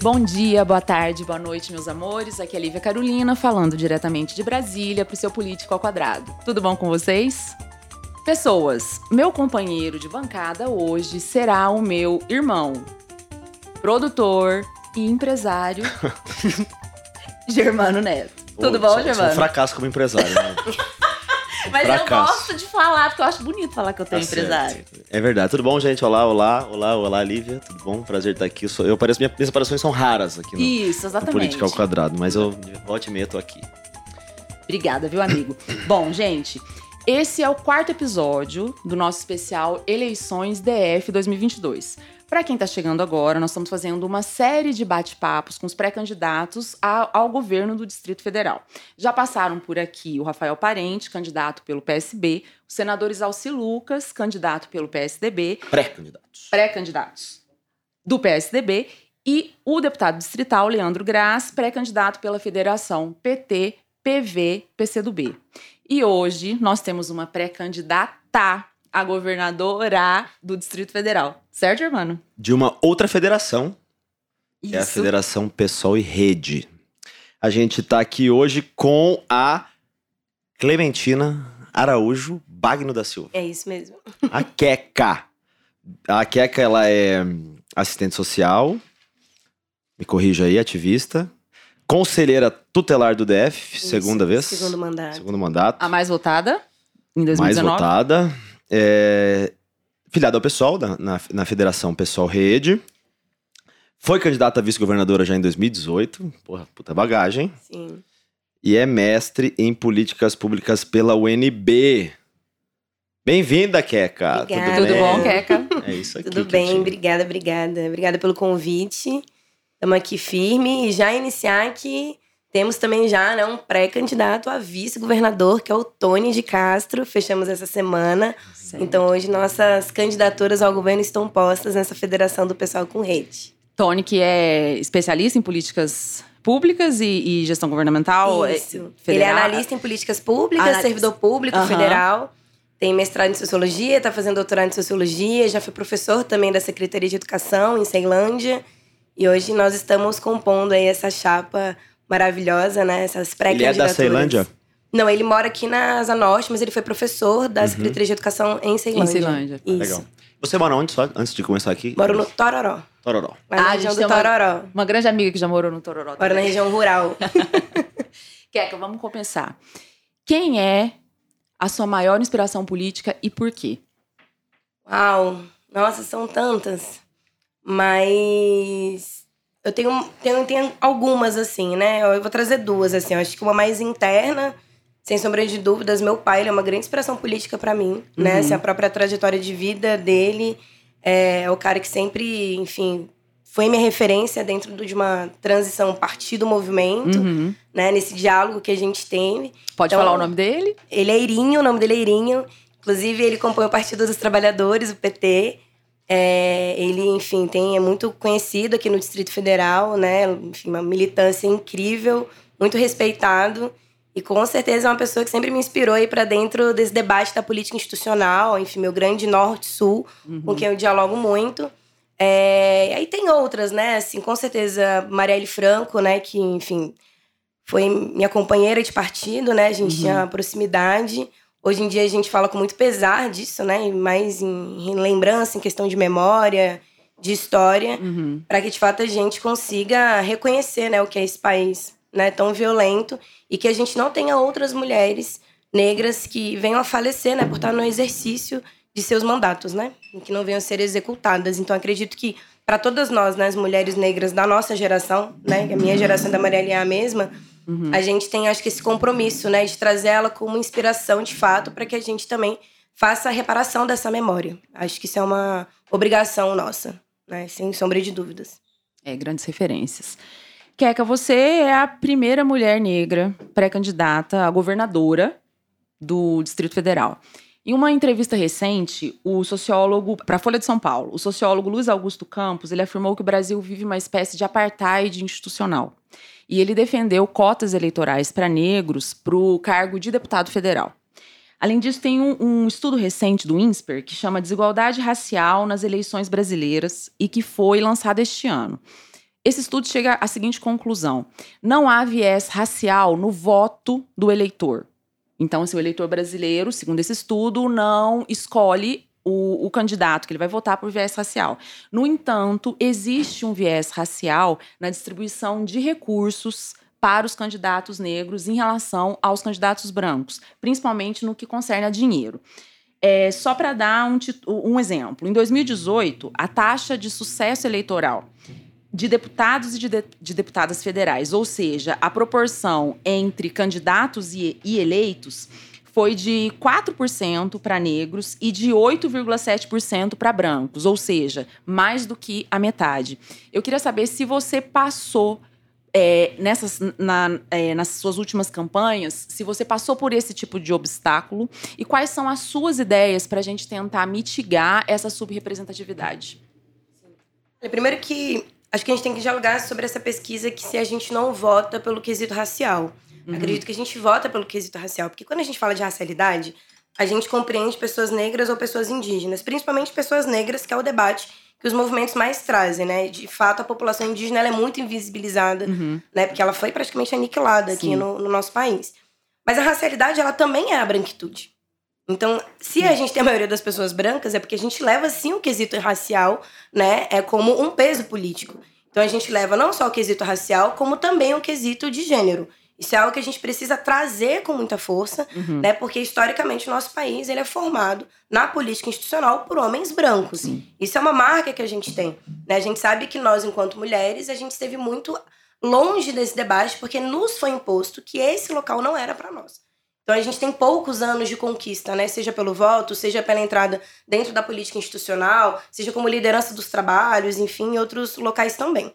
Bom dia, boa tarde, boa noite, meus amores. Aqui é a Lívia Carolina, falando diretamente de Brasília para o seu Político ao Quadrado. Tudo bom com vocês? Pessoas, meu companheiro de bancada hoje será o meu irmão, produtor e empresário, Germano Neto. Tudo bom, sou, Germano? Sou um fracasso como empresário, né? Mas eu fracasso. gosto de falar, porque eu acho bonito falar que eu tenho Tá empresário. certo. É verdade. Tudo bom, gente? Olá, olá, olá, olá, Lívia. Tudo bom? Prazer estar aqui. Eu, sou, eu pareço, minha- minhas aparições são raras aqui no, Isso, no exatamente. Política ao Quadrado, mas eu volte e meia tô aqui. Obrigada, viu, amigo? Bom, gente, esse é o quarto episódio do nosso especial Eleições DF 2022. Para quem tá chegando agora, nós estamos fazendo uma série de bate-papos com os pré-candidatos ao governo do Distrito Federal. Já passaram por aqui o Rafael Parente, candidato pelo PSB, o senador Isalci Lucas, candidato pelo PSDB, Pré-candidatos. pré-candidatos do PSDB, e o deputado distrital Leandro Graz, pré-candidato pela federação PT, PV, PCdoB. E hoje nós temos uma pré-candidata a governadora do Distrito Federal. Certo, irmão? De uma outra federação, que é a Isso. Federação Pessoal e Rede. A gente tá aqui hoje com a Clementina Araújo Bagno da Silva. É isso mesmo. A Queca. A Queca, ela é assistente social, me corrija aí, ativista, conselheira tutelar do DF, Isso, segunda vez. Segundo mandato. Segundo mandato. A mais votada em mais 2019. votada. É, filiada ao PSOL, da- na, na Federação Pessoal Rede. Foi candidata a vice-governadora já em 2018. Porra, puta bagagem. Sim. E é mestre em políticas públicas pela UNB. Bem-vinda, Queca. Obrigada. Tudo bem? bom, Queca? É isso aqui. Tudo bem, tinha. obrigada, obrigada. Obrigada pelo convite. Estamos aqui firme e já iniciar que temos também já né, um pré-candidato a vice-governador, que é o Tony de Castro. Fechamos essa semana. Então hoje nossas candidaturas ao governo estão postas nessa federação do pessoal com rede. Tony, que é especialista em políticas públicas e, e gestão governamental. é, Isso. Ele é federal. analista em políticas públicas, Analista. servidor público Aham. federal. Tem mestrado em sociologia, está fazendo doutorado em sociologia, já foi professor também da Secretaria de Educação em Ceilândia. E hoje nós estamos compondo aí essa chapa maravilhosa, né? Essas Ele é da Ceilândia? Não, ele mora aqui na Asa Norte, mas ele foi professor da Secretaria de Educação em Ceilândia. Em Ceilândia. Isso. Legal. Você mora onde só, antes de começar aqui? Moro no Tororó. Tororó. Na Ah, a região gente do tem uma- Tororó. Uma grande amiga que já morou no Tororó. Moro na região rural. Queca, vamos começar. Quem é a sua maior inspiração política e por quê? Uau! Nossa, são tantas. Mas eu tenho, tenho, tenho algumas, assim, né? Eu vou trazer duas, assim. Eu acho que uma mais interna, sem sombra de dúvidas. Meu pai, ele é uma grande inspiração política pra mim, né? Uhum. Assim, a própria trajetória de vida dele é o cara que sempre, enfim, foi minha referência dentro de uma transição partido-movimento, Uhum. né? Nesse diálogo que a gente teve. Pode Então- falar o nome dele? Ele é Irinho, o nome dele é Irinho. Inclusive, ele compõe o Partido dos Trabalhadores, o PT. É, ele, enfim, tem, é muito conhecido aqui no Distrito Federal, né? Enfim, uma militância incrível, muito respeitado. E com certeza é uma pessoa que sempre me inspirou aí para dentro desse debate da política institucional, enfim, meu grande norte-sul, com quem eu dialogo muito. É, aí tem outras, né? Assim, com certeza, Marielle Franco, né? Que, enfim, foi minha companheira de partido, né? A gente Uhum. tinha proximidade. Hoje em dia a gente fala com muito pesar disso, né? Mais em, em lembrança, em questão de memória, de história, Uhum. para que de fato a gente consiga reconhecer, né, o que é esse país, né, tão violento e que a gente não tenha outras mulheres negras que venham a falecer, né, por estar no exercício de seus mandatos, né, e que não venham a ser executadas. Então acredito que para todas nós, né, as mulheres negras da nossa geração, né, que a minha geração da Marielle é a mesma, Uhum. a gente tem, acho que, esse compromisso, né, de trazer ela como inspiração de fato, para que a gente também faça a reparação dessa memória. Acho que isso é uma obrigação nossa, né, sem sombra de dúvidas. É, grandes referências. Queca, você é a primeira mulher negra pré-candidata a governadora do Distrito Federal. Em uma entrevista recente, o sociólogo, para a Folha de São Paulo, o sociólogo Luiz Augusto Campos, ele afirmou que o Brasil vive uma espécie de apartheid institucional. E ele defendeu cotas eleitorais para negros para o cargo de deputado federal. Além disso, tem um, um estudo recente do INSPER que chama Desigualdade Racial nas Eleições Brasileiras e que foi lançado este ano. Esse estudo chega à seguinte conclusão: não há viés racial no voto do eleitor. Então, se o eleitor brasileiro, segundo esse estudo, não escolhe o, o, candidato que ele vai votar por viés racial. No entanto, existe um viés racial na distribuição de recursos para os candidatos negros em relação aos candidatos brancos, principalmente no que concerne a dinheiro. É, só para dar um, um exemplo, em 2018, a taxa de sucesso eleitoral de deputados e de, de, de, deputadas federais, ou seja, a proporção entre candidatos e, e eleitos foi de 4% para negros e de 8,7% para brancos, ou seja, mais do que a metade. Eu queria saber se você passou é, nessas, na, é, nas suas últimas campanhas, se você passou por esse tipo de obstáculo e quais são as suas ideias para a gente tentar mitigar essa subrepresentatividade. Primeiro que acho que a gente tem que dialogar sobre essa pesquisa que se a gente não vota pelo quesito racial. Uhum. Acredito que a gente vota pelo quesito racial, porque quando a gente fala de racialidade, a gente compreende pessoas negras ou pessoas indígenas, principalmente pessoas negras, que é o debate que os movimentos mais trazem, né? De fato, a população indígena é muito invisibilizada, uhum. né? Porque ela foi praticamente aniquilada aqui no, no, nosso país. Mas a racialidade, ela também é a branquitude. Então, se a gente tem a maioria das pessoas brancas, é porque a gente leva, sim, o quesito racial, né? É como um peso político. Então, a gente leva não só o quesito racial, como também o quesito de gênero. Isso é algo que a gente precisa trazer com muita força, uhum. né? Porque historicamente o nosso país ele é formado na política institucional por homens brancos. Sim. Isso é uma marca que a gente tem. Né? A gente sabe que nós, enquanto mulheres, a gente esteve muito longe desse debate porque nos foi imposto que esse local não era para nós. Então a gente tem poucos anos de conquista, né? Seja pelo voto, seja pela entrada dentro da política institucional, seja como liderança dos trabalhos, enfim, em outros locais também.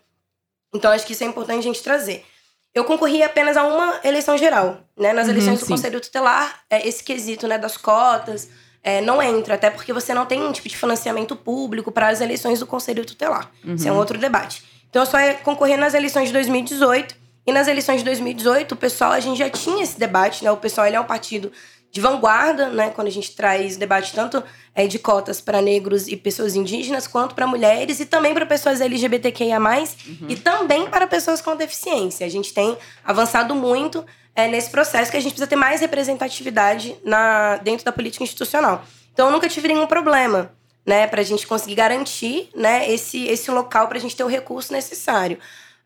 Então acho que isso é importante a gente trazer. Eu concorri apenas a uma eleição geral, né? Nas uhum, eleições do sim. Conselho Tutelar, é, esse quesito, né, das cotas, é, não entra, até porque você não tem um tipo de financiamento público para as eleições do Conselho Tutelar. Uhum. Isso é um outro debate. Então, eu só ia concorrer nas eleições de 2018. E nas eleições de 2018, o pessoal, a gente já tinha esse debate, né? O pessoal, ele é um partido de vanguarda, né? Quando a gente traz debate tanto é, de cotas para negros e pessoas indígenas, quanto para mulheres e também para pessoas LGBTQIA+, uhum. e também para pessoas com deficiência. A gente tem avançado muito é, nesse processo que a gente precisa ter mais representatividade na, dentro da política institucional. Então, eu nunca tive nenhum problema, né, para a gente conseguir garantir, né, esse, esse local para a gente ter o recurso necessário.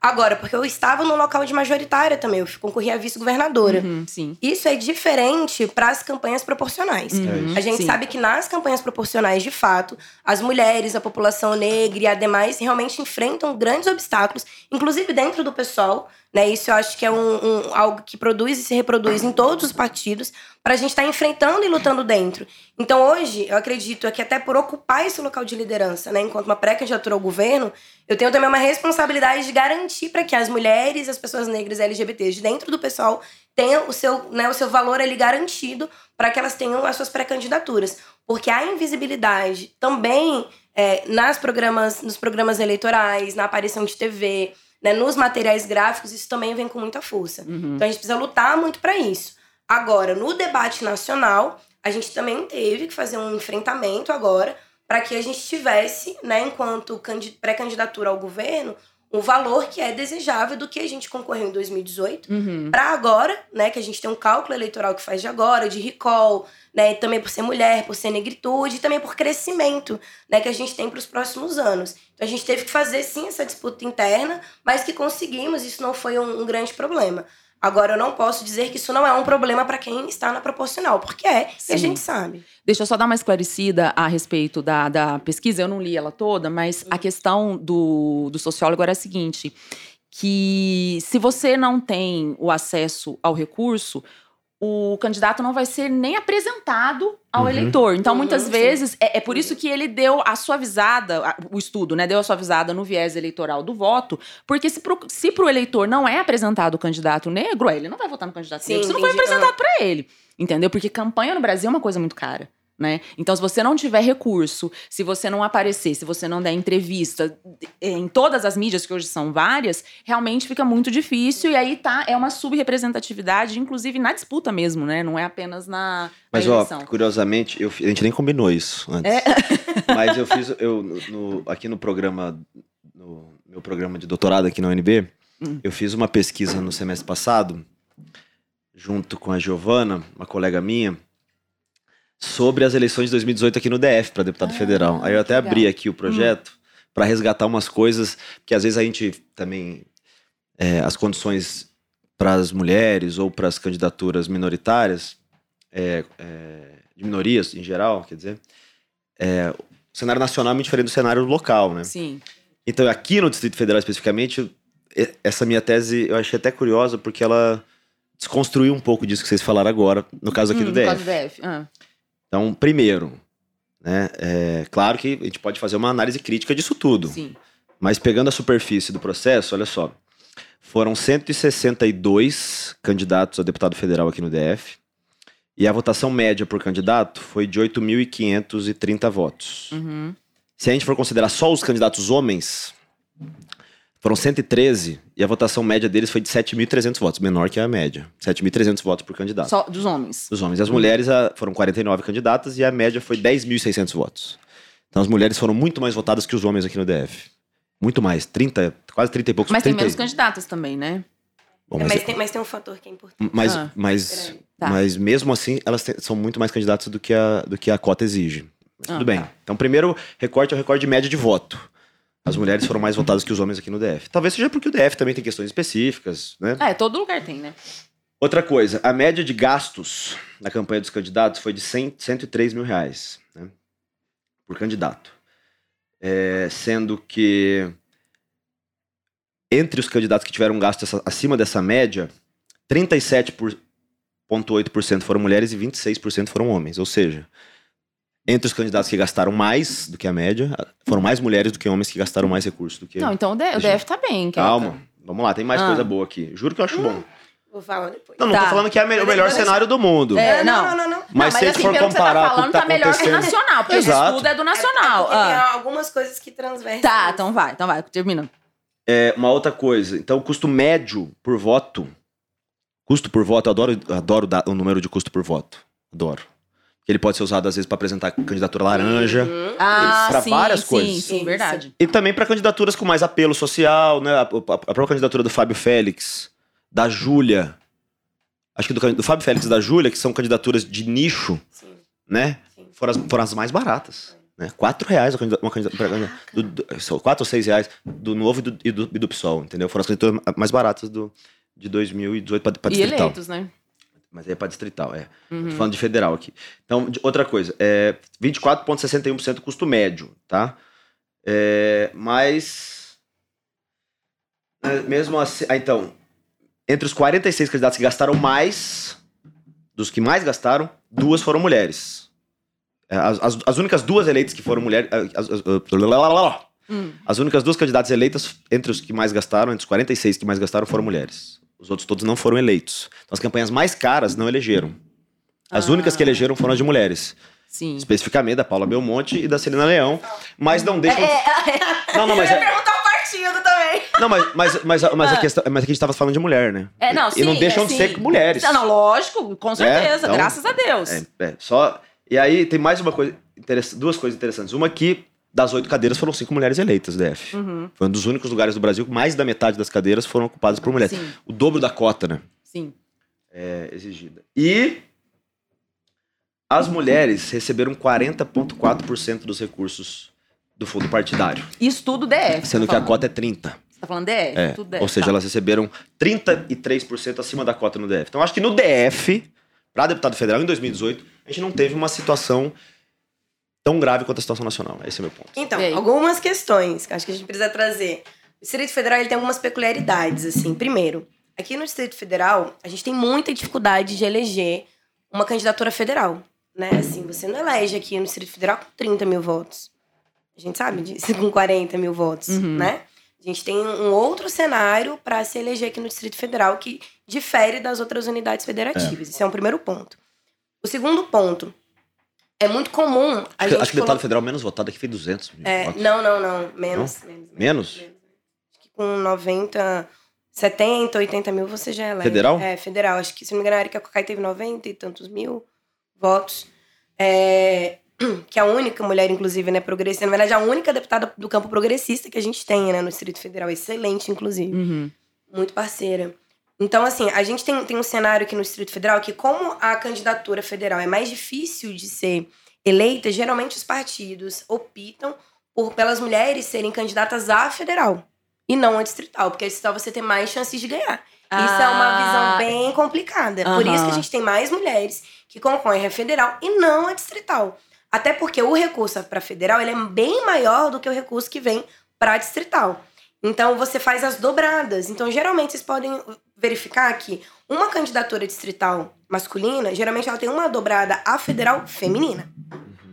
Agora, porque eu estava no local de majoritária também, eu concorri a vice-governadora. Uhum, Isso é diferente para as campanhas proporcionais. Uhum, a gente sim. sabe que nas campanhas proporcionais, de fato, as mulheres, a população negra e ademais realmente enfrentam grandes obstáculos, inclusive dentro do pessoal, né? Isso eu acho que é um, um, algo que produz e se reproduz em todos os partidos para a gente estar tá enfrentando e lutando dentro. Então hoje, eu acredito que até por ocupar esse local de liderança, né, enquanto uma pré-candidatura ao governo, eu tenho também uma responsabilidade de garantir para que as mulheres, as pessoas negras e LGBTs dentro do pessoal tenham o seu, né, o seu valor ali garantido para que elas tenham as suas pré-candidaturas. Porque a invisibilidade também é, nas programas, nos programas eleitorais, na aparição de TV, né, nos materiais gráficos, isso também vem com muita força. Uhum. Então a gente precisa lutar muito para isso. Agora, no debate nacional, a gente também teve que fazer um enfrentamento agora para que a gente tivesse, né, enquanto pré-candidatura ao governo, o valor que é desejável do que a gente concorreu em 2018 uhum. para agora, né, que a gente tem um cálculo eleitoral que faz de agora, de recall, né, também por ser mulher, por ser negritude, e também por crescimento, né, que a gente tem para os próximos anos. Então a gente teve que fazer sim essa disputa interna, mas que conseguimos, isso não foi um, um grande problema. Agora, eu não posso dizer que isso não é um problema para quem está na proporcional, porque é, Sim. e a gente sabe. Deixa eu só dar uma esclarecida a respeito da, da pesquisa. Eu não li ela toda, mas a questão do, do sociólogo era a seguinte: que se você não tem o acesso ao recurso, o candidato não vai ser nem apresentado ao uhum. eleitor. Então, uhum, muitas vezes, é, é, por isso que ele deu a suavizada, o estudo, né? Deu a suavizada no viés eleitoral do voto, porque se pro, se pro eleitor não é apresentado o candidato negro, ele não vai votar no candidato Sim, negro. Isso não foi apresentado para ele. Entendeu? Porque campanha no Brasil é uma coisa muito cara. Né? Então, se você não tiver recurso, se você não aparecer, se você não der entrevista em todas as mídias, que hoje são várias, realmente fica muito difícil. E aí tá, é uma subrepresentatividade, inclusive na disputa mesmo, né? Não é apenas na. Mas, na ó, curiosamente, eu, a gente nem combinou isso antes. É? Mas eu fiz, eu, no, aqui no programa, no meu programa de doutorado aqui na UNB, Hum. eu fiz uma pesquisa no semestre passado, junto com a Giovana, uma colega minha, sobre as eleições de 2018 aqui no DF para deputado Ah, federal. Aí eu até legal. abri aqui o projeto para resgatar umas coisas que às vezes a gente também é, as condições para as mulheres ou para as candidaturas minoritárias é, é, de minorias em geral, quer dizer, é, o cenário nacional é muito diferente do cenário local, né? Sim. Então, aqui no Distrito Federal especificamente, essa minha tese eu achei até curiosa porque ela desconstruiu um pouco disso que vocês falaram agora, no caso aqui Hum, do no DF. caso do DF. Ah. Então, primeiro, né, é claro que a gente pode fazer uma análise crítica disso tudo, Sim. mas pegando a superfície do processo, olha só, foram 162 candidatos a deputado federal aqui no DF, e a votação média por candidato foi de 8.530 votos. Uhum. Se a gente for considerar só os candidatos homens, foram 113 e a votação média deles foi de 7.300 votos, menor que a média. 7.300 votos por candidato. Só dos homens. Dos homens. E as mulheres foram 49 candidatas e a média foi 10.600 votos. Então as mulheres foram muito mais votadas que os homens aqui no DF. Muito mais. 30, quase 30 e poucos. Mas tem 30 e- menos candidatas também, né? Bom, É, mas, mas, tem, mas tem um fator que é importante. mas, Ah, mas. Tá. mas mesmo assim, elas te- são muito mais candidatas do que a, do que a cota exige. Mas Ah, tudo bem. tá. Então, primeiro recorte é o recorde de média de voto. As mulheres foram mais votadas que os homens aqui no DF. Talvez seja porque o DF também tem questões específicas, né? É, todo lugar tem, né? Outra coisa, a média de gastos na campanha dos candidatos foi de 100, 103 mil reais né, por candidato. É, sendo que entre os candidatos que tiveram gasto essa- acima dessa média, 37,8% foram mulheres e 26% foram homens. Ou seja, entre os candidatos que gastaram mais do que a média, foram mais mulheres do que homens que gastaram mais recursos do que. Não, então o DF tá bem. Keca. Calma, vamos lá, tem mais Ah. coisa boa aqui. Juro que eu acho bom. Vou falar depois. Não, não Tá. tô falando que é o Mas melhor cenário do mundo. É, não, não. não, não. não. Mas, não, se a gente for pelo que você comparar tá falando, que tá tá melhor que nacional, porque esse Exato. estudo é do É nacional. porque tem Ah. algumas coisas que transversam. Tá, então vai, então vai, termina. É, uma outra coisa. Então, o custo médio por voto. Custo por voto, eu adoro, adoro o número de custo por voto. Adoro. Ele pode ser usado, às vezes, para apresentar candidatura laranja. Uhum. Ah, sim, várias sim, coisas. sim, Isso. verdade. E também para candidaturas com mais apelo social, né? A, a- a própria candidatura do Fábio Félix, da Júlia. Acho que do, do Fábio Félix e da Júlia, que são candidaturas de nicho, Sim, né? sim. Foram as, foram as mais baratas. Né? Quatro reais uma candidatura. do- do- são quatro ou seis reais do Novo e do, e do, e do PSOL, entendeu? Foram as candidaturas mais baratas do, de 2018 para E distrital. eleitos, né? Mas aí é para distrital, é. Uhum. Tô falando de federal aqui. Então, outra coisa, é 24,61% custo médio, tá? É, mas. é, mesmo assim. Ah, então. Entre os 46 candidatos que gastaram mais, dos que mais gastaram, duas foram mulheres. É, As, as, as únicas duas eleitas que foram mulheres. As, as- Hum. as únicas duas candidatas eleitas entre os que mais gastaram, entre os 46 que mais gastaram, foram mulheres. Os outros todos não foram eleitos. Então, as campanhas mais caras não elegeram. As Ah. únicas que elegeram foram as de mulheres. Sim. Especificamente da Paula Belmonte e da Celina Leão. Mas não deixam. Não, não, mas. Eu ia É... perguntar o partido também. Não, mas, mas, mas, mas, a questão, mas aqui a gente tava falando de mulher, né? É, não, e não sim, deixam é, de sim. ser mulheres. Não, não, lógico, com certeza, então- graças a Deus. É, é, só. E aí tem mais uma coisa. Duas coisas interessantes. Uma que das oito cadeiras foram cinco mulheres eleitas, DF. Uhum. Foi um dos únicos lugares do Brasil que mais da metade das cadeiras foram ocupadas por mulheres. Sim, O dobro da cota, né? sim. É, exigida. E as mulheres receberam 40,4% dos recursos do fundo partidário. Isso tudo DF. Sendo tá que a falando. cota é 30%. Você tá falando DF? É, tudo DF. ou seja, tá. elas receberam 33% acima da cota no DF. Então, acho que no DF, para deputado federal, em 2018, a gente não teve uma situação tão grave quanto a situação nacional. Esse é o meu ponto. Então, algumas questões que acho que a gente precisa trazer. O Distrito Federal ele tem algumas peculiaridades, assim. Primeiro, aqui no Distrito Federal, a gente tem muita dificuldade de eleger uma candidatura federal. Né? Assim, você não elege aqui no Distrito Federal com 30 mil votos. A gente sabe disso, com 40 mil votos, Uhum. né? A gente tem um outro cenário para se eleger aqui no Distrito Federal que difere das outras unidades federativas. Esse é um primeiro ponto. O segundo ponto, é muito comum a Acho, que- gente acho que o deputado federal menos votado aqui fez 200 mil é, votos. não, não, não. Menos. Menos? Menos? Acho que com 90, 70, 80 mil você já elege. Federal? É, federal. Acho que, se não me engano, a Erika Cocai teve 90 e tantos mil votos. É, que é a única mulher, inclusive, né, progressista, na verdade, a única deputada do campo progressista que a gente tem, né, no Distrito Federal. Excelente, inclusive. Uhum. Muito parceira. Então, assim, a gente tem, tem um cenário aqui no Distrito Federal que, como a candidatura federal é mais difícil de ser eleita, geralmente os partidos optam por, pelas mulheres serem candidatas à federal e não à distrital, porque a distrital você tem mais chances de ganhar. Isso é uma Ah. visão bem complicada. Por isso que a gente tem mais mulheres que concorrem à federal e não à distrital. Até porque o recurso para federal ele é bem maior do que o recurso que vem para distrital. Então você faz as dobradas. Então geralmente vocês podem verificar que uma candidatura distrital masculina, geralmente ela tem uma dobrada à federal feminina.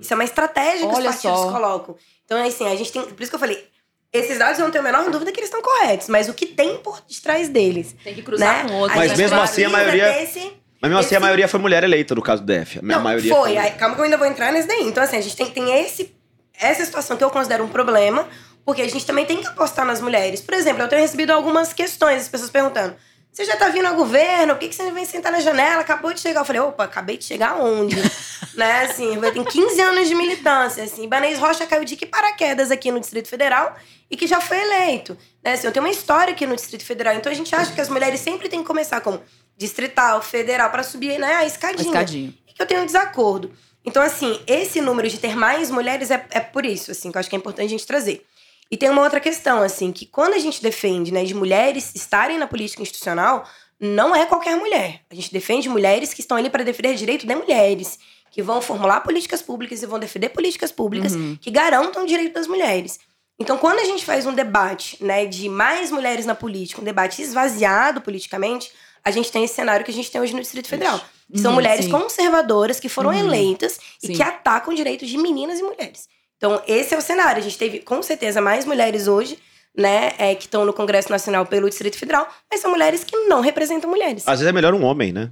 Isso é uma estratégia que Olha os partidos só. colocam. Então é assim, a gente tem, por isso que eu falei, esses dados eu não tenho a menor dúvida que eles estão corretos, mas o que tem por trás deles, Tem que cruzar né? com outro. A Mas gente mesmo assim, a maioria- desse- Mas mesmo assim, a Esse- maioria foi mulher eleita no caso do DF. A não, maioria foi. Aí, calma que eu ainda vou entrar nesse daí. Então, assim, a gente tem, tem esse, essa situação que eu considero um problema, porque a gente também tem que apostar nas mulheres. Por exemplo, eu tenho recebido algumas questões, as pessoas perguntando: você já tá vindo ao governo? Por que, que você vem sentar na janela? Acabou de chegar. Eu falei, opa, acabei de chegar onde? né, assim, eu tenho 15 anos de militância, assim. Ibanez Rocha caiu de que paraquedas aqui no Distrito Federal e que já foi eleito. Né, assim, eu tenho uma história aqui no Distrito Federal, então a gente acha que as mulheres sempre têm que começar como distrital, federal, para subir né, a A escadinha escadinha. e que eu tenho um desacordo. Então, assim, esse número de ter mais mulheres é, é por isso, assim, que eu acho que é importante a gente trazer. E tem uma outra questão, assim, que quando a gente defende, né, de mulheres estarem na política institucional, não é qualquer mulher. A gente defende mulheres que estão ali para defender direito de mulheres, que vão formular políticas públicas e vão defender políticas públicas Uhum. que garantam o direito das mulheres. Então, quando a gente faz um debate, né, de mais mulheres na política, um debate esvaziado politicamente, a gente tem esse cenário que a gente tem hoje no Distrito Federal. São Uhum, mulheres sim. conservadoras que foram Uhum. eleitas e Sim. que atacam direitos de meninas e mulheres. Então, esse é o cenário. A gente teve, com certeza, mais mulheres hoje, né, é, que estão no Congresso Nacional pelo Distrito Federal, mas são mulheres que não representam mulheres. Às vezes é melhor um homem, né?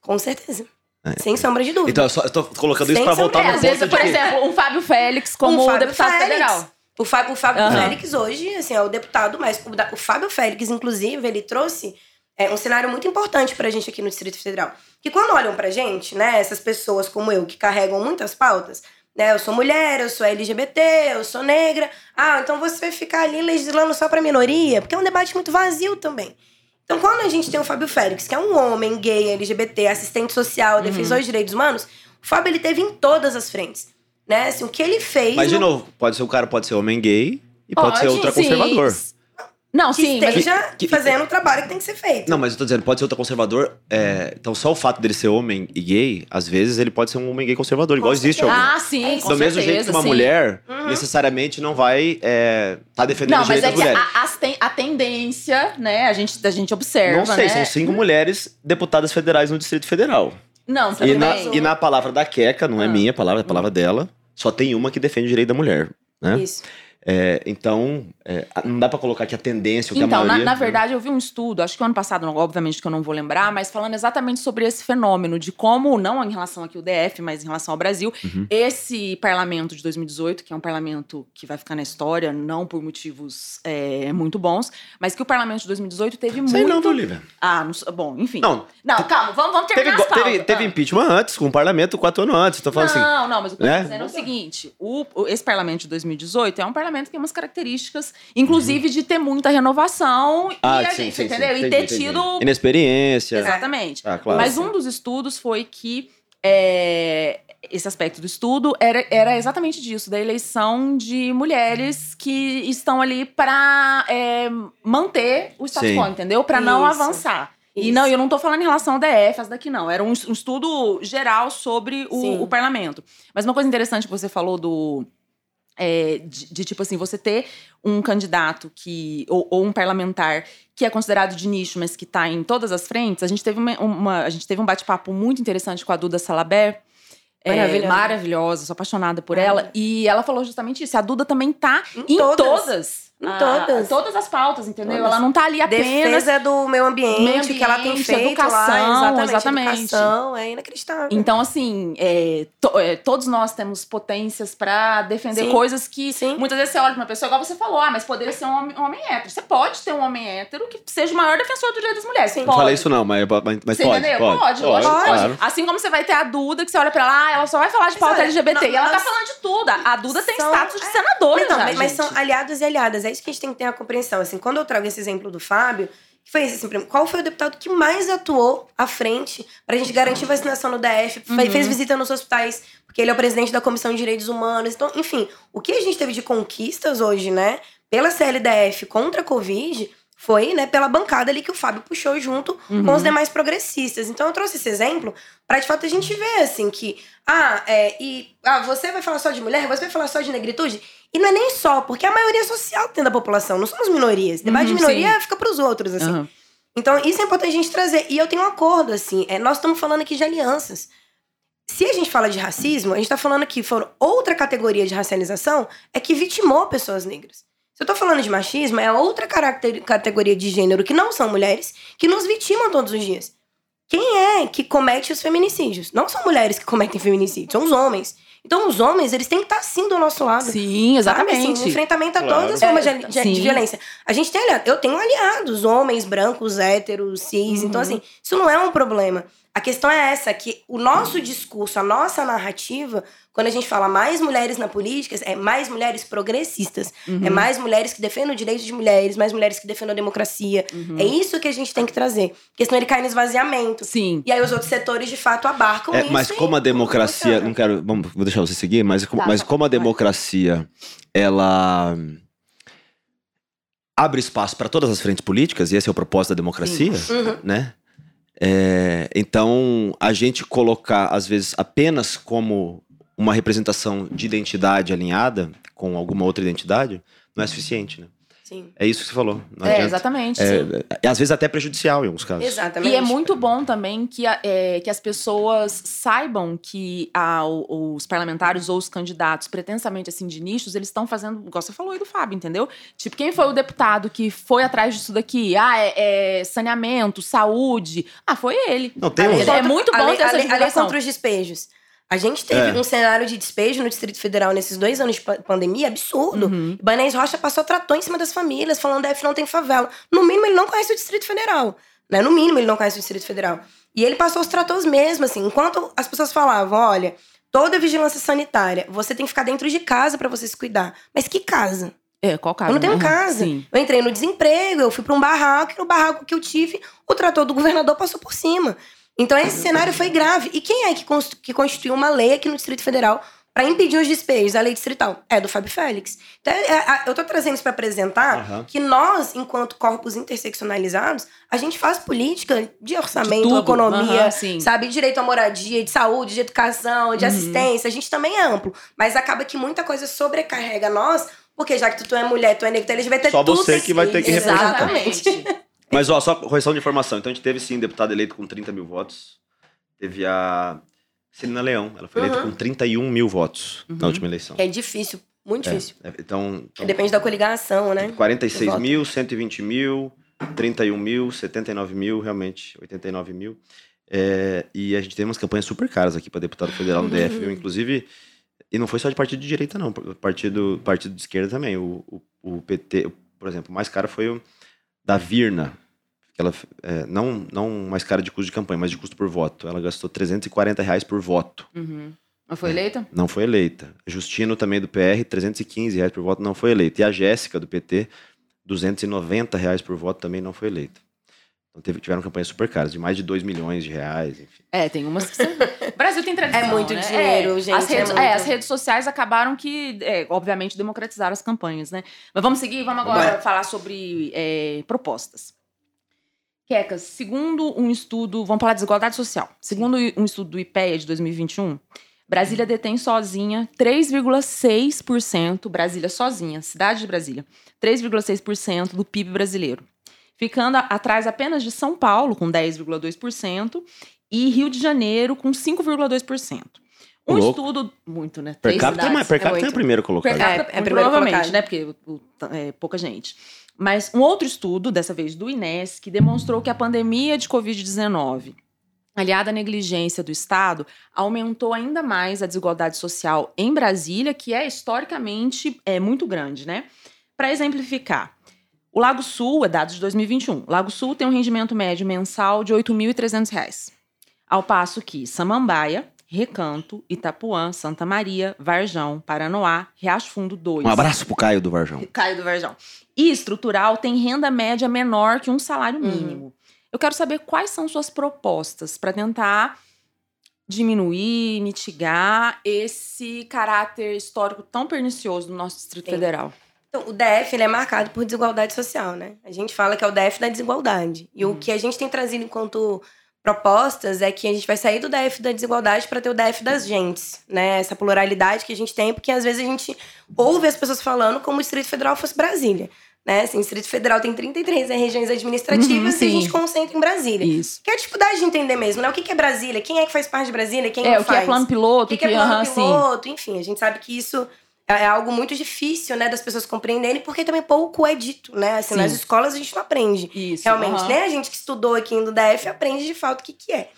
Com certeza. Sem sombra de dúvida. Então, eu só tô colocando isso Sem pra voltar sombra- no às vezes, por que- exemplo, um Fábio Félix como O Fábio deputado Félix. federal. O Fábio, o Fábio Aham. Félix hoje, assim, é o deputado, mas o, da- o Fábio Félix, inclusive, ele trouxe é, um cenário muito importante pra gente aqui no Distrito Federal. Que quando olham pra gente, né, essas pessoas como eu, que carregam muitas pautas, né, eu sou mulher, eu sou LGBT, eu sou negra, ah, então você vai ficar ali legislando só pra minoria, porque é um debate muito vazio também. Então, quando a gente tem o Fábio Félix, que é um homem gay, LGBT, assistente social, Uhum. defensor de direitos humanos, o Fábio ele teve em todas as frentes. Né? Assim, o que ele fez. Mas, de no- novo, pode ser o cara pode ser homem gay e pode, ser Pode, ultraconservador. sim. Não, que sim, mas esteja que- fazendo o trabalho que tem que ser feito. Não, mas eu tô dizendo, pode ser ultraconservador. É, então, só o fato dele ser homem e gay, às vezes ele pode ser um homem gay conservador, igual Com existe certeza. algum. Ah, sim, É com Do mesmo jeito certeza, que uma sim. mulher Uhum. necessariamente não vai é, tá defendendo Não, os mas direitos é das que mulheres. a, as ten- a tendência, né, a gente, a gente observa, Não sei, né? são cinco mulheres deputadas federais no Distrito Federal. Não, E também. na, e na palavra da Queca, não é Ah. minha palavra, é a palavra dela, só tem uma que defende o direito da mulher. Né? Isso. É, então, é, não dá pra colocar que a tendência, o que a Então, na, maioria... na verdade, eu vi um estudo, acho que o ano passado, não, obviamente que eu não vou lembrar, mas falando exatamente sobre esse fenômeno, de como, não em relação aqui ao DF, mas em relação ao Brasil, Uhum. esse parlamento de 2018, que é um parlamento que vai ficar na história, não por motivos é, muito bons, mas que o parlamento de 2018 teve Sei muito. não, viu, Lívia? Ah, não, bom, enfim. Não, Não, calma, vamos, vamos teve, terminar as pautas. teve, teve Ah. impeachment antes, com o parlamento quatro anos antes. Tô falando assim, não, não, mas o que eu né? tô dizendo é o seguinte: o- esse parlamento de 2018 é um parlamento que tem umas características, inclusive de ter muita renovação Uhum. Ah, e a sim, gente, sim, sim. entendeu? e Entendi, ter entendi. tido. Inexperiência. Exatamente. Ah, claro. Mas um dos estudos foi que é, esse aspecto do estudo era, era exatamente disso, da eleição de mulheres que estão ali para manter o status Sim. quo, entendeu? Para não Isso. avançar. E Isso. não, eu não tô falando em relação ao DF, as daqui não. Era um, um estudo geral sobre Sim. o, o parlamento. Mas uma coisa interessante que você falou do. É, de, de, tipo assim, você ter um candidato que. Ou, ou um parlamentar que é considerado de nicho, mas que tá em todas as frentes. A gente teve, uma, uma- a gente teve um bate-papo muito interessante com a Duda Salaber. é, Maravilhosa. sou apaixonada por ela. E ela falou justamente isso. A Duda também tá Em em, todas. todas. Em a- todas. todas as pautas, entendeu? Todas. Ela não tá ali apenas. Defesa do meio ambiente, meio que ela tem ambiente, feito educação, lá. Exatamente, exatamente. Educação, é inacreditável. Então, assim, é, to- é, todos nós temos potências pra defender Sim. coisas que Sim. muitas vezes você olha pra uma pessoa, igual você falou, ah, mas poderia ser um homem, um homem hétero. Você pode ter um homem hétero que seja o maior defensor do direito das mulheres. Sim. Não Pode. falei isso não, mas, mas, mas Você pode, entendeu? pode. Pode, lógico, pode. claro. Assim como você vai ter a Duda, que você olha pra ela, ah, ela só vai falar de pauta LGBT. não, e ela tá falando de tudo. A Duda tem São- status de é, senadora Então, já, mas, mas gente. são aliados e aliadas. É isso que a gente tem que ter a compreensão. Assim, quando eu trago esse exemplo do Fábio, que foi esse, assim, qual foi o deputado que mais atuou à frente pra gente garantir vacinação no DF, Uhum. fez visita nos hospitais, porque ele é o presidente da Comissão de Direitos Humanos. Então, enfim, o que a gente teve de conquistas hoje, né, pela CLDF contra a Covid, foi, né, pela bancada ali que o Fábio puxou junto Uhum. com os demais progressistas. Então eu trouxe esse exemplo pra de fato a gente ver assim que ah, é, e ah, você vai falar só de mulher, você vai falar só de negritude, e não é nem só, porque a maioria social tem da população, não somos minorias. Debate de Uhum, minoria sim. fica pros outros assim. Aham. Então, isso é importante a gente trazer. E eu tenho um acordo, assim. é, nós estamos falando aqui de alianças. Se a gente fala de racismo, a gente está falando que for outra categoria de racialização é que vitimou pessoas negras. Se eu tô falando de machismo, é outra categoria de gênero que não são mulheres que nos vitimam todos os dias. Quem é que comete os feminicídios? Não são mulheres que cometem feminicídios, são os homens. Então, os homens, eles têm que estar sim do nosso lado. Sim, assim, exatamente. no enfrentamento a Claro. todas as formas É, de, de- de violência. A gente tem aliados. Eu tenho aliados, homens, brancos, héteros, cis. Uhum. Então, assim, isso não é um problema. A questão é essa, que o nosso discurso, a nossa narrativa, quando a gente fala mais mulheres na política, é mais mulheres progressistas. Uhum. É mais mulheres que defendem o direito de mulheres, mais mulheres que defendem a democracia. Uhum. É isso que a gente tem que trazer. Porque senão ele cai no esvaziamento. Sim. E aí os outros setores, de fato, abarcam É, isso. mas como a democracia, não quero, vamos, vou deixar você seguir, mas, como- Tá, mas tá, como a democracia ela abre espaço para todas as frentes políticas e esse é o propósito da democracia, Uhum. né? É, então a gente colocar às vezes apenas como uma representação de identidade alinhada com alguma outra identidade não é suficiente, né? Sim. É isso que você falou. Não É, adianta. exatamente. É, é, às vezes até prejudicial em alguns casos. Exatamente. E é muito bom também que, é, que as pessoas saibam que a- os parlamentares ou os candidatos, pretensamente assim, de nichos, eles estão fazendo, igual você falou aí do Fábio, entendeu? Tipo, quem foi o deputado que foi atrás disso daqui? Ah, é, é saneamento, saúde. Ah, foi ele. Não tem A um- É muito bom a lei, ter essa lei- a lei divulgação. contra os despejos. A gente teve É. um cenário de despejo no Distrito Federal nesses dois anos de pa- pandemia absurdo. Uhum. Ibanez Rocha passou trator em cima das famílias, falando DF não tem favela. No mínimo, ele não conhece o Distrito Federal. Né? No mínimo, ele não conhece o Distrito Federal. E ele passou os tratores mesmo, assim. Enquanto as pessoas falavam, olha, toda vigilância sanitária, você tem que ficar dentro de casa pra você se cuidar. Mas que casa? É, qual caso? Eu não tenho Uhum, casa. Sim. Eu entrei no desemprego, eu fui pra um barraco, e no barraco que eu tive, o trator do governador passou por cima. Então esse cenário foi grave. E quem é que, que constituiu uma lei aqui no Distrito Federal para impedir os despejos, a lei distrital? É do Fábio Félix. Então, é- é- eu tô trazendo isso para apresentar Aham. que nós, enquanto corpos interseccionalizados, a gente faz política de orçamento, tudo. economia, sim. sabe, direito à moradia, de saúde, de educação, de Uhum. assistência. A gente também é amplo. Mas acaba que muita coisa sobrecarrega nós, porque já que tu, tu é mulher, tu é negro, tu é LGBT, Só você tem que vai ter que representar. Exatamente. Mas, ó, só correção de informação. Então, a gente teve, sim, deputado eleito com 30 mil votos. Teve a Celina Leão. Ela foi eleita Uhum. com 31 mil votos na Uhum. última eleição. É difícil, muito É, difícil. é, então, então, Depende da coligação, né? 46 voto. mil, 120 mil, 31 mil, 79 mil, realmente, 89 mil. É, e a gente teve umas campanhas super caras aqui para deputado federal no DF, viu? Inclusive, e não foi só de partido de direita, não. Partido, partido de esquerda também. O, o, o PT, por exemplo, o mais caro foi o da Virna. Que Ela, é, não, não mais cara de custo de campanha, mas de custo por voto. Ela gastou 340 reais por voto. Uhum. Não foi eleita? Não foi eleita. Justino também do PR, 315 reais por voto, não foi eleita. E a Jéssica do PT, 290 reais por voto, também não foi eleita. Então teve, tiveram campanhas super caras, de mais de 2 milhões de reais, enfim. É, tem umas que são... O Brasil tem tradição, É muito né? dinheiro, É, gente, As é redes, muito. é, as redes sociais acabaram que, é, obviamente, democratizaram as campanhas, né? Mas vamos seguir, vamos agora Bora. falar sobre é, propostas. Quecas, segundo um estudo, vamos falar de desigualdade social. Segundo um estudo do IPEA de 2021, Brasília detém sozinha 3,6%, Brasília sozinha, cidade de Brasília, 3,6% do PIB brasileiro. Ficando atrás apenas de São Paulo, com 10,2%, e Rio de Janeiro, com 5,2%. Um louco. estudo muito, né? Per capita, é, mais- per capita é, muito. o primeiro colocado. Per capita, É, é muito primeiro provavelmente, colocado. né? Porque é pouca gente. Mas um outro estudo, dessa vez do INES, que demonstrou que a pandemia de Covid-19, aliada à negligência do Estado, aumentou ainda mais a desigualdade social em Brasília, que é historicamente é, muito grande, né? Para exemplificar, o Lago Sul, é de 2021, o Lago Sul tem um rendimento médio mensal de 8.300 reais. Ao passo que Samambaia, Recanto, Itapuã, Santa Maria, Varjão, Paranoá, Riacho Fundo 2. Um abraço pro Caio do Varjão. Caio do Varjão. E estrutural tem renda média menor que um salário Uhum. mínimo. Eu quero saber quais são suas propostas para tentar diminuir, mitigar esse caráter histórico tão pernicioso do nosso Distrito Sim. Federal. Então, o DF ele é marcado por desigualdade social, né? A gente fala que é o DF da desigualdade. E o que a gente tem trazido enquanto propostas é que a gente vai sair do DF da desigualdade para ter o DF das gentes, né? Essa pluralidade que a gente tem, porque às vezes a gente ouve as pessoas falando como o Distrito Federal fosse Brasília, né? Assim, o Distrito Federal tem 33 regiões administrativas Uhum, e a sim. gente concentra em Brasília. Isso. Que é a dificuldade de entender mesmo, né? O que é Brasília? Quem é que faz parte de Brasília? Quem É, o que é faz? plano O piloto, que, que é plano sim. piloto? Enfim, a gente sabe que isso é algo muito difícil, né, das pessoas compreenderem, porque também pouco é dito, né? Assim, Sim. nas escolas a gente não aprende. Isso. Realmente, aham. né? A gente que estudou aqui no DF aprende de fato o que, que é.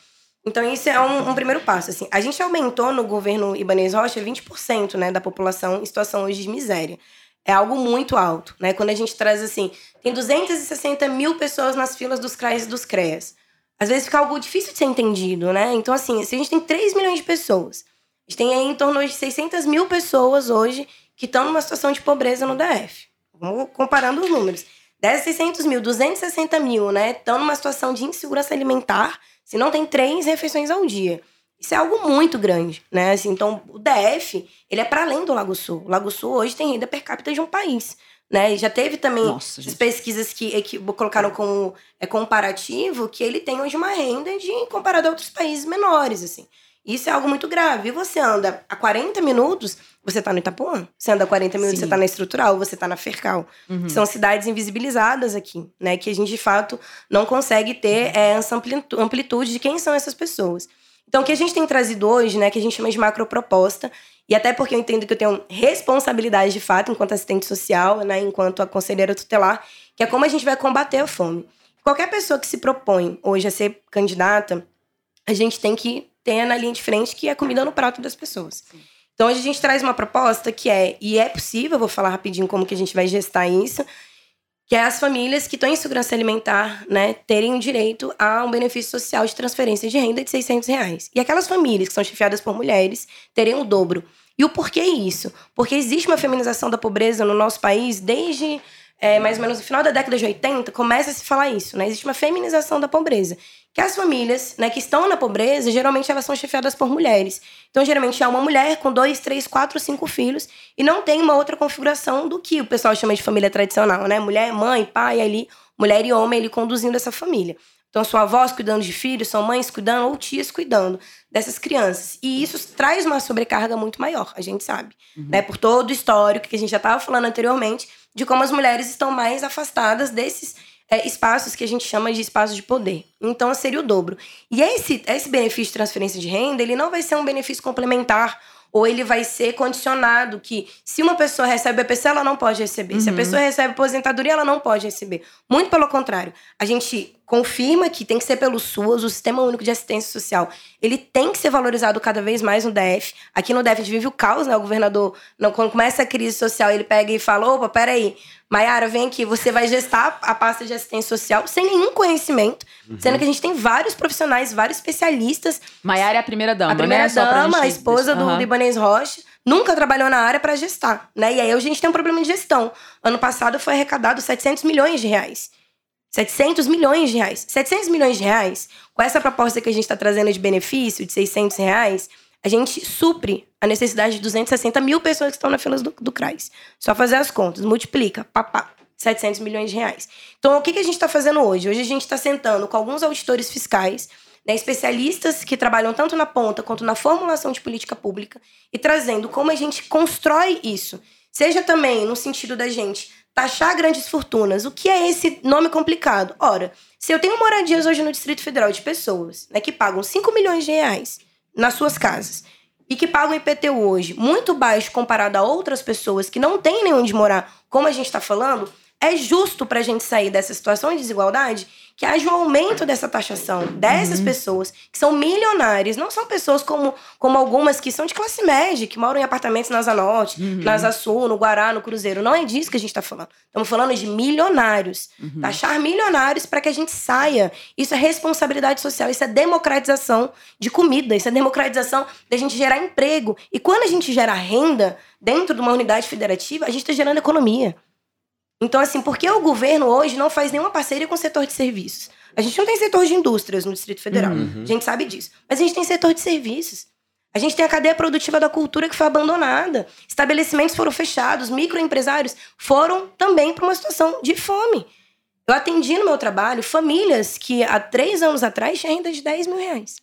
Então, isso é um, um primeiro passo. Assim. A gente aumentou no governo Ibanez Rocha 20% né, da população em situação hoje de miséria. É algo muito alto, né? Quando a gente traz assim, tem 260 mil pessoas nas filas dos CRAs e dos CREAS. Às vezes fica algo difícil de ser entendido, né? Então, assim, se a gente tem 3 milhões de pessoas, a gente tem aí em torno de 600 mil pessoas hoje que estão numa situação de pobreza no DF. Vamos comparando os números. Dessas 600 mil, 260 mil, né, estão numa situação de insegurança alimentar, se não tem três refeições ao dia. Isso é algo muito grande, né? Assim, então, o DF, ele é para além do Lago Sul. O Lago Sul hoje tem renda per capita de um país, né? E já teve também Nossa, pesquisas que, que colocaram como é, comparativo que ele tem hoje uma renda de comparado a outros países menores, assim. Isso é algo muito grave. E você anda a 40 minutos, você tá no Itapuã. Você anda a 40 minutos, Sim. você tá na Estrutural, você tá na Fercal. Uhum. São cidades invisibilizadas aqui, né? Que a gente, de fato, não consegue ter é, essa amplitu- amplitude de quem são essas pessoas. Então, o que a gente tem trazido hoje, né? Que a gente chama de macroproposta, e até porque eu entendo que eu tenho responsabilidade, de fato, enquanto assistente social, né? Enquanto a conselheira tutelar, que é como a gente vai combater a fome. Qualquer pessoa que se propõe hoje a ser candidata, a gente tem que ter na linha de frente que é comida no prato das pessoas. Então hoje a gente traz uma proposta que é, e é possível, vou falar rapidinho como que a gente vai gestar isso, que é as famílias que estão em segurança alimentar, né, terem o direito a um benefício social de transferência de renda de 600 reais. E aquelas famílias que são chefiadas por mulheres terem o dobro. E o porquê isso? Porque existe uma feminização da pobreza no nosso país desde é, mais ou menos no final da década de 80, começa a se falar isso, né? Existe uma feminização da pobreza. Que as famílias né, que estão na pobreza, geralmente elas são chefiadas por mulheres. Então, geralmente é uma mulher com dois, três, quatro, cinco filhos e não tem uma outra configuração do que o pessoal chama de família tradicional, né? Mulher, mãe, pai ali, mulher e homem ali conduzindo essa família. Então, são avós cuidando de filhos, são mães cuidando ou tias cuidando dessas crianças. E isso traz uma sobrecarga muito maior, a gente sabe. Né? Por todo o histórico que a gente já estava falando anteriormente, de como as mulheres estão mais afastadas desses é, espaços que a gente chama de espaços de poder. Então, seria o dobro. E esse, esse benefício de transferência de renda, ele não vai ser um benefício complementar ou ele vai ser condicionado que se uma pessoa recebe BPC, ela não pode receber. Se a Uhum. pessoa recebe aposentadoria, ela não pode receber. Muito pelo contrário. A gente confirma que tem que ser pelo SUAS, o Sistema Único de Assistência Social. Ele tem que ser valorizado cada vez mais no DF. Aqui no DF a gente vive o caos, né? O governador, não, quando começa a crise social, ele pega e fala, opa, peraí, Maiara, vem aqui, você vai gestar a pasta de assistência social sem nenhum conhecimento, sendo que a gente tem vários profissionais, vários especialistas Maiara é a primeira dama, a primeira né? Só pra dama, a esposa do, Aham. do Ibanez Rocha, nunca trabalhou na área para gestar, né? E aí a gente tem um problema de gestão. Ano passado foi arrecadado 700 milhões de reais. 700 milhões de reais. 700 milhões de reais, com essa proposta que a gente está trazendo de benefício, de 600 reais, a gente supre a necessidade de 260 mil pessoas que estão na fila do, do CRAS. Só fazer as contas, multiplica, papá. 700 milhões de reais. Então, o que, que a gente está fazendo hoje? Hoje a gente está sentando com alguns auditores fiscais, né, especialistas que trabalham tanto na ponta quanto na formulação de política pública e trazendo como a gente constrói isso. Seja também no sentido da gente taxar grandes fortunas. O que é esse nome complicado? Ora, se eu tenho moradias hoje no Distrito Federal de pessoas né, que pagam 5 milhões de reais nas suas casas, e que pagam IPTU hoje muito baixo comparado a outras pessoas que não têm nem onde morar, como a gente está falando, é justo para a gente sair dessa situação de desigualdade que haja um aumento dessa taxação dessas uhum. pessoas que são milionárias, não são pessoas como, como algumas que são de classe média, que moram em apartamentos na Asa Norte, uhum. na Asa Sul, no Guará, no Cruzeiro. Não é disso que a gente está falando. Estamos falando de milionários. Uhum. Taxar milionários para que a gente saia. Isso é responsabilidade social, isso é democratização de comida, isso é democratização da gente gerar emprego. E quando a gente gera renda dentro de uma unidade federativa, a gente está gerando economia. Então, assim, por que o governo hoje não faz nenhuma parceria com o setor de serviços? A gente não tem setor de indústrias no Distrito Federal. Uhum. A gente sabe disso. Mas a gente tem setor de serviços. A gente tem a cadeia produtiva da cultura que foi abandonada. Estabelecimentos foram fechados, microempresários foram também para uma situação de fome. Eu atendi no meu trabalho famílias que há três anos atrás tinham renda de 10 mil reais.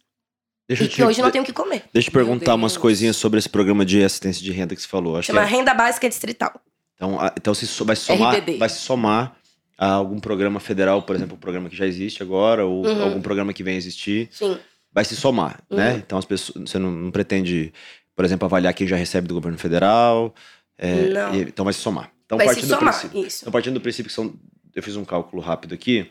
Deixa e que te, hoje não tem o que comer. Deixa eu perguntar umas coisinhas sobre esse programa de assistência de renda que você falou. Acho Chama é... Renda Básica Distrital. Então, então se vai se somar, vai se somar a algum programa federal, por exemplo, o um programa que já existe agora, ou uhum. algum programa que vem a existir. Sim. Vai se somar, né? uhum. né? Então as pessoas, você não, não, pretende, por exemplo, avaliar quem já recebe do governo federal. É, não. E, então vai se somar. Então, vai partindo se somar, do princípio, isso. Então, partindo do princípio que são. Eu fiz um cálculo rápido aqui.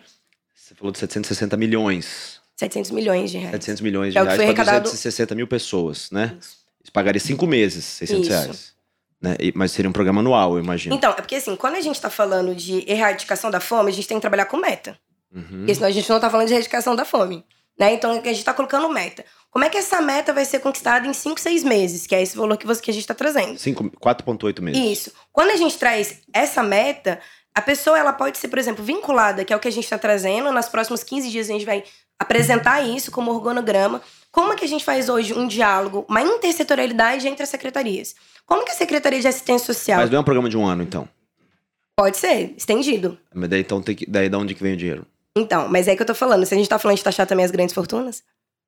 Você falou de 760 milhões. 700 milhões de reais. 700 milhões de é reais para arrecadado... 260 mil pessoas, né? Isso. Isso pagaria cinco meses, 600 Isso. reais. Né? Mas seria um programa anual, eu imagino. Então, é porque assim, quando a gente está falando de erradicação da fome, a gente tem que trabalhar com meta. Uhum. Porque senão a gente não está falando de erradicação da fome. Né? Então, a gente está colocando meta. Como é que essa meta vai ser conquistada em 5, 6 meses? Que é esse valor que, você, que a gente está trazendo. 4,8 meses. Isso. Quando a gente traz essa meta, a pessoa ela pode ser, por exemplo, vinculada, que é o que a gente está trazendo. Nos próximos 15 dias a gente vai apresentar isso como organograma. Como é que a gente faz hoje um diálogo, uma intersetorialidade entre as secretarias? Como que a Secretaria de Assistência Social. Mas não é um programa de um ano, então? Pode ser, estendido. Mas daí, então, tem que, daí de onde que vem o dinheiro? Então, mas é que eu tô falando. Se a gente tá falando de taxar também as grandes fortunas.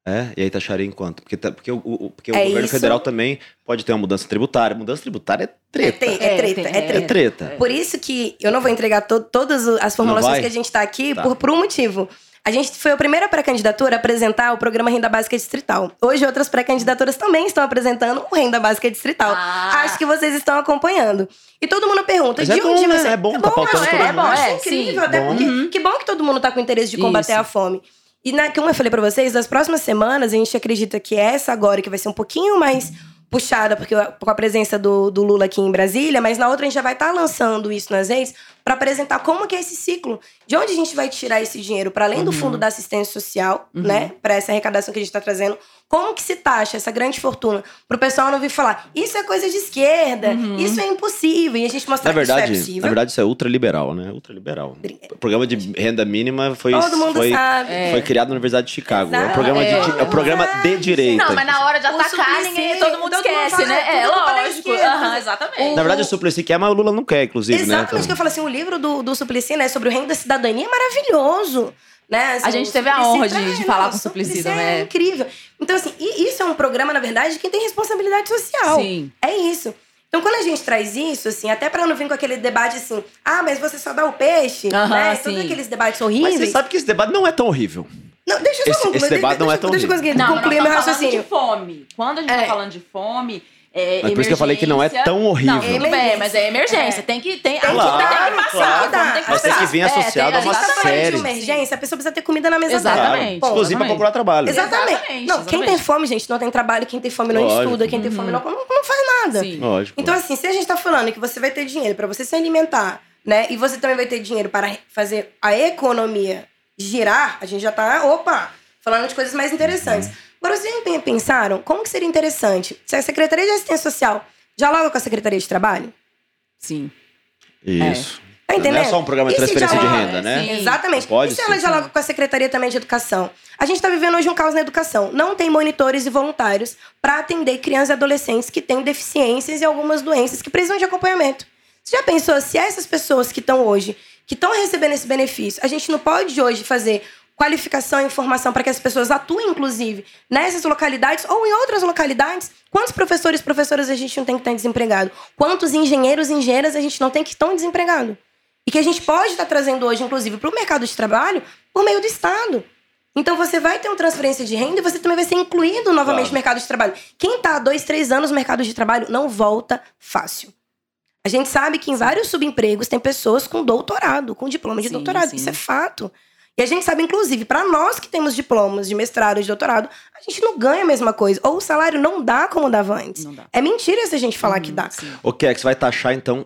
É, e aí taxaria em quanto? Porque, tá, porque, o, o porque o é governo isso. federal também pode ter uma mudança tributária. Mudança tributária é treta. É, é treta, é, é, treta. É treta. Por isso que eu não vou entregar to todas as formulações que a gente tá aqui tá. Por, por um motivo. A gente foi a primeira pré-candidatura a apresentar o programa Renda Básica Distrital. Hoje, outras pré-candidaturas também estão apresentando o Renda Básica Distrital. Ah. Acho que vocês estão acompanhando. E todo mundo pergunta, Mas de é onde bom, você... Né? É bom, é tá bom, tá é, é, bom, é, incrível, sim. até bom. porque... Uhum. Que bom que todo mundo tá com interesse de combater Isso. a fome. E na, como eu falei para vocês, nas próximas semanas, a gente acredita que essa agora, que vai ser um pouquinho mais puxada porque, com a presença do, do Lula aqui em Brasília, mas na outra a gente já vai estar tá lançando isso nas redes para apresentar como que é esse ciclo. De onde a gente vai tirar esse dinheiro, para além uhum. do fundo da assistência social, uhum. né? Para essa arrecadação que a gente está trazendo, como que se taxa essa grande fortuna? Para o pessoal não vir falar, isso é coisa de esquerda, uhum. isso é impossível. E a gente mostrar na verdade, que isso é possível. Na verdade, isso é ultraliberal, né? Ultraliberal. O programa de renda mínima foi, Todo mundo foi, sabe. foi é. criado na Universidade de Chicago. Exato. É um programa, é. De, é um programa de direita. Não, mas na hora de atacar, ninguém, todo mundo todo esquece, mundo né? É, lógico. Uhum, exatamente. Na verdade, o Suplicy quer, mas o Lula não quer, inclusive, exatamente, né? Exatamente, que eu falo assim, o livro do, do Suplicy, né, sobre o reino da cidadania é maravilhoso. Né? Assim, a gente teve a honra de, de falar com o Suplicy né? É incrível. Então, assim, isso é um programa, na verdade, de quem tem responsabilidade social. Sim. É isso. Então, quando a gente traz isso, assim, até pra não vir com aquele debate assim, ah, mas você só dá o peixe, uh -huh, né? Todos aqueles debates horríveis. Mas você sabe que esse debate não é tão horrível. Não, deixa eu só esse, concluir. Esse debate deixa, não é tão deixa, horrível. Deixa eu conseguir concluir meu raciocínio. de fome. Quando a gente tá é. tá falando de fome, é, mas por isso que eu falei que não é tão horrível. Não, tudo bem, mas é emergência. É. Tem que tem, tem, claro, que, tem que passar. Claro. Tem que mas tem que vir associado é, a uma série. de emergência, a pessoa precisa ter comida na mesa exatamente. dela. Inclusive para procurar trabalho. Exatamente. exatamente. Não, quem tem fome, gente, não tem trabalho. Quem tem fome não Lógico. estuda. Quem tem fome não, não faz nada. Sim. Lógico. Então, assim, se a gente tá falando que você vai ter dinheiro para você se alimentar, né? E você também vai ter dinheiro para fazer a economia girar, a gente já tá, opa, falando de coisas mais interessantes. Agora, vocês já pensaram como que seria interessante se a Secretaria de Assistência Social Dialoga com a Secretaria de Trabalho? Sim. Isso. É. Tá entendendo? Não é só um programa de transferência de renda, né? Sim. Exatamente. Pode e se ela dialoga com a Secretaria também de Educação? A gente está vivendo hoje um caos na educação. Não tem monitores e voluntários para atender crianças e adolescentes que têm deficiências e algumas doenças que precisam de acompanhamento. Você já pensou se essas pessoas que estão hoje, que estão recebendo esse benefício, a gente não pode hoje fazer qualificação e informação para que as pessoas atuem, inclusive, nessas localidades ou em outras localidades. Quantos professores e professoras a gente não tem que estar desempregado? Quantos engenheiros e engenheiras a gente não tem que estão desempregados? E que a gente pode estar trazendo hoje, inclusive, para o mercado de trabalho por meio do Estado. Então você vai ter uma transferência de renda e você também vai ser incluído novamente Claro. no mercado de trabalho. Quem tá há dois, três anos no mercado de trabalho não volta fácil. A gente sabe que em vários subempregos tem pessoas com doutorado, com diploma de Sim, doutorado. sim. Isso é fato. E a gente sabe, inclusive, para nós que temos diplomas de mestrado e de doutorado, a gente não ganha a mesma coisa. Ou o salário não dá como dava antes. Não dá. É mentira se a gente falar que Uhum, dá. sim. O Kex vai taxar, então,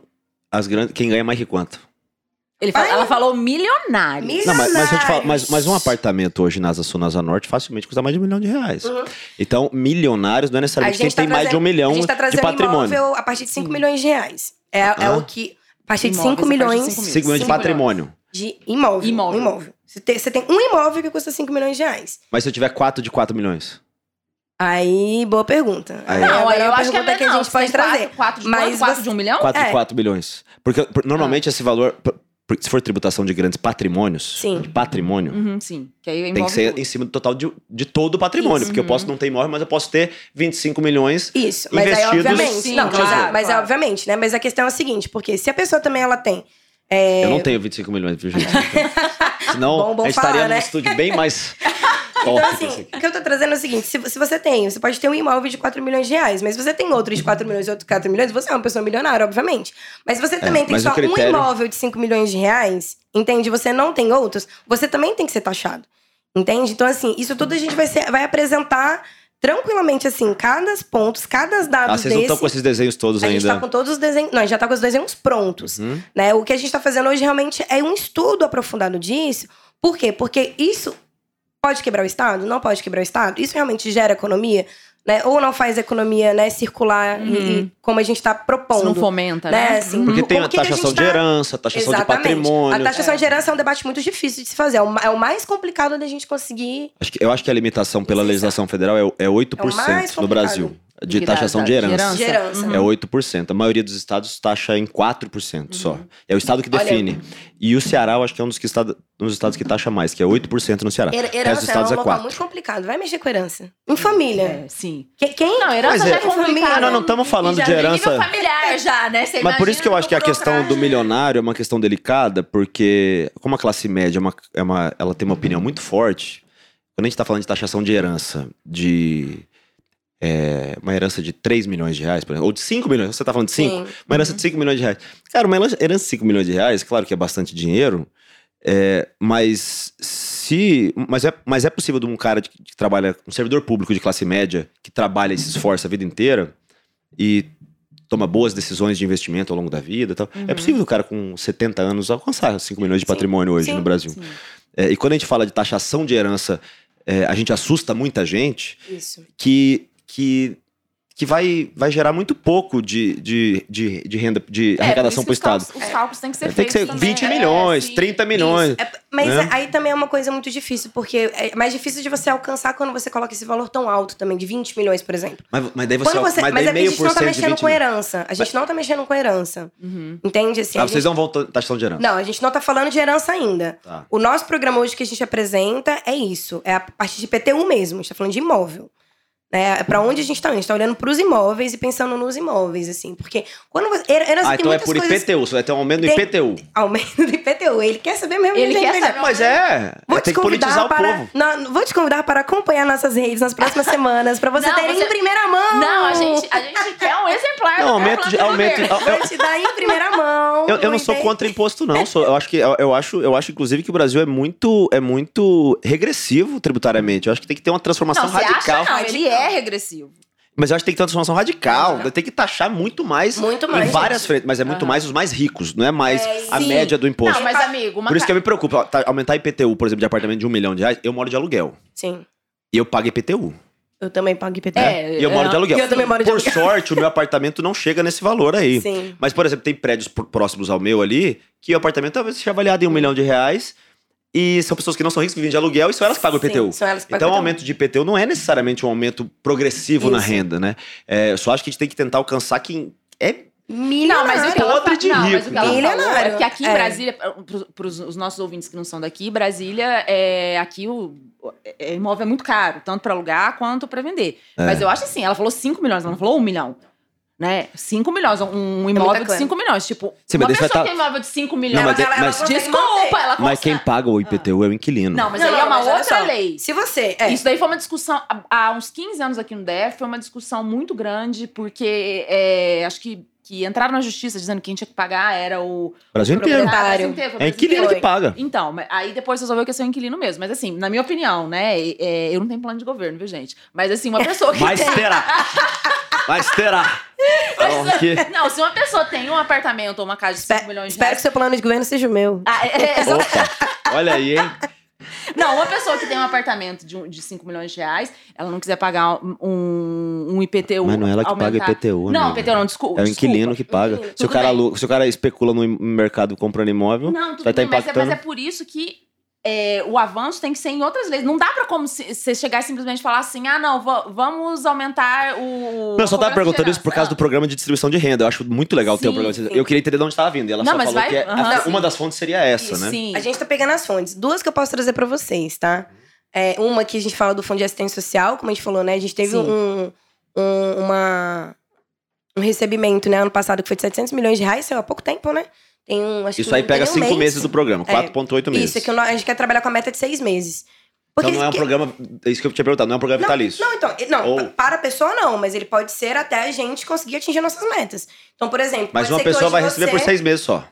as grandes. Quem ganha mais que quanto? Ele fala- ela falou milionário. Mil- Não, mas, mas, falo, mas, Milionários. mas um apartamento hoje na Asa Sul, na Asa Norte, facilmente custa mais de um milhão de reais. Uhum. Então, milionários não é necessariamente quem gente tá tem mais de um trazendo- milhão a gente tá de trazendo patrimônio. imóvel a partir de 5 Sim. milhões de reais. É, é Ah. o que. A partir de Imóveis 5 a partir de milhões cinco mil. 5 milhões de patrimônio. De imóvel. Imóvel. Um imóvel. Você tem, você tem um imóvel que custa 5 milhões de reais. Mas se eu tiver 4 de 4 milhões? Aí, boa pergunta. Aí- Não, agora aí é eu acho que é pergunta que a gente pode quatro- trazer. Quatro de Mas quanto? Quatro você- de um milhão? 4 de É. 4 bilhões. Porque por- normalmente esse valor, por- por- se for tributação de grandes patrimônios, Sim. de patrimônio, Uhum, sim. Que aí tem que ser tudo. em cima do total de, de todo o patrimônio. Isso. Porque eu posso não ter imóvel, mas eu posso ter 25 milhões. Isso, mas aí Investidos- obviamente. Sim, não, mas, claro, é, mas é claro. obviamente, né? Mas a questão é a seguinte, porque se a pessoa também ela tem. É, Eu não tenho 25 milhões, viu, gente? Senão, Bom, bom a gente falar, estaria né? num estúdio bem mais Então, assim, aqui. o que eu tô trazendo é o seguinte: se, se você tem, você pode ter um imóvel de 4 milhões de reais, mas se você tem outro de 4 milhões e outro de 4 milhões, você é uma pessoa milionária, obviamente. Mas se você também tem É, mas só critério- um imóvel de 5 milhões de reais, entende? Você não tem outros, você também tem que ser taxado. Entende? Então, assim, isso tudo a gente vai, ser- vai apresentar tranquilamente, assim, cada pontos, cada dado Ah, vocês não desse. estão com esses desenhos todos a gente ainda. tá com todos os desenhos. Não, a gente já tá com os desenhos prontos. Uhum. Né? O que a gente está fazendo hoje realmente é um estudo aprofundado disso. Por quê? Porque isso pode quebrar o Estado? Não pode quebrar o Estado? Isso realmente gera economia? Né? Ou não faz a economia né, circular e- e, como a gente está propondo? Se não fomenta, né? né? Assim, Porque tem a taxação de tá- herança, taxação de patrimônio. A taxação de herança é um debate muito difícil de se fazer. É o, é o mais complicado da gente conseguir. Acho que- eu acho que a limitação pela legislação federal é, é 8% É no. Brasil. De taxação de herança. De herança. É 8%. A maioria dos estados taxa em 4% só. É o estado que Olha- define. E o Ceará, eu acho que é um dos, que estado, um dos estados que taxa mais, que é 8% no Ceará. Her- Herança é um estados é local 4%. muito complicado. Vai mexer com herança. Em família. É, sim. Que- Quem? Não, herança já é- é complicado. Não, não estamos falando já de herança- nível familiar já, né? Você Mas por isso que eu acho que a questão do milionário é uma questão delicada, porque como a classe média é uma, é uma- ela tem uma opinião muito forte, quando a gente tá falando de taxação de herança, de é, uma herança de 3 milhões de reais, por exemplo, ou de 5 milhões, você tá falando de 5? Sim. Uma herança de 5 milhões de reais. Cara, uma herança de 5 milhões de reais, claro que é bastante dinheiro, é, mas se. Mas é, mas é possível de um cara de- que trabalha, um servidor público de classe média, que trabalha e se esforça a vida inteira e toma boas decisões de investimento ao longo da vida e tal. É possível o cara com 70 anos alcançar 5 milhões de Sim. patrimônio hoje Sim. no Brasil. Sim. É, e quando a gente fala de taxação de herança, é, a gente assusta muita gente Isso. que, que, que vai, vai gerar muito pouco de, de, de, de renda, de É, arrecadação por para o Estado. Os cálculos, os cálculos têm que ser Tem que feitos ser também. 20 É, milhões, sim. 30 milhões. É, mas né? aí também é uma coisa muito difícil, porque é mais difícil de você alcançar quando você coloca esse valor tão alto também, de 20 milhões, por exemplo. Mas, mas daí você, Quando você, mas mas daí é a gente não tá de mexendo 20 com herança. A gente não tá mexendo com herança. Uhum. Entende? Assim, Ah, a vocês gente- não vão to- taxação de herança. Não, a gente não tá falando de herança ainda. Tá. O nosso programa hoje que a gente apresenta é isso. É a partir de PTU mesmo. A gente tá falando de imóvel. Né? É pra onde a gente tá? A gente tá olhando pros imóveis e pensando nos imóveis, assim. Porque quando você. her- Herança Ah, tem então é por coisas. IPTU, você vai ter um aumento do Tem- IPTU. Aumento do IPTU. Ele quer saber mesmo. Ele quer saber. Mas é, Vou é tem te que politizar convidar o para. povo. Não, vou te convidar para acompanhar nossas redes nas próximas semanas, para você Não, ter você- em primeira mão. Não, a gente, a gente quer um exemplar Não, do aumento de- aumento de- governo. Vou te dar em primeira mão. Eu, eu não sou contra imposto, não. Sou- eu, acho que, eu, eu acho, eu acho, inclusive, que o Brasil é muito, é muito regressivo tributariamente. Eu acho que tem que ter uma transformação Não, você radical. acha? Não, ele é regressivo. Mas eu acho que tem que ter uma transformação radical. Tem que taxar muito mais Muito em mais, várias gente. frentes. Mas é muito Aham. mais os mais ricos, não é mais É, a sim. média do imposto. Não, mas amigo, uma Por isso que eu me preocupo. tá- aumentar IPTU, por exemplo, de apartamento de um milhão de reais, eu moro de aluguel. Sim. E eu pago IPTU. Eu também pago IPTU. É, E eu moro de é, aluguel. Eu também moro de Por aluguel. sorte, o meu apartamento não chega nesse valor aí. Sim. Mas, por exemplo, tem prédios pr- próximos ao meu ali, que o apartamento talvez seja avaliado em um milhão de reais. E são pessoas que não são ricas, que vivem de aluguel, e são elas que pagam o Sim, IPTU. são elas que pagam Então, o aumento de IPTU não é necessariamente um aumento progressivo na Isso. renda, né? É, eu só acho que a gente tem que tentar alcançar quem é. Não, mas o que ela, Podre de não, mas rico, o que ela falou Milionário. é que aqui em É. Brasília, para os nossos ouvintes que não são daqui, Brasília, é, aqui o é, imóvel é muito caro, tanto para alugar quanto para vender. É. Mas eu acho assim, ela falou 5 milhões, ela não falou 1 milhão. Né? 5 milhões, um imóvel de 5 milhões. Tipo, Sim, uma pessoa tá... que tem imóvel de 5 milhões. Não, mas, ela, ela mas, consegue desculpa, ela consegue. mas quem paga o IPTU é o inquilino. Não, mas Não, aí não, é uma outra só. lei. Se você. É, Isso daí foi uma discussão há- uns 15 anos aqui no DF, foi uma discussão muito grande, porque é, acho que, que entraram na justiça dizendo que quem tinha que pagar era o Brasil inteiro. proprietário. Brasil inteiro, foi o É inquilino inteiro. que paga. Então, aí depois resolveu que ia ser um inquilino mesmo. Mas assim, na minha opinião, né? é, eu não tenho plano de governo, viu, gente? Mas assim, uma pessoa que Mas tem... terá. Mas terá. Não, se uma pessoa tem um apartamento ou uma casa de 5 Espero, milhões de espero que seu plano de governo seja o meu. Ah, é, é, Opa, olha aí, hein? Não, uma pessoa que tem um apartamento de, um, de 5 milhões de reais, ela não quiser pagar um, um IPTU. Mas não é ela que paga aumentar- IPTU, Não, amiga. IPTU não, desculpa. É o inquilino que paga. Se o, cara, bem. se o cara especula no mercado comprando imóvel, Não, tudo vai estar bem, mas, é, impactando. mas é por isso que é, o avanço tem que ser em outras leis. Não dá pra como se- você chegar e simplesmente falar assim, ah, não, va- vamos aumentar o... Não, eu só tava perguntando isso por causa do programa de distribuição de renda. Eu acho muito legal ter o Sim, programa. de sim. Eu queria entender de onde estava vindo. E ela Não, só mas falou vai- que é- uma sim. das fontes seria essa, né? Sim. A gente tá pegando as fontes. Duas que eu posso trazer pra vocês, tá? É, uma que a gente fala do Fundo de Assistência Social, como a gente falou, né? A gente teve Sim. um, um, uma, um recebimento, né? Ano passado que foi de 700 milhões de reais, saiu há pouco tempo, né? Tem um, acho Isso que aí pega um cinco mês. meses do programa, É. 4,8 meses. Isso, é que a gente quer trabalhar com a meta de seis meses. Porque Então não é um que- programa. É isso que eu tinha perguntado, não é um programa Não, vitalício. Não, então, não, Ou- para a pessoa não, mas ele pode ser até a gente conseguir atingir nossas metas. Então, por exemplo, Mas pode uma ser que pessoa hoje vai receber por você- seis meses só.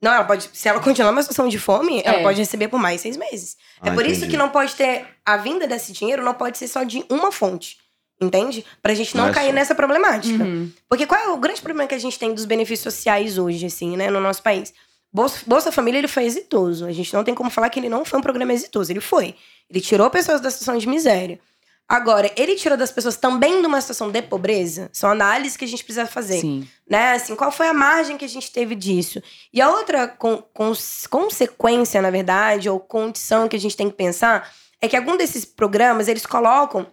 Não, ela pode, se ela continuar numa situação de fome, ela É. pode receber por mais seis meses. é Ah, por isso entendi. que não pode ter a vinda desse dinheiro, não pode ser só de uma fonte. Entende? Pra gente não Não é cair nessa problemática. Uhum. Porque qual é o grande problema que a gente tem dos benefícios sociais hoje, assim, né, no nosso país? Bolsa, Bolsa Família, ele foi exitoso. A gente não tem como falar que ele não foi um programa exitoso. Ele foi. Ele tirou pessoas da situação de miséria. Agora, ele tirou das pessoas também de uma situação de pobreza? São análises que a gente precisa fazer Sim. né? Assim, qual foi a margem que a gente teve disso? E a outra con- cons- consequência, na verdade, ou condição que a gente tem que pensar é que algum desses programas eles colocam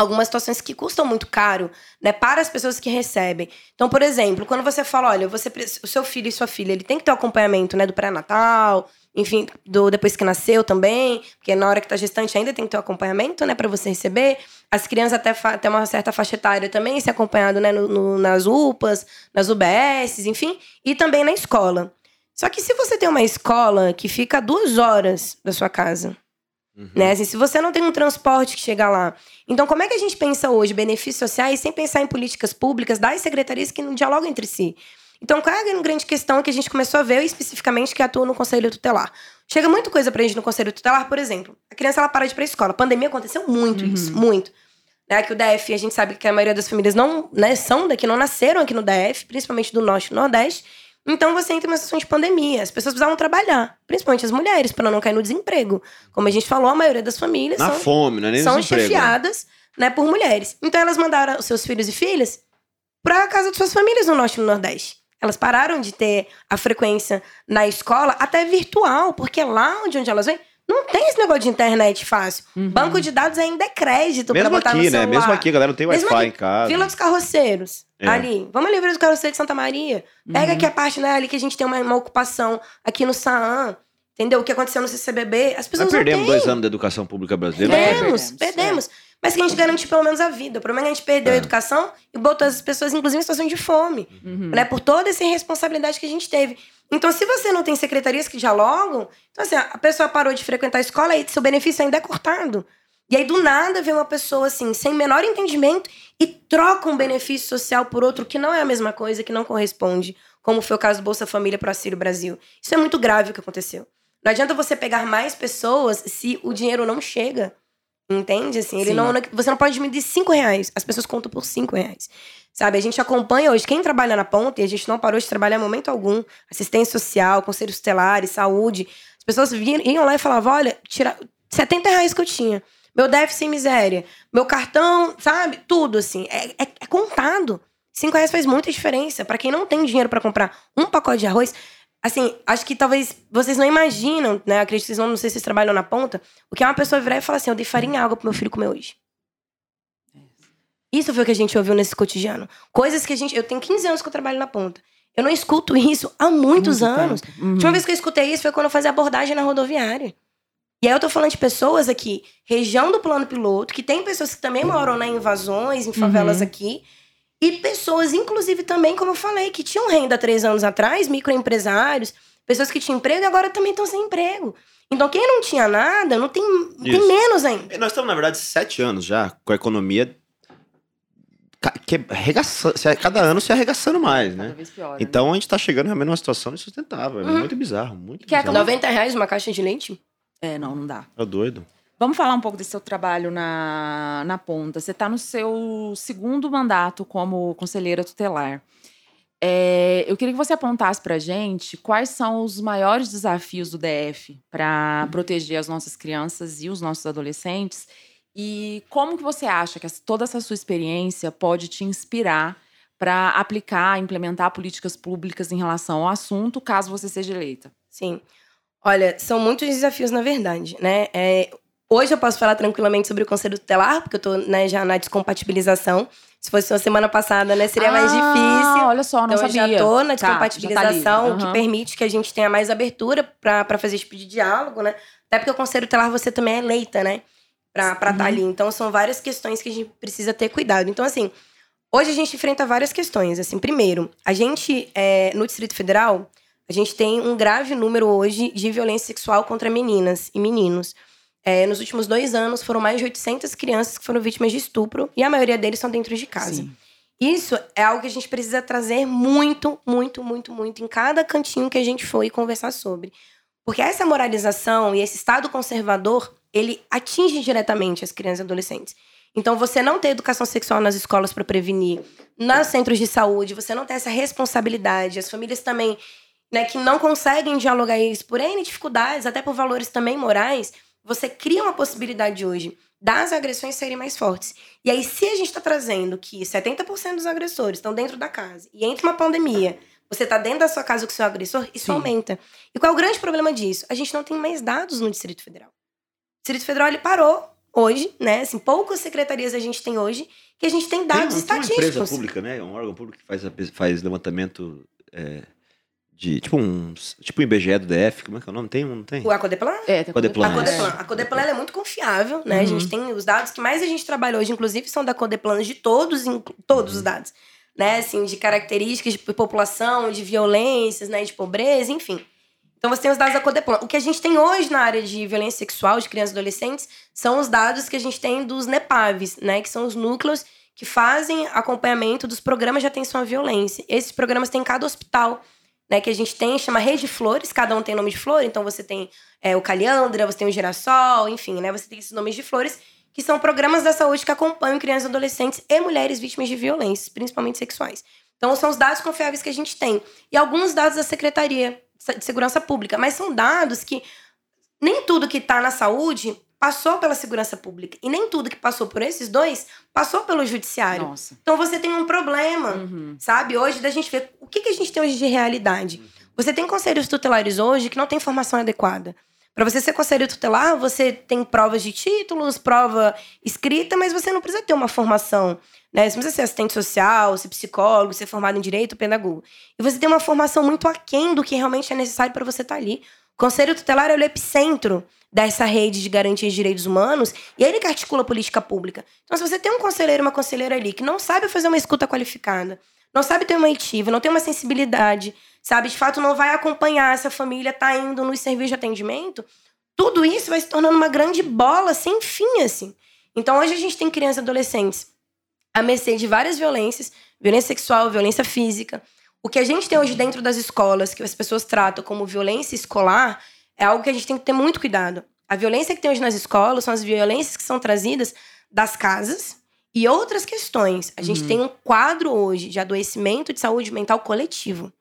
algumas situações que custam muito caro, né, para as pessoas que recebem. Então, por exemplo, quando você fala, olha, você o seu filho e sua filha, ele tem que ter o acompanhamento, né, do pré-natal, enfim, do depois que nasceu também, porque na hora que tá gestante ainda tem que ter o acompanhamento, né, para você receber. As crianças até, até uma certa faixa etária também ser acompanhado, né, no, no- nas UPAs, nas UBSs, enfim, e também na escola. Só que se você tem uma escola que fica a duas horas da sua casa, Uhum. né? Assim, se você não tem um transporte que chega lá. Então, como é que a gente pensa hoje benefícios sociais sem pensar em políticas públicas das secretarias que não dialogam entre si? Então, qual é a grande questão que a gente começou a ver especificamente que atua no Conselho Tutelar? Chega muita coisa pra gente no Conselho Tutelar, por exemplo. A criança ela para de ir pra escola. A pandemia aconteceu muito Uhum. isso, muito. Né, que o DF, a gente sabe que a maioria das famílias não né, são daqui, não nasceram aqui no DF, principalmente do Norte e Nordeste. Então você entra numa situação de pandemia. As pessoas precisavam trabalhar, principalmente as mulheres, para não cair no desemprego. Como a gente falou, a maioria das famílias Na são, fome, não é nem são desemprego. chefiadas né, por mulheres. Então elas mandaram os seus filhos e filhas para casa de suas famílias no Norte e no Nordeste. Elas pararam de ter a frequência na escola, até virtual, porque lá onde, onde elas vêm, não tem esse negócio de internet fácil. Uhum. Banco de dados ainda é crédito para botar no aqui, né? celular. Mesmo aqui, a galera não tem Wi-Fi em casa. Vila dos Carroceiros, É. ali. Vamos ali, Vila dos Carroceiros de Santa Maria. Pega Uhum. aqui a parte né, ali que a gente tem uma, uma ocupação aqui no Saan. Entendeu? O que aconteceu no CCBB. As Nós pessoas perdemos não têm. dois anos da educação pública brasileira. É, Perdemos, perdemos, perdemos. Mas que a gente garante pelo menos a vida. O problema é que a gente perdeu É. a educação e botou as pessoas, inclusive, em situação de fome. Uhum. Né? Por toda essa irresponsabilidade que a gente teve. Então, se você não tem secretarias que dialogam, então assim, a pessoa parou de frequentar a escola e seu benefício ainda é cortado. E aí, do nada, vem uma pessoa assim, sem menor entendimento, e troca um benefício social por outro que não é a mesma coisa, que não corresponde, como foi o caso do Bolsa Família para o Auxílio Brasil. Isso é muito grave o que aconteceu. Não adianta você pegar mais pessoas se o dinheiro não chega. Entende? Assim, ele Sim. não, você não pode medir cinco reais. As pessoas contam por cinco reais. Sabe? A gente acompanha hoje quem trabalha na ponta, e a gente não parou de trabalhar em momento algum. Assistência social, conselhos tutelares, saúde. As pessoas vinham, iam lá e falavam: olha, tira 70 reais que eu tinha. Meu déficit sem miséria. Meu cartão, sabe? Tudo, assim. É, é- é contado. Cinco reais faz muita diferença. Pra quem não tem dinheiro pra comprar um pacote de arroz. Assim, acho que talvez vocês não imaginam, né? Acredito que vocês não, não sei se vocês trabalham na ponta. O que é uma pessoa virar e falar assim: eu dei farinha e água pro meu filho comer hoje. Isso foi o que a gente ouviu nesse cotidiano. Coisas que a gente. Eu tenho 15 anos que eu trabalho na ponta. Eu não escuto isso há muitos Muito anos. tempo. Uhum. A última vez que eu escutei isso foi quando eu fazia abordagem na rodoviária. E aí eu tô falando de pessoas aqui, região do plano piloto, que tem pessoas que também moram né, em invasões, em favelas Uhum. aqui. E pessoas, inclusive também, como eu falei, que tinham renda há três anos atrás, microempresários, pessoas que tinham emprego e agora também estão sem emprego. Então, quem não tinha nada, não tem, tem menos ainda. E Nós estamos, na verdade, sete anos já com a economia que arregaça- cada ano se arregaçando mais, Cada né? vez pior. né? Então a gente tá chegando realmente numa situação insustentável. É Uhum. muito bizarro, muito Que é bizarro. 90 reais uma caixa de leite? É, não, não dá. Tá doido. Vamos falar um pouco desse seu trabalho na, na ponta. Você está no seu segundo mandato como conselheira tutelar. É, eu queria que você apontasse para a gente quais são os maiores desafios do DF para proteger as nossas crianças e os nossos adolescentes e como que você acha que toda essa sua experiência pode te inspirar para aplicar, implementar políticas públicas em relação ao assunto, caso você seja eleita. Sim. Olha, são muitos desafios, na verdade, né? É, hoje eu posso falar tranquilamente sobre o Conselho Tutelar, porque eu tô né, já na descompatibilização. Se fosse uma semana passada, né, seria mais Ah, difícil. Olha só, não então sabia. eu já tô na Tá, tá descompatibilização, o que Aham. permite que a gente tenha mais abertura para fazer esse tipo de diálogo, né? Até porque o Conselho Tutelar você também é eleita, né? Pra estar Uhum. ali. Então são várias questões que a gente precisa ter cuidado. Então, assim, hoje a gente enfrenta várias questões. Assim, primeiro, a gente, é, no Distrito Federal, a gente tem um grave número hoje de violência sexual contra meninas e meninos. É, nos últimos dois anos, foram mais de 800 crianças que foram vítimas de estupro e a maioria deles são dentro de casa. Sim. Isso é algo que a gente precisa trazer muito, muito, muito, muito em cada cantinho que a gente for e conversar sobre. Porque essa moralização e esse estado conservador, ele atinge diretamente as crianças e adolescentes. Então, você não ter educação sexual nas escolas para prevenir, nos centros de saúde, você não ter essa responsabilidade, as famílias também, né, que não conseguem dialogar isso por N dificuldades, até por valores também morais, você cria uma possibilidade hoje das agressões serem mais fortes. E aí, se a gente está trazendo que 70% dos agressores estão dentro da casa e entra uma pandemia, você está dentro da sua casa com o seu agressor, isso Sim. aumenta. E qual é o grande problema disso? A gente não tem mais dados no Distrito Federal. O Distrito Federal ele parou hoje, né? Assim, poucas secretarias a gente tem hoje que a gente tem dados tem, tem uma estatísticos. empresa pública, né? Um órgão público que faz, faz levantamento é, de. Tipo um. Tipo um IBGE do DF, como é que é o nome? Tem um, não tem? O Acodeplan? É, tem Codeplan. A Codeplan. A Codeplan ela é muito confiável, né? A Uhum. gente tem os dados que mais a gente trabalha hoje, inclusive, são da Codeplan de todos, todos os dados. Né? Assim, de características de população, de violências, né? De pobreza, enfim. Então você tem os dados da Codeplan. O que a gente tem hoje na área de violência sexual de crianças e adolescentes são os dados que a gente tem dos NEPAVs, né? Que são os núcleos que fazem acompanhamento dos programas de atenção à violência. Esses programas têm em cada hospital, né? Que a gente tem, chama Rede Flores, cada um tem nome de flor, então você tem é, o Caliandra, você tem o Girassol, enfim, né? Você tem esses nomes de flores, que são programas da saúde que acompanham crianças, adolescentes e mulheres vítimas de violências, principalmente sexuais. Então, são os dados confiáveis que a gente tem. E alguns dados da Secretaria de Segurança Pública, mas são dados que nem tudo que está na saúde passou pela segurança pública. E nem tudo que passou por esses dois passou pelo judiciário. Nossa. Então, você tem um problema Uhum. sabe? Hoje, da gente ver o que, que a gente tem hoje de realidade. Você tem conselhos tutelares hoje que não tem formação adequada. Para você ser conselheiro tutelar, você tem provas de títulos, prova escrita, mas você não precisa ter uma formação. Né? Você não precisa ser assistente social, ser psicólogo, ser formado em direito, pedagogo. E você tem uma formação muito aquém do que realmente é necessário para você estar ali. O conselho tutelar é o epicentro dessa rede de garantia de direitos humanos e é ele que articula a política pública. Então, se você tem um conselheiro, uma conselheira ali que não sabe fazer uma escuta qualificada, não sabe ter uma oitiva, não tem uma sensibilidade, sabe? De fato, não vai acompanhar essa família, tá indo nos serviços de atendimento. Tudo isso vai se tornando uma grande bola sem fim, assim. Então, hoje a gente tem crianças e adolescentes à mercê de várias violências, violência sexual, violência física. O que a gente tem hoje dentro das escolas, que as pessoas tratam como violência escolar, é algo que a gente tem que ter muito cuidado. A violência que tem hoje nas escolas são as violências que são trazidas das casas e outras questões. A gente Uhum. tem um quadro hoje de adoecimento de saúde mental coletivo.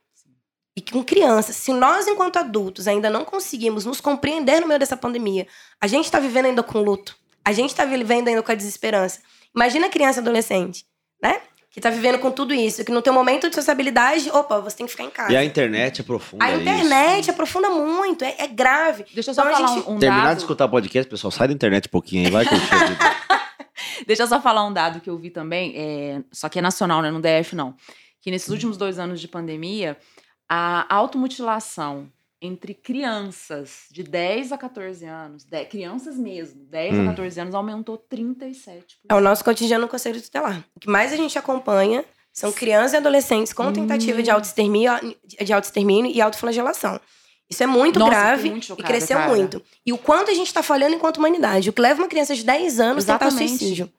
E com crianças, se nós, enquanto adultos, ainda não conseguimos nos compreender no meio dessa pandemia, a gente está vivendo ainda com luto, a gente está vivendo ainda com a desesperança. Imagina a criança e adolescente, né? Que tá vivendo com tudo isso, que no teu momento de sociabilidade, opa, você tem que ficar em casa. E a internet aprofunda A isso. internet aprofunda muito, é, é grave. Deixa eu só Então, a falar gente- um, um Terminar dado. de escutar o podcast, pessoal, sai da internet um pouquinho aí, vai curtir. Deixa eu só falar um dado que eu vi também, é, só que é nacional, né? No DF, não. Que nesses últimos dois anos de pandemia, a automutilação entre crianças de 10 a 14 anos, de- crianças mesmo, 10 Hum. a 14 anos, aumentou 37%. É o nosso cotidiano no Conselho Tutelar. O que mais a gente acompanha São crianças e adolescentes com tentativa Hum. de autoextermínio, de autoextermínio e autoflagelação. Isso é muito Nossa, grave muito e chocada, cresceu cara. muito. E o quanto a gente tá falhando enquanto humanidade. O que leva uma criança de 10 anos a tentar suicídio.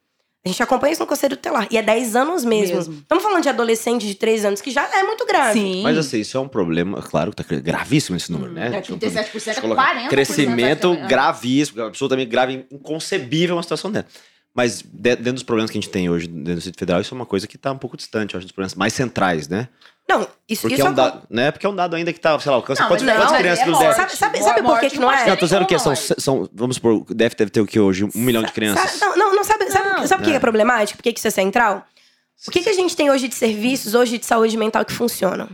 A gente acompanha isso no Conselho Tutelar. E é 10 anos mesmo. Mesmo. Estamos falando de adolescente de 3 anos, que já é muito grave. Sim. Mas assim, isso é um problema, claro que tá gravíssimo esse número, né? É, Tipo, 37% é colocar 40%. Crescimento praticamente. gravíssimo, absolutamente grave, inconcebível uma situação dessa. Mas de- dentro dos problemas que a gente tem hoje dentro do Distrito Federal, isso é uma coisa que tá um pouco distante, eu acho, dos problemas mais centrais, né? Não, isso, Porque isso é um é um dado, né? Porque é um dado ainda que tá, sei lá, alcança Não, quantas, não, crianças é. DEF? Sabe- sabe- sabe por que que não é? Não, tô dizendo que são, são, vamos supor, o DEF deve ter o que hoje? Um milhão de crianças. Sabe, não, não, não, sabe, sabe, Não. sabe o que É. é problemático? Por que que isso é central? O que, que a gente tem hoje de serviços, hoje de saúde mental que funcionam?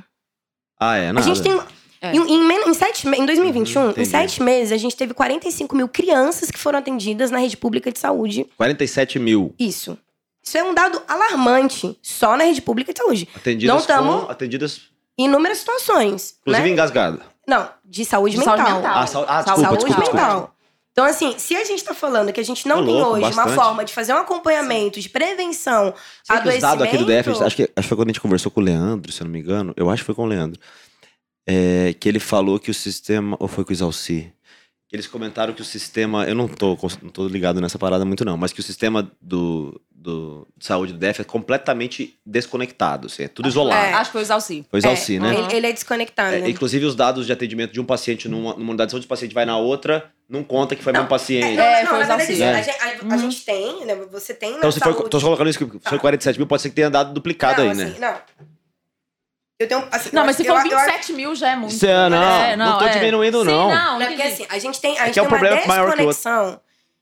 Ah, é, nada. A gente tem. É. Em, em, em sete, em 2021, Uhum, em entendi. sete meses, a gente teve 45 mil crianças que foram atendidas na rede pública de saúde. 47 mil Isso. Isso é um dado alarmante, só na rede pública de saúde. atendidas Não tamo- com, atendidas, Em inúmeras situações. inclusive né? engasgada. Não, de saúde De mental. saúde mental. Ah, sau- ah, Saúde desculpa, saúde desculpa, mental. Então, assim, se a gente tá falando que a gente não Tô tem louco, hoje uma bastante. forma de fazer um acompanhamento, de prevenção, que os dados aqui do DF, adoecimento- acho que, acho que foi quando a gente conversou com o Leandro, se eu não me engano. Eu acho que foi com o Leandro. É, que ele falou que o sistema. Ou foi com o Isalci? Eles comentaram que o sistema. Eu não tô, não tô ligado nessa parada muito, não. Mas que o sistema do, do, de saúde do DF é completamente desconectado. Assim, é tudo isolado. É. Acho que foi o Isalci. Foi o Isalci, é, né? Ele, ele é desconectado. É, né? inclusive, os dados de atendimento de um paciente numa, numa unidade de saúde, o paciente vai na outra, não conta que foi o Não, mesmo paciente. É, não, foi na verdade, assim, a, gente, a- a gente tem, né? Você tem na Então, se for, saúde... tô só colocando isso que foi Tá. 47 mil, pode ser que tenha dado duplicado não, aí, né? assim, Não. Eu tenho. Assim, Não, eu mas se acho- for eu- eu acho- 27 mil já é muito. Isso é, não, É, não tô é. diminuindo, Sim, não. não. Não, porque assim, a gente tem, a É gente que é tem um uma que desconexão.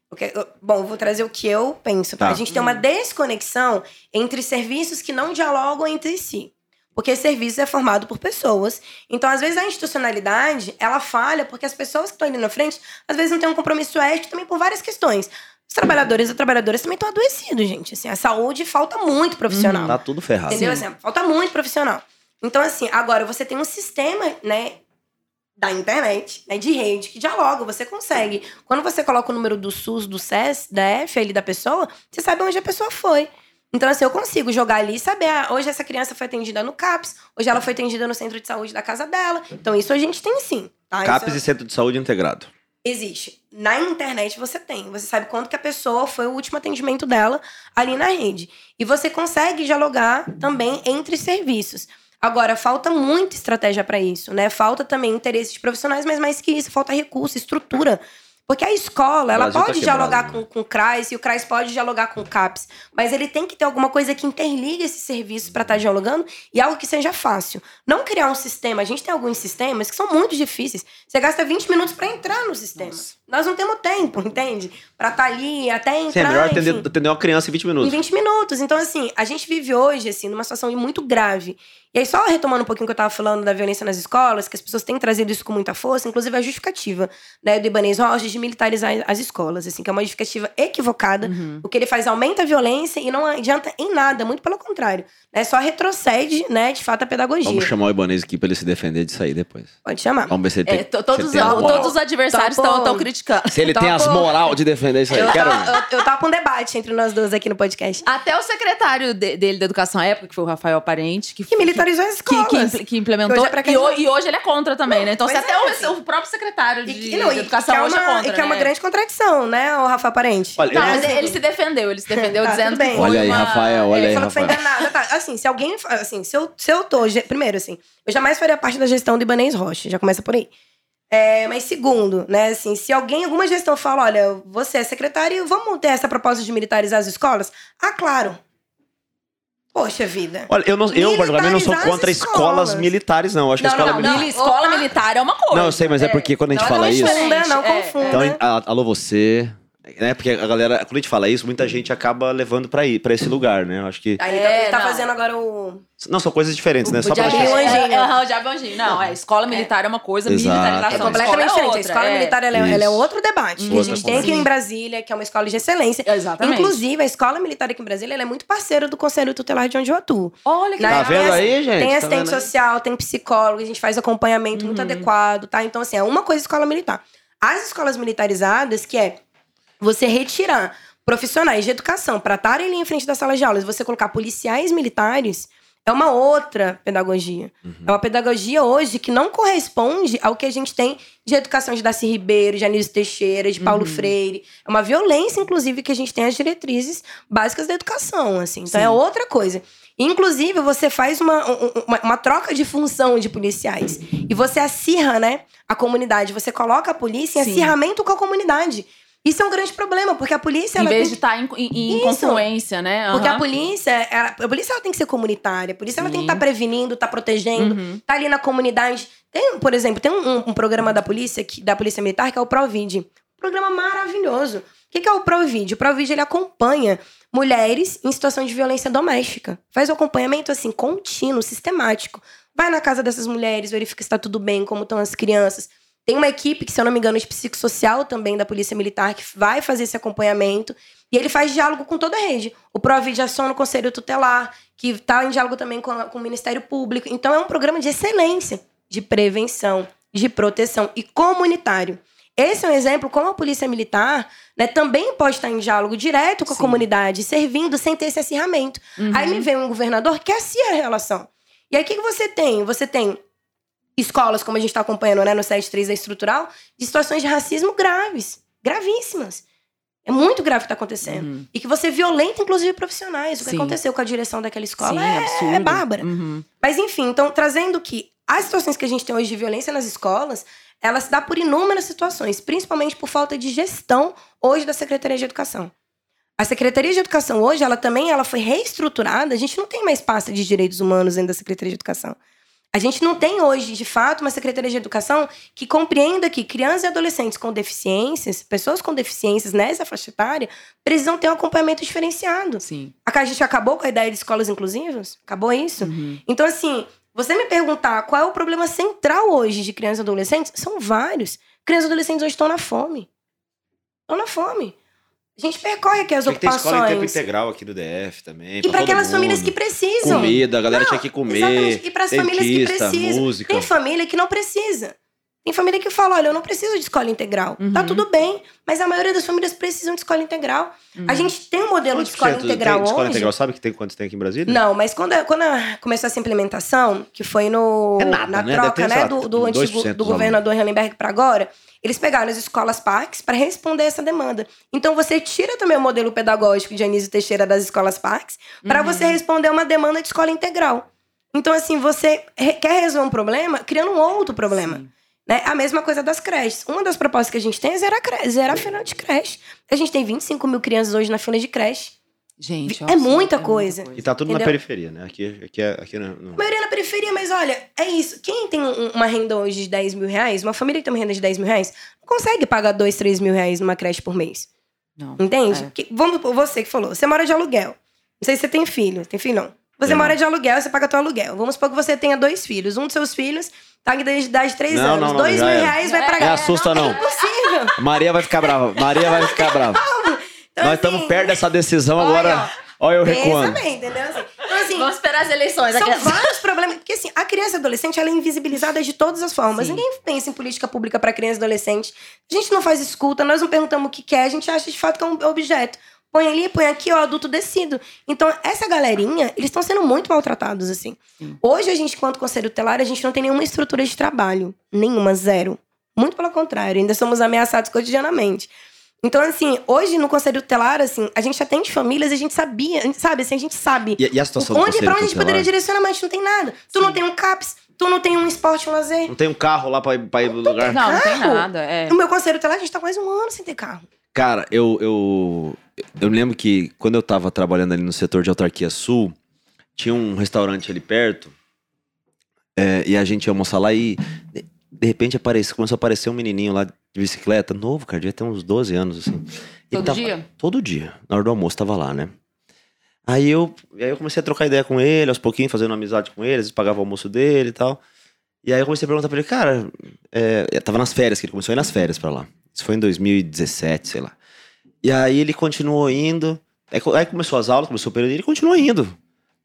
Porque, eu- bom, eu vou trazer o que eu penso. tá? Tá. A gente tem uma desconexão entre serviços que não dialogam entre si. Porque serviço é formado por pessoas. Então, às vezes, a institucionalidade, ela falha porque as pessoas que estão ali na frente, às vezes, não têm um compromisso ético também por várias questões. Os trabalhadores e trabalhadoras também estão adoecidos, gente. Assim, a saúde falta muito profissional. Tá tudo ferrado. Entendeu? Sim. Assim, falta muito profissional. Então, assim, agora você tem um sistema, né, da internet, né, de rede, que dialoga, você consegue. Quando você coloca o número do SUS, do SES, da F ali da pessoa, você sabe onde a pessoa foi. Então, assim, eu consigo jogar ali e saber, ah, hoje essa criança foi atendida no CAPS, hoje ela foi atendida no centro de saúde da casa dela. Então, isso a gente tem sim. Tá? CAPES Isso e Centro de Saúde Integrado. existe. Na internet você tem. Você sabe quanto que a pessoa foi o último atendimento dela ali na rede. E você consegue dialogar também entre serviços. Agora, falta muita estratégia para isso, né? Falta também interesse de profissionais, mas mais que isso, falta recurso, estrutura. Porque a escola, ela tá pode quebrado, dialogar com, com o CRAS e o CRAS pode dialogar com o CAPS. Mas ele tem que ter alguma coisa que interliga esses serviços para estar dialogando e algo que seja fácil. Não criar um sistema. A gente tem alguns sistemas que são muito difíceis. Você gasta 20 minutos para entrar no sistema. Nós não temos tempo, entende? Para estar ali até entrar. Sim, é melhor enfim. atender, atender uma criança em 20 Em minutos. 20 minutos. Então, assim, a gente vive hoje, assim, numa situação muito grave. E aí, só retomando um pouquinho o que eu tava falando da violência nas escolas, que as pessoas têm trazido isso com muita força, inclusive a justificativa, né, do Ibanez Rocha de militarizar as escolas, assim, que é uma justificativa equivocada. Uhum. O que ele faz aumenta a violência e não adianta em nada, muito pelo contrário. Né, só retrocede, né, de fato, a pedagogia. Vamos chamar o Ibanez aqui pra ele se defender disso aí depois. Pode chamar. Vamos ver se ele tem, É, to- todos, se ele tem as os- moral. todos os adversários Tá bom. estão criticando. Se ele tem as moral de defender isso aí. Eu Quero... tava, eu, eu tava com um debate entre nós duas aqui no podcast. Até o secretário de- dele da educação à época, que foi o Rafael Parente, que, Que militarizou as que, escolas. que, impl- que implementou. Que hoje é pra e, e hoje ele é contra também, né? Então, se até é, o- assim. o, próprio secretário de, E, que- não, de educação que é hoje uma, é contra. e que é uma né? grande contradição, né, o Rafa Parente? Olha, Não, mas ele se defendeu, ele se defendeu Tá, dizendo que foi Olha aí, uma- Rafael, olha Ele aí, falou que foi Rafael. enganado. Tá, assim, se alguém. Assim, se eu, se eu tô. Primeiro, assim, eu jamais faria parte da gestão do Ibanez Rocha. Já começa por aí. É, mas segundo, né, assim, se alguém, alguma gestão fala, olha, você é secretário, vamos ter essa proposta de militarizar as escolas? Ah, claro. Poxa vida. Olha, eu, não, eu particularmente não sou contra as escolas escolas. militares, não. Eu acho que a Não, escola não, militar. Mili- escola militar é uma coisa. Não, eu sei, mas é porque quando a gente Não, fala não isso- Confunda, diferente, não é, confunda. Então, a- alô você. Né? Porque a galera, quando a gente fala isso, muita gente acaba levando pra, ir, pra esse lugar, né? Eu acho que. Aí ele tá, É, ele tá não. fazendo agora o. Não, são coisas diferentes, né? O Só pra gente. um é, anjinho. é, é, o diabo é anjinho. Não, é, escola militar é uma coisa, Exato. militarização É completamente é diferente. a escola é. militar ela é, ela é Isso. outro debate. que a gente tem aqui em Brasília, que é uma escola de excelência. Exatamente. Inclusive, a escola militar aqui em Brasília ela é muito parceira do Conselho Tutelar de onde eu atuo. Olha que Né? Tá legal. vendo aí, gente? Tem Tá assistente social, tem psicólogo, a gente faz acompanhamento muito Uhum. adequado, tá? Então, assim, é uma coisa escola militar. As escolas militarizadas, que é você retirar profissionais de educação para estarem ali em frente das salas de aulas, você colocar policiais militares, é uma outra pedagogia. Uhum. É uma pedagogia hoje que não corresponde ao que a gente tem de educação de Darcy Ribeiro, de Anísio Teixeira, de Paulo Uhum. Freire. É uma violência, inclusive, que a gente tem as diretrizes básicas da educação, assim. Então Sim. é outra coisa. Inclusive, você faz uma, um- uma, uma troca de função de policiais. E você acirra, né, a comunidade. Você coloca a polícia em Sim. acirramento com a comunidade. Isso é um grande problema, porque a polícia... Em vez tem de estar em, em, em Isso. confluência, né? porque a polícia, ela- a polícia ela tem que ser comunitária. A polícia ela tem que estar prevenindo, estar protegendo, Uhum. tá ali na comunidade. Tem, por exemplo, tem um, um programa da polícia, que, da polícia militar, que é o Provid. Um programa maravilhoso. O que, que é o Provid? O Provid ele acompanha mulheres em situação de violência doméstica. Faz o acompanhamento assim contínuo, sistemático. Vai na casa dessas mulheres, verifica se está tudo bem, como estão as crianças. Tem uma equipe que, se eu não me engano, de psicossocial também da Polícia Militar que vai fazer esse acompanhamento. E ele faz diálogo com toda a rede. O Provid aciona o Conselho Tutelar, que está em diálogo também com, a- com o Ministério Público. Então, é um programa de excelência, de prevenção, de proteção e comunitário. Esse é um exemplo como a Polícia Militar né, também pode estar em diálogo direto com a Sim. comunidade, servindo sem ter esse acirramento. Uhum. Aí me vem um governador que acirra a relação. E aí o que, que você tem? Você tem escolas, como a gente está acompanhando né, no 73 da estrutural, de situações de racismo graves, gravíssimas. É muito grave o que está acontecendo. Uhum. E que você violenta, inclusive, profissionais. O que Sim. aconteceu com a direção daquela escola Sim, é, absurdo. é bárbara. Uhum. Mas enfim, então trazendo que as situações que a gente tem hoje de violência nas escolas, ela se dá por inúmeras situações, principalmente por falta de gestão hoje da Secretaria de Educação. A Secretaria de Educação hoje, ela também ela foi reestruturada. A gente não tem mais pasta de direitos humanos dentro da Secretaria de Educação. A gente não tem hoje, de fato, uma Secretaria de Educação que compreenda que crianças e adolescentes com deficiências, pessoas com deficiências nessa faixa etária, precisam ter um acompanhamento diferenciado. Sim. A gente acabou com a ideia de escolas inclusivas? Acabou isso? Uhum. Então, assim, você me perguntar qual é o problema central hoje de crianças e adolescentes, são vários. Crianças e adolescentes hoje estão na fome. Estão na fome. A gente percorre aqui as Tinha que ter escola em tempo ocupações. integral aqui do DF também. E para aquelas famílias mundo. que precisam. Comida, a galera Não, tinha que comer. Exatamente. E para as famílias que precisam. música. Tem família que não precisa. Tem família que fala: olha, eu não preciso de escola integral. Tá Uhum. tudo bem, mas a maioria das famílias precisam de escola integral. Uhum. A gente tem um modelo de escola integral tem de escola hoje. integral, sabe que tem quantos tem aqui em Brasília? Não, mas quando, quando começou essa implementação, que foi no, É nada, na né? troca né, lá, do, do 2% antigo do governador Hellenberg para agora, eles pegaram as escolas parques para responder essa demanda. Então você tira também o modelo pedagógico de Anísio Teixeira das escolas parques para Uhum. você responder uma demanda de escola integral. Então, assim, você quer resolver um problema criando um outro problema. Sim. Né? A mesma coisa das creches. Uma das propostas que a gente tem é zerar, cre- zerar a fila de creche. A gente tem 25 mil crianças hoje na fila de creche. Gente, É muita coisa. E tá tudo na Entendeu? periferia, né? Aqui, aqui, é- aqui no, no- A maioria na periferia, mas olha, é isso. Quem tem um- uma renda hoje de 10 mil reais, uma família que tem uma renda de 10 mil reais, não consegue pagar 2, 3 mil reais numa creche por mês. Não. Entende? É. Que- vamos por você que falou. Você mora de aluguel. Não sei se você tem filho. Tem filho, não. Você Não. mora de aluguel, você paga teu aluguel. Vamos supor que você tenha dois filhos. Um dos seus filhos tá em idade de 3 Não, anos. não, não, dois já mil era. reais vai É, pra Não assusta, não. É impossível. Maria vai ficar brava. Maria vai ficar brava. Então, Nós estamos assim, perto dessa decisão Olha, agora. Olha eu recuando. bem, entendeu? Assim, Então, assim, Vamos esperar as eleições. São vários problemas. Porque, assim, a criança e adolescente ela é invisibilizada de todas as formas. Sim. Ninguém pensa em política pública para criança e adolescente. A gente não faz escuta, nós não perguntamos o que quer, a gente acha de fato que é um objeto. Põe ali, põe aqui, ó, adulto decido. Então, essa galerinha, eles estão sendo muito maltratados, assim. Sim. Hoje, a gente, quanto conselho tutelar, a gente não tem nenhuma estrutura de trabalho. Nenhuma, zero. Muito pelo contrário, ainda somos ameaçados cotidianamente. Então, assim, hoje no conselho tutelar, assim, a gente atende famílias e a gente sabia, sabe, assim, a gente sabe E, e a situação do Onde, conselho pra onde a gente poderia direcionar, mas a gente não tem nada. Tu não tem um CAPS, tu não tem um esporte, um lazer. Não tem um carro lá pra, ir- pra ir no lugar? Não, não tem nada. É. No meu conselho tutelar, a gente tá quase um ano sem ter carro. Cara, eu, eu, eu me lembro que quando eu tava trabalhando ali no setor de autarquia sul, tinha um restaurante ali perto, é, e a gente ia almoçar lá e de, repente apareceu, começou a aparecer um menininho lá de bicicleta, novo, cara, devia ter uns 12 anos, assim. Todo tava- dia? Todo dia, na hora do almoço, tava lá, né? Aí eu, aí eu comecei a trocar ideia com ele, aos pouquinhos, fazendo amizade com ele, às vezes pagava o almoço dele e tal. E aí eu comecei a perguntar pra ele, cara, é, tava nas férias, que ele começou a ir nas férias pra lá. Isso foi em 2017, sei lá. E aí ele continuou indo. Aí, aí começou as aulas, começou o período e ele continuou indo.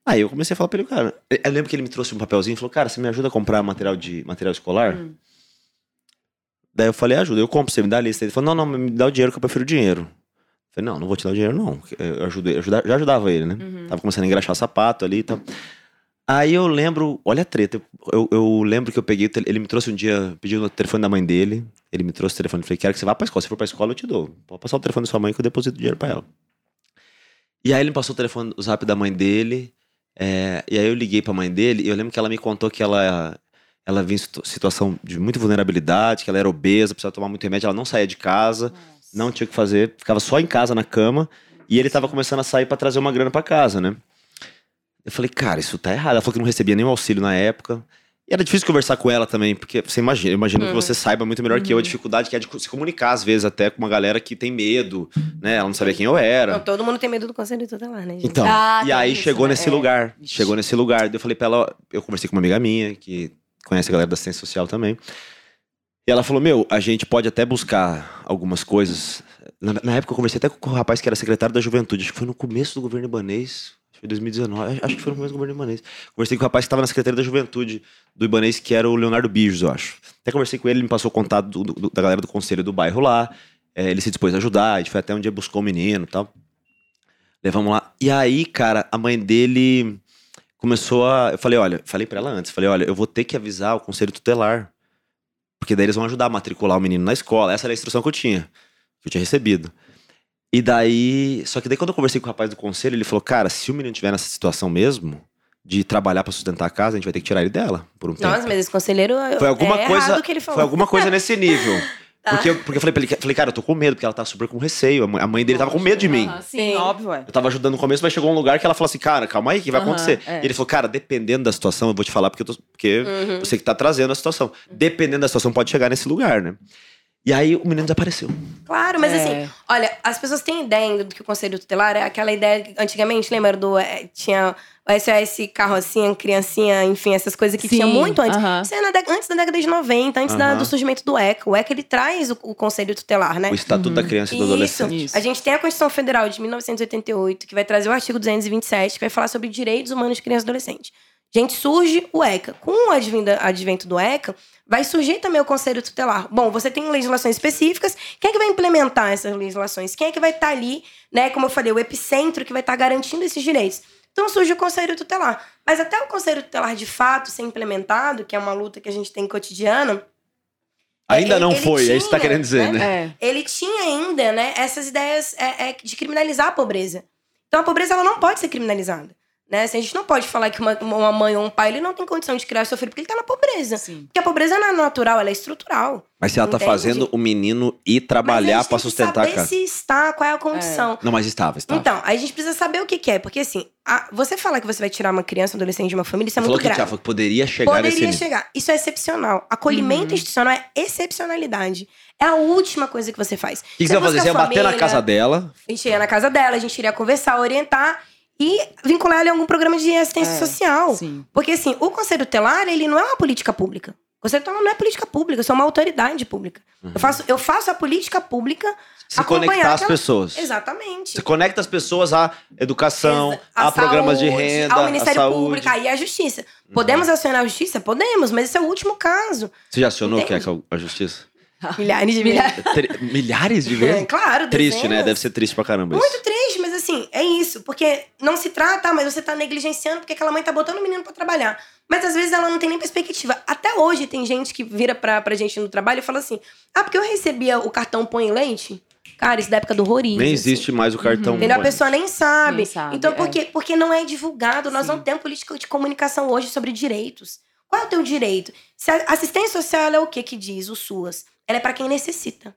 Aí eu comecei a falar pra ele, cara. Eu eu lembro que ele me trouxe um papelzinho e falou, cara, você me ajuda a comprar material de material escolar? Hum. Daí eu falei, ajuda, eu compro, você me dá a lista. Ele falou, não, não, me dá o dinheiro que eu prefiro o dinheiro. Eu falei, não, não vou te dar o dinheiro, não. Eu ajudei, eu já ajudava ele, né? Uhum. Tava começando a engraxar sapato ali e tal. Aí eu lembro, olha a treta. Eu, eu lembro que eu peguei, ele me trouxe um dia, pediu o telefone da mãe dele. Ele me trouxe o telefone. Falei, quero que você vá pra escola. Se for pra escola, eu te dou. Pode passar o telefone da sua mãe que eu deposito dinheiro pra ela. E aí ele me passou o telefone, o zap da mãe dele. é, e aí eu liguei pra mãe dele. E eu lembro que ela me contou que ela, ela vinha em situ- situação de muita vulnerabilidade, que ela era obesa, precisava tomar muito remédio. Ela não saía de casa, não tinha o que fazer, ficava só em casa na cama. E ele tava começando a sair pra trazer uma grana pra casa, né? Eu falei, cara, isso tá errado. Ela falou que não recebia nenhum auxílio na época. E era difícil conversar com ela também, porque você imagina, eu imagino que Uhum. você saiba muito melhor que eu a dificuldade que é de se comunicar, às vezes, até com uma galera que tem medo, né? Ela não sabia quem eu era. Não, todo mundo tem medo do conselho tutelar, né, gente? Então, Ah, e tem aí isso, chegou né? nesse É. lugar. Chegou nesse lugar. Daí Eu falei pra ela, eu conversei com uma amiga minha, que conhece a galera da assistência social também. E ela falou: Meu, a gente pode até buscar algumas coisas. Na, na época eu conversei até com o rapaz que era secretário da juventude, acho que foi no começo do governo Ibanês. Foi 2019, acho que foi no começo do governo Ibanês. Conversei com o rapaz que estava na Secretaria da Juventude do Ibanês, que era o Leonardo Bijos, eu acho. Até conversei com ele, ele me passou o contato do- do- da galera do conselho do bairro lá. É, ele se dispôs a ajudar, a gente foi até um dia buscou o menino e tal. Levamos lá. E aí, cara, a mãe dele começou a. Eu falei, olha, falei pra ela antes, falei, olha, eu vou ter que avisar o conselho tutelar. Porque daí eles vão ajudar a matricular o menino na escola. Essa era a instrução que eu tinha, que eu tinha recebido. E daí. Só que daí quando eu conversei com o rapaz do conselho, ele falou, cara, se o menino tiver nessa situação mesmo, de trabalhar pra sustentar a casa, a gente vai ter que tirar ele dela por um tempo. Nossa, mas esse conselheiro Foi alguma é coisa. que ele falou. Foi alguma coisa nesse nível. Tá. Porque, eu, porque eu falei pra ele, falei, cara, eu tô com medo, porque ela tá super com receio. A mãe- A mãe dele tava com medo de mim. Aham, sim, óbvio, é. Eu tava ajudando no começo, mas chegou um lugar que ela falou assim, cara, calma aí, o que vai Aham, acontecer? é. E ele falou, cara, dependendo da situação, eu vou te falar porque, eu tô- porque Uhum. você que tá trazendo a situação. Dependendo da situação, pode chegar nesse lugar, né? E aí o menino desapareceu. Claro, mas É. assim, olha, as pessoas têm ideia do que o conselho tutelar é aquela ideia que antigamente, lembra do. é, tinha o SOS carrocinha, criancinha, enfim, essas coisas que Sim, tinha muito antes. aham. Isso é na antes da década de 90, antes da- Aham. do surgimento do ECA. O ECA ele traz o, o conselho tutelar, né? O Estatuto da Criança e do Isso. Adolescente. Isso. A gente tem a Constituição Federal de 1988, que vai trazer o artigo 227, que vai falar sobre direitos humanos de criança e adolescente. Gente, surge o ECA. Com o advento do ECA, vai surgir também o Conselho Tutelar. Bom, você tem legislações específicas. Quem é que vai implementar essas legislações? Quem é que vai estar ali, né? Como eu falei, o epicentro que vai estar garantindo esses direitos. Então surge o Conselho Tutelar. Mas até o Conselho Tutelar de fato ser implementado, que é uma luta que a gente tem cotidiana, Ainda ele- não ele foi, é isso que tá tinha, querendo dizer, né? É. ele tinha ainda, né, essas ideias é, é, de criminalizar a pobreza. Então a pobreza ela não pode ser criminalizada. Né? Assim, a gente não pode falar que uma, uma mãe ou um pai ele não tem condição de criar seu filho porque ele tá na pobreza. Sim. Porque a pobreza não é natural, ela é estrutural. Mas se ela tá Entende? fazendo o menino ir trabalhar Mas a pra gente tem que sustentar a saber casa. se está, qual é a condição. Não, mas estava, estava. Então, aí a gente precisa saber o que, que é. Porque assim, a- você falar que você vai tirar uma criança, um adolescente de uma família, isso é falou muito que, grave. falou que poderia chegar nesse Poderia nível. chegar. Isso é excepcional. Acolhimento Uhum. institucional é excepcionalidade. É a última coisa que você faz. O que, que você ia fazer? Você ia bater na casa dela. A gente ia na casa dela, a gente iria conversar, orientar e vincular ela em algum programa de assistência É, social. Sim. Porque, assim, o Conselho Tutelar, ele não é uma política pública. O Conselho Tutelar não é política pública, eu sou uma autoridade pública. Eu, faço, eu faço a política pública Se acompanhar conectar as pessoas. Exatamente. Você conecta as pessoas à educação, Exa- a, à programas de renda, ao à Ministério saúde. Uhum. Público, aí à Justiça. Podemos acionar a Justiça? Podemos, mas esse é o último caso. Você já acionou o que é Entende? que é a justiça? Milhares de Milhares. vezes. Milhares de É, vezes? claro, Triste, né? dezenas. Deve ser triste pra caramba isso. Muito triste, mas assim, é isso. Porque não se trata, mas você tá negligenciando porque aquela mãe tá botando o menino pra trabalhar. Mas às vezes ela não tem nem perspectiva. Até hoje tem gente que vira pra, pra gente no trabalho e fala assim: ah, porque eu recebia o cartão põe leite? Cara, isso da época do horrorismo. Nem assim. existe mais o cartão. Entendeu? A pessoa nem sabe. Nem sabe, então, é. por quê? Porque não é divulgado. Nós Sim. não temos política de comunicação hoje sobre direitos. Qual é o teu direito? Se a assistência social é o que que diz? O SUAS. Ela é pra quem necessita.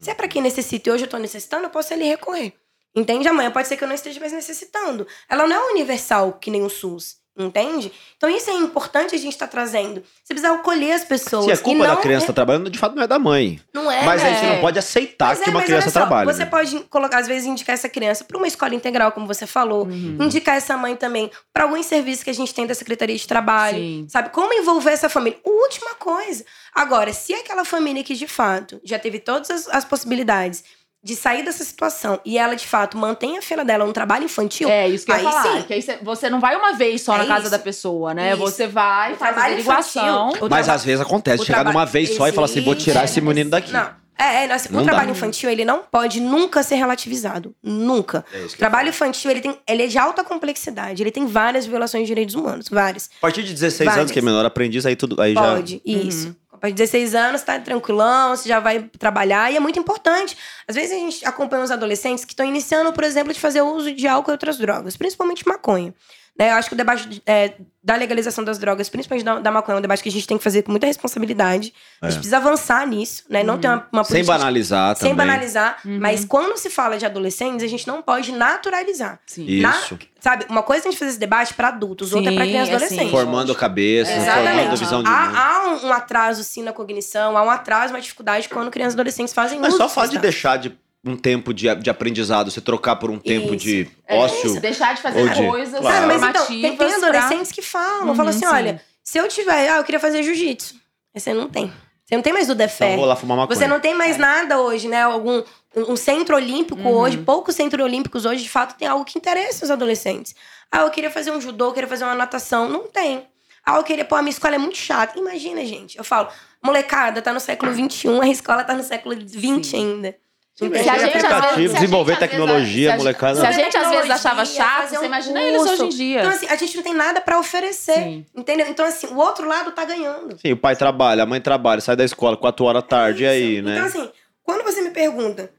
Se é pra quem necessita e hoje eu tô necessitando, eu posso ali recorrer. Entende? Amanhã pode ser que eu não esteja mais necessitando. Ela não é universal que nem o SUS. Entende? Então isso é importante a gente estar trazendo. Você precisa acolher as pessoas. Se a e culpa não da criança tá trabalhando, de fato não é da mãe. Não é, mas né? você não pode aceitar Mas que é, uma mas criança só, trabalhe. Você né? pode colocar, às vezes, indicar essa criança para uma escola integral, como você falou. Uhum. Indicar essa mãe também para alguns serviços que a gente tem da Secretaria de Trabalho. Sim. Sabe? Como envolver essa família? Última coisa. Agora, se aquela família que de fato já teve todas as, as possibilidades de sair dessa situação e ela de fato mantém a filha dela no trabalho infantil, É isso que eu ia Aí falar. sim. Que aí você, você não vai uma vez só É na casa isso. da pessoa, né? Isso. Você vai, O faz a averiguação. infantil, Mas às vezes acontece, chegar numa vez só e falar assim, vou tirar Existe, esse menino daqui. Não. É, é nossa, o trabalho dá. infantil, ele não pode nunca ser relativizado. Nunca. É O trabalho infantil, ele, tem, ele é de alta complexidade. Ele tem várias violações de direitos humanos. Várias. A partir de 16 Várias. anos, que é menor aprendiz, aí tudo. Aí já. Pode, isso. A de 16 anos, tá tranquilão, você já vai trabalhar. E é muito importante. Às vezes a gente acompanha os adolescentes que estão iniciando, por exemplo, de fazer uso de álcool e outras drogas, principalmente maconha. Né, eu acho que o debate é, da legalização das drogas, principalmente da, da maconha, é um debate que a gente tem que fazer com muita responsabilidade. A gente É. precisa avançar nisso, né? Não ter uma, uma Sem política de- banalizar sem também. banalizar. Mas quando se fala de adolescentes, a gente não pode naturalizar. Sim. Isso. Sabe, uma coisa é a gente fazer esse debate para adultos, outra é para Sim, crianças e é adolescentes. sim. Formando cabeça, formando Exatamente. visão de mundo. Há, há um, um atraso, sim, na cognição, há um atraso, uma dificuldade quando crianças e adolescentes fazem Mas uso só o de deixar de um tempo de, de aprendizado, você trocar por um tempo Isso. de É, ócio. isso, deixar de fazer Ou de- coisas Claro. Mas então, tem, tem adolescentes que falam, Uhum, falam assim, sim. olha, se eu tiver, ah, eu queria fazer jiu-jitsu. Aí Você não tem. Você não tem mais o Então Defé. eu vou lá fumar maconha. Você não tem mais nada hoje, né? Algum um centro olímpico Uhum. hoje, poucos centros olímpicos hoje, de fato, tem algo que interessa os adolescentes. Ah, eu queria fazer um judô, eu queria fazer uma natação. Não tem. Ah, eu queria, pô, a minha escola é muito chata. Imagina, gente. Eu falo, molecada, tá no século XXI, a escola tá no século XX ainda. Se a gente, aplicativo, vezes- desenvolver vezes, tecnologia, molecada. Se a gente às vezes Tecnologia, achava chato, você um imagina eles curso. hoje em dia. Então, assim, a gente não tem nada pra oferecer. Sim. Entendeu? Então, assim, o outro lado tá ganhando. Sim, o pai trabalha, a mãe trabalha, sai da escola 4 horas da tarde, e aí, né? Então, assim, quando você me pergunta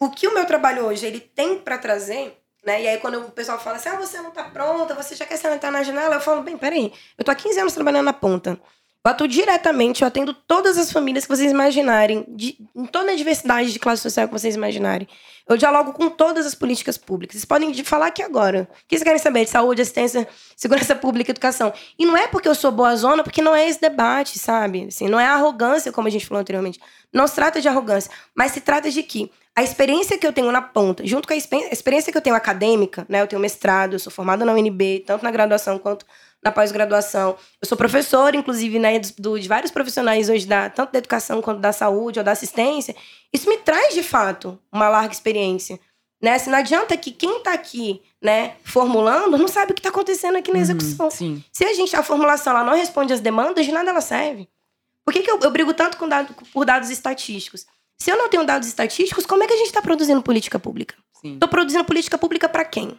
o que o meu trabalho hoje ele tem pra trazer, né? E aí, quando o pessoal fala assim, ah, você não tá pronta, você já quer sentar na janela, eu falo, bem, peraí, eu tô há 15 anos trabalhando na ponta. Eu atuo diretamente, eu atendo todas as famílias que vocês imaginarem, de, em toda a diversidade de classe social que vocês imaginarem. Eu dialogo com todas as políticas públicas. Vocês podem de- falar aqui agora. O que vocês querem saber? De saúde, assistência, segurança pública, educação. E não é porque eu sou boa zona, porque não é esse debate, sabe? Assim, não é arrogância, como a gente falou anteriormente. Não se trata de arrogância, mas se trata de que a experiência que eu tenho na ponta, junto com a expe- experiência que eu tenho acadêmica, né? Eu tenho mestrado, eu sou formada na UNB, tanto na graduação quanto na pós-graduação. Eu sou professora, inclusive, né, do- de vários profissionais hoje, da, tanto da educação quanto da saúde ou da assistência. Isso me traz, de fato, uma larga experiência. Né? Assim, não adianta que quem está aqui né, formulando não sabe o que está acontecendo aqui na execução. Uhum, Sim. Se a gente, a formulação ela não responde às demandas, de nada ela serve. Por que, que eu, eu brigo tanto com dado, por dados estatísticos? Se eu não tenho dados estatísticos, como é que a gente está produzindo política pública? Estou produzindo política pública para quem?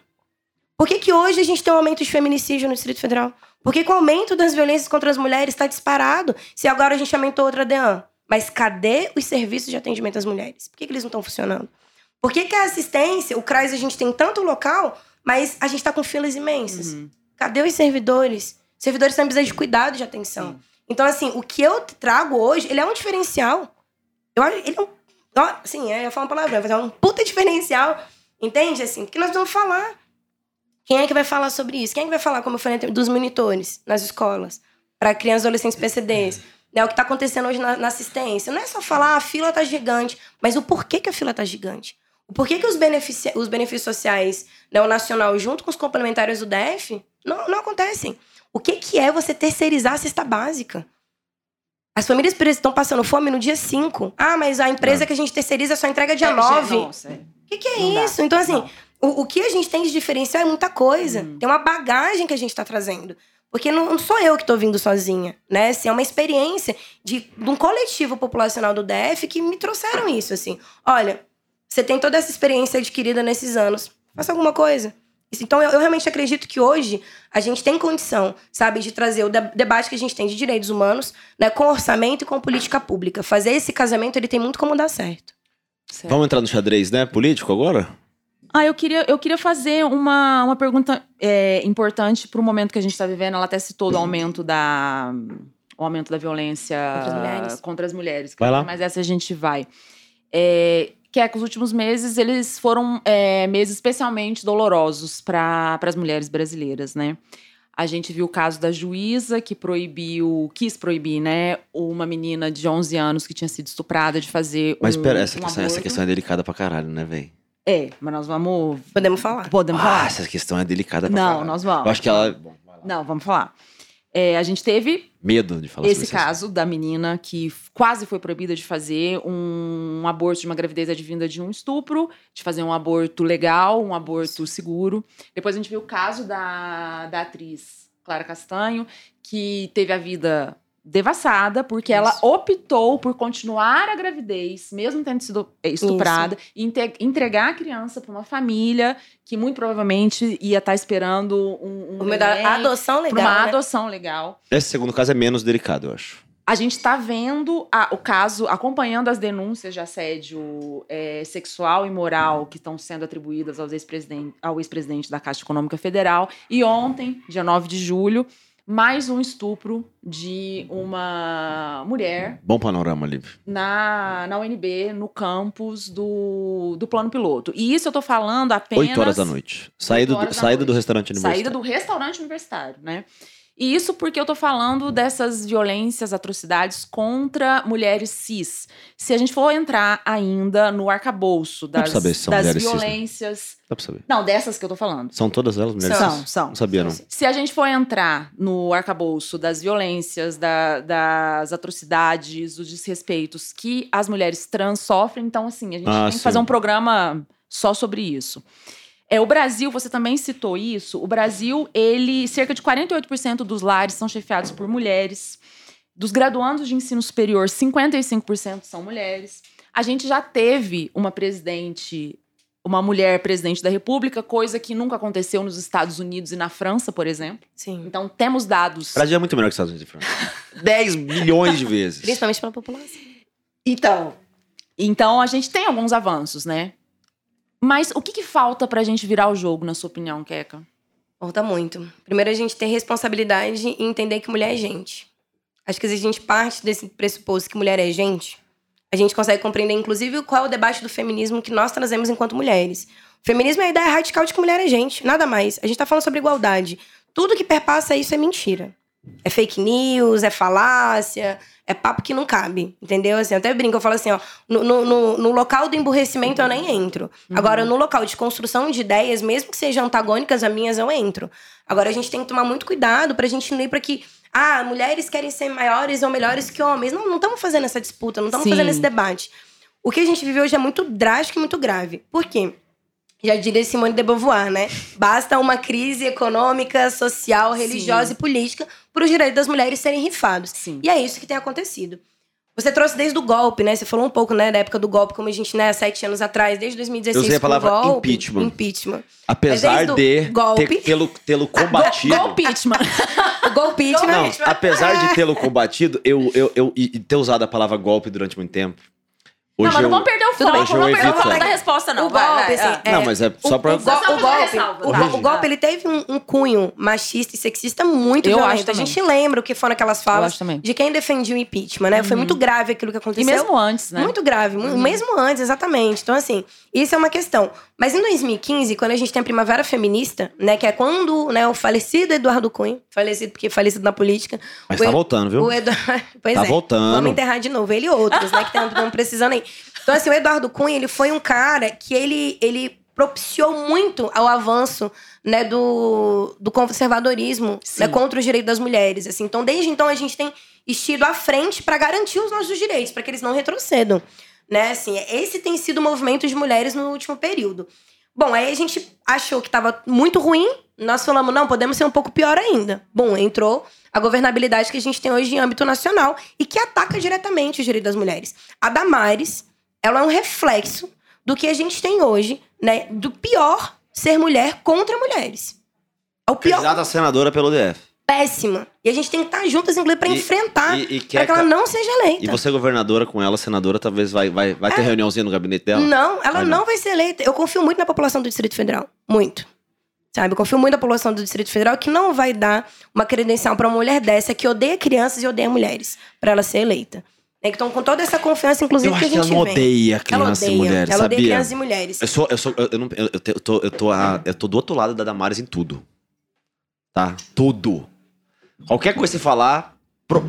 Por que, que hoje a gente tem um aumento de feminicídio no Distrito Federal? Por que, que o aumento das violências contra as mulheres está disparado? Se agora a gente aumentou outra DEAN. Mas cadê os serviços de atendimento às mulheres? Por que, que eles não estão funcionando? Por que, que a assistência, o CRAS, a gente tem tanto local, mas a gente está com filas imensas? Uhum. Cadê os servidores? Os servidores também precisam de cuidado de atenção. Sim. Então, assim, o que eu trago hoje, ele é um diferencial. Eu acho, ele é um. ó, Assim, é, eu falo uma palavra, mas é um puta diferencial. Entende? Assim, porque nós vamos falar. Quem é que vai falar sobre isso? Quem é que vai falar, como eu falei, dos monitores nas escolas? Para crianças e adolescentes PCDs. Né, o que está acontecendo hoje na, na assistência. Não é só falar, "Ah, a fila tá gigante, mas o porquê que a fila tá gigante. O porquê que os, benefici os benefícios sociais, né, o nacional, junto com os complementares do DF, não, não acontecem. O que, que é você terceirizar a cesta básica? As famílias estão passando fome no dia 5. Ah, mas a empresa que a gente terceiriza só entrega dia É, 9. Nossa, é. O que, que é Não dá. isso? Então, assim, Não. O, o que a gente tem de diferencial é muita coisa. Uhum. Tem uma bagagem que a gente está trazendo. Porque não, não sou eu que estou vindo sozinha, né? Assim, é uma experiência de, de um coletivo populacional do DF que me trouxeram isso, assim. Olha, você tem toda essa experiência adquirida nesses anos. Faça alguma coisa. Então, eu, eu realmente acredito que hoje a gente tem condição, sabe, de trazer o de- debate que a gente tem de direitos humanos, né, com orçamento e com política pública. Fazer esse casamento, ele tem muito como dar certo. Certo. Vamos entrar no xadrez, né? Político agora? Ah, eu queria, eu queria fazer uma, uma pergunta é, importante para o momento que a gente está vivendo. Ela até citou do aumento da, o aumento da violência Contra as mulheres. contra as mulheres. Vai lá. Mas essa a gente vai. É, que é que os últimos meses eles foram é, meses especialmente dolorosos para as mulheres brasileiras, né? A gente viu o caso da juíza que proibiu, quis proibir, né, uma menina de 11 anos que tinha sido estuprada de fazer Mas um, pera, essa, um questão, essa questão é delicada pra caralho, né, velho? É, mas nós vamos Podemos falar. podemos Ah, falar. essa questão é delicada pra Não, caralho. nós vamos. Eu acho que ela. Não, vamos falar. É, a gente teve Medo de falar esse sobre isso. caso da menina que quase foi proibida de fazer um, aborto de uma gravidez advinda de um estupro, de fazer um aborto legal, um aborto seguro. Depois a gente viu o caso da, da atriz Clara Castanho, que teve a vida devassada, porque ela Isso. optou por continuar a gravidez, mesmo tendo sido estuprada, e entregar a criança para uma família que muito provavelmente ia estar esperando um, um Uma adoção legal. uma né? adoção legal. Esse segundo caso é menos delicado, eu acho. A gente está vendo a- o caso, acompanhando as denúncias de assédio é, sexual e moral que estão sendo atribuídas aos ex-presidente- ao ex-presidente da Caixa Econômica Federal. E ontem, dia 9 de julho, mais um estupro de uma mulher Bom panorama, Liv. na, na UNB, no campus do, do plano piloto. E isso eu tô falando apenas. 8 horas da noite. Saída, do, da saída do restaurante universitário. Saída do restaurante universitário, né? E isso porque eu tô falando dessas violências, atrocidades contra mulheres cis. Se a gente for entrar ainda no arcabouço das, saber se são das mulheres cis, né? violências. Dá pra saber. Não, dessas que eu tô falando. São todas elas mulheres São. cis? são. Não sabia, não. Se a gente for entrar no arcabouço das violências, da- das atrocidades, dos desrespeitos que as mulheres trans sofrem, então, assim, a gente Ah, tem que sim. fazer um programa só sobre isso. É, o Brasil, você também citou isso, o Brasil, ele, cerca de 48% dos lares são chefiados por mulheres. Dos graduandos de ensino superior, 55% são mulheres. A gente já teve uma presidente, uma mulher presidente da República, coisa que nunca aconteceu nos Estados Unidos e na França, por exemplo. Sim. Então, temos dados. O Brasil é muito melhor que os Estados Unidos e França. 10 milhões de vezes. Principalmente pela população. Então, então a gente tem alguns avanços, né? Mas o que, que falta pra gente virar o jogo, na sua opinião, Keka? Falta muito. Primeiro, a gente ter responsabilidade e entender que mulher é gente. Acho que se a gente parte desse pressuposto que mulher é gente, a gente consegue compreender, inclusive, qual é o debate do feminismo que nós trazemos enquanto mulheres. O feminismo é a ideia radical de que mulher é gente, nada mais. A gente tá falando sobre igualdade. Tudo que perpassa isso é mentira. É fake news, é falácia, é papo que não cabe, entendeu? Assim, eu até brinco, eu falo assim, ó, no, no, no- local do emburrecimento eu nem entro. Agora, no local de construção de ideias, mesmo que sejam antagônicas a minhas, eu entro. Agora, a gente tem que tomar muito cuidado pra gente não ir pra que, ah, mulheres querem ser maiores ou melhores que homens. Não, não estamos fazendo essa disputa, não estamos fazendo esse debate. O que a gente vive hoje é muito drástico e muito grave. Por quê? Já diria Simone de Beauvoir, né? Basta uma crise econômica, social, religiosa Sim. e política para os direitos das mulheres serem rifados. Sim. E é isso que tem acontecido. Você trouxe desde o golpe, né? Você falou um pouco, né, da época do golpe, como a gente, né, sete anos atrás, desde 2016. Eu usei a palavra golpe, impeachment. Impeachment. Apesar de golpe- ter, tê-lo, tê-lo combatido. Go, impeachment. Golpeachment. Não, apesar de tê-lo combatido, eu, eu, eu, e ter usado a palavra golpe durante muito tempo. Não, Hoje mas não vamos perder o foco, bem, não vamos perder o foco da resposta, não. O Vai, golpe, vai, assim, é. é, Não, mas é só o, pra. o, go- o golpe, ressalva, o, tá? o golpe ele teve um, um cunho machista e sexista muito Eu acho violento. A gente lembra o que foram aquelas falas de quem defendia o impeachment, né? Foi muito grave aquilo que E aconteceu. mesmo antes, né? Muito grave, mu- mesmo antes, exatamente. Então, assim, isso é uma questão. Mas em 2015, quando a gente tem a Primavera Feminista, né, que é quando né, o falecido Eduardo Cunha, falecido porque falecido na política, Mas o tá voltando, viu? o Eduardo, pois Tá é. voltando. Vamos enterrar de novo. Ele e outros, né, que estão precisando aí. Então, assim, o Eduardo Cunha, ele foi um cara que ele, ele propiciou muito ao avanço, né, do, do conservadorismo, né, contra os direitos das mulheres, assim. Então, desde então, a gente tem estido à frente para garantir os nossos direitos, para que eles não retrocedam, né, assim. Esse tem sido o movimento de mulheres no último período. Bom, aí a gente achou que estava muito ruim, nós falamos, não, podemos ser um pouco pior ainda. Bom, entrou a governabilidade que a gente tem hoje em âmbito nacional e que ataca diretamente os direitos das mulheres. A Damares, ela é um reflexo do que a gente tem hoje, né? Do pior ser mulher contra mulheres. É o pior, Candidata a senadora pelo DF. péssima. E a gente tem que estar juntas, inclusive, para enfrentar, para que ela não seja eleita. e você, governadora, com ela, senadora, talvez vai, vai, vai ter reuniãozinha no gabinete dela? Não, ela Vai não. não. vai ser eleita. Eu confio muito na população do Distrito Federal. Muito. Sabe? Eu confio muito na população do Distrito Federal que não vai dar uma credencial pra uma mulher dessa que odeia crianças e odeia mulheres pra ela ser eleita. Então, com toda essa confiança, inclusive, Eu que a acho que gente ela não odeia crianças odeia. e mulheres, ela odeia sabia? crianças e mulheres. Eu sou, eu sou, eu, eu, não, eu, eu tô, eu tô, a- eu tô do outro lado da Damares em tudo. Tá? Tudo. Qualquer coisa que você falar, pro,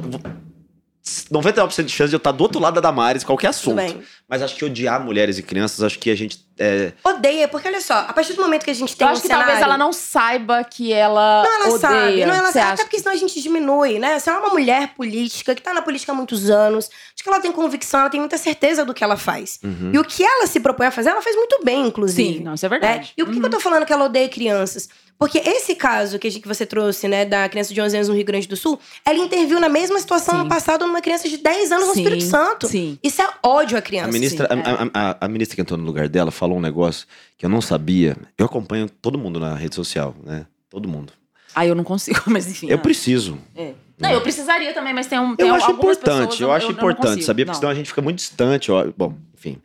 99% de chance de eu estar do outro lado da Damares, qualquer assunto. Mas acho que odiar mulheres e crianças, acho que a gente. É... Odeia, porque olha só, a partir do momento que a gente tem Eu acho um que cenário... talvez ela não saiba que ela. Não, ela odeia. sabe. Não, ela sabe. acha Até porque senão a gente diminui, né? Se ela é uma mulher política, que tá na política há muitos anos, acho que ela tem convicção, ela tem muita certeza do que ela faz. Uhum. E o que ela se propõe a fazer, ela faz muito bem, inclusive. Sim, não, isso é né? verdade. E por que, que eu tô falando que ela odeia crianças? Porque esse caso que, que você trouxe, né, da criança de 11 anos no Rio Grande do Sul, ela interviu na mesma situação Sim. no passado numa criança de 10 anos no Sim, Espírito Santo. sim. Isso é ódio à criança. A ministra, a, a- a- a ministra que entrou no lugar dela falou um negócio que eu não sabia. Eu acompanho todo mundo na rede social, né? Todo mundo. Ah, eu não consigo, mas enfim. Eu ah. preciso. É. Não, eu precisaria também, mas tem um. Tem Eu acho importante, pessoas, eu acho não importante, consigo. sabia? Porque Não. senão a gente fica muito distante, ó. Bom, enfim.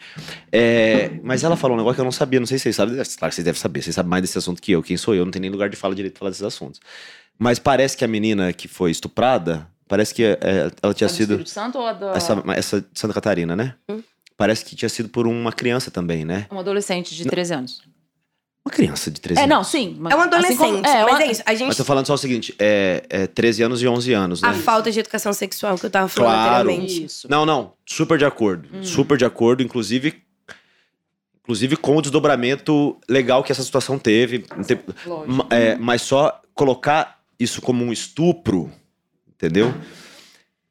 É, mas ela falou um negócio que eu não sabia, não sei se vocês sabem, claro que vocês devem saber, vocês sabem mais desse assunto que eu. Quem sou eu? Não tem nem lugar de fala direito de falar desses assuntos. Mas parece que a menina que foi estuprada, parece que é, ela tinha É do sido. Espírito Santo ou a da... Essa, essa de Santa Catarina, né? Hum. Parece que tinha sido por uma criança também, né? Um adolescente de 13 anos. Uma criança de 13 É, anos. não, sim. mas- É um assim adolescente. como- mas uma- é isso. A gente. Mas tô falando só o seguinte: é, é 13 anos e 11 anos, né? A falta de educação sexual que eu tava falando Claro. anteriormente. Isso. Não, não. Super de acordo. Hum. Super de acordo, inclusive. Inclusive com o desdobramento legal que essa situação teve. Não tem- Lógico. ma- é, mas só colocar isso como um estupro, entendeu?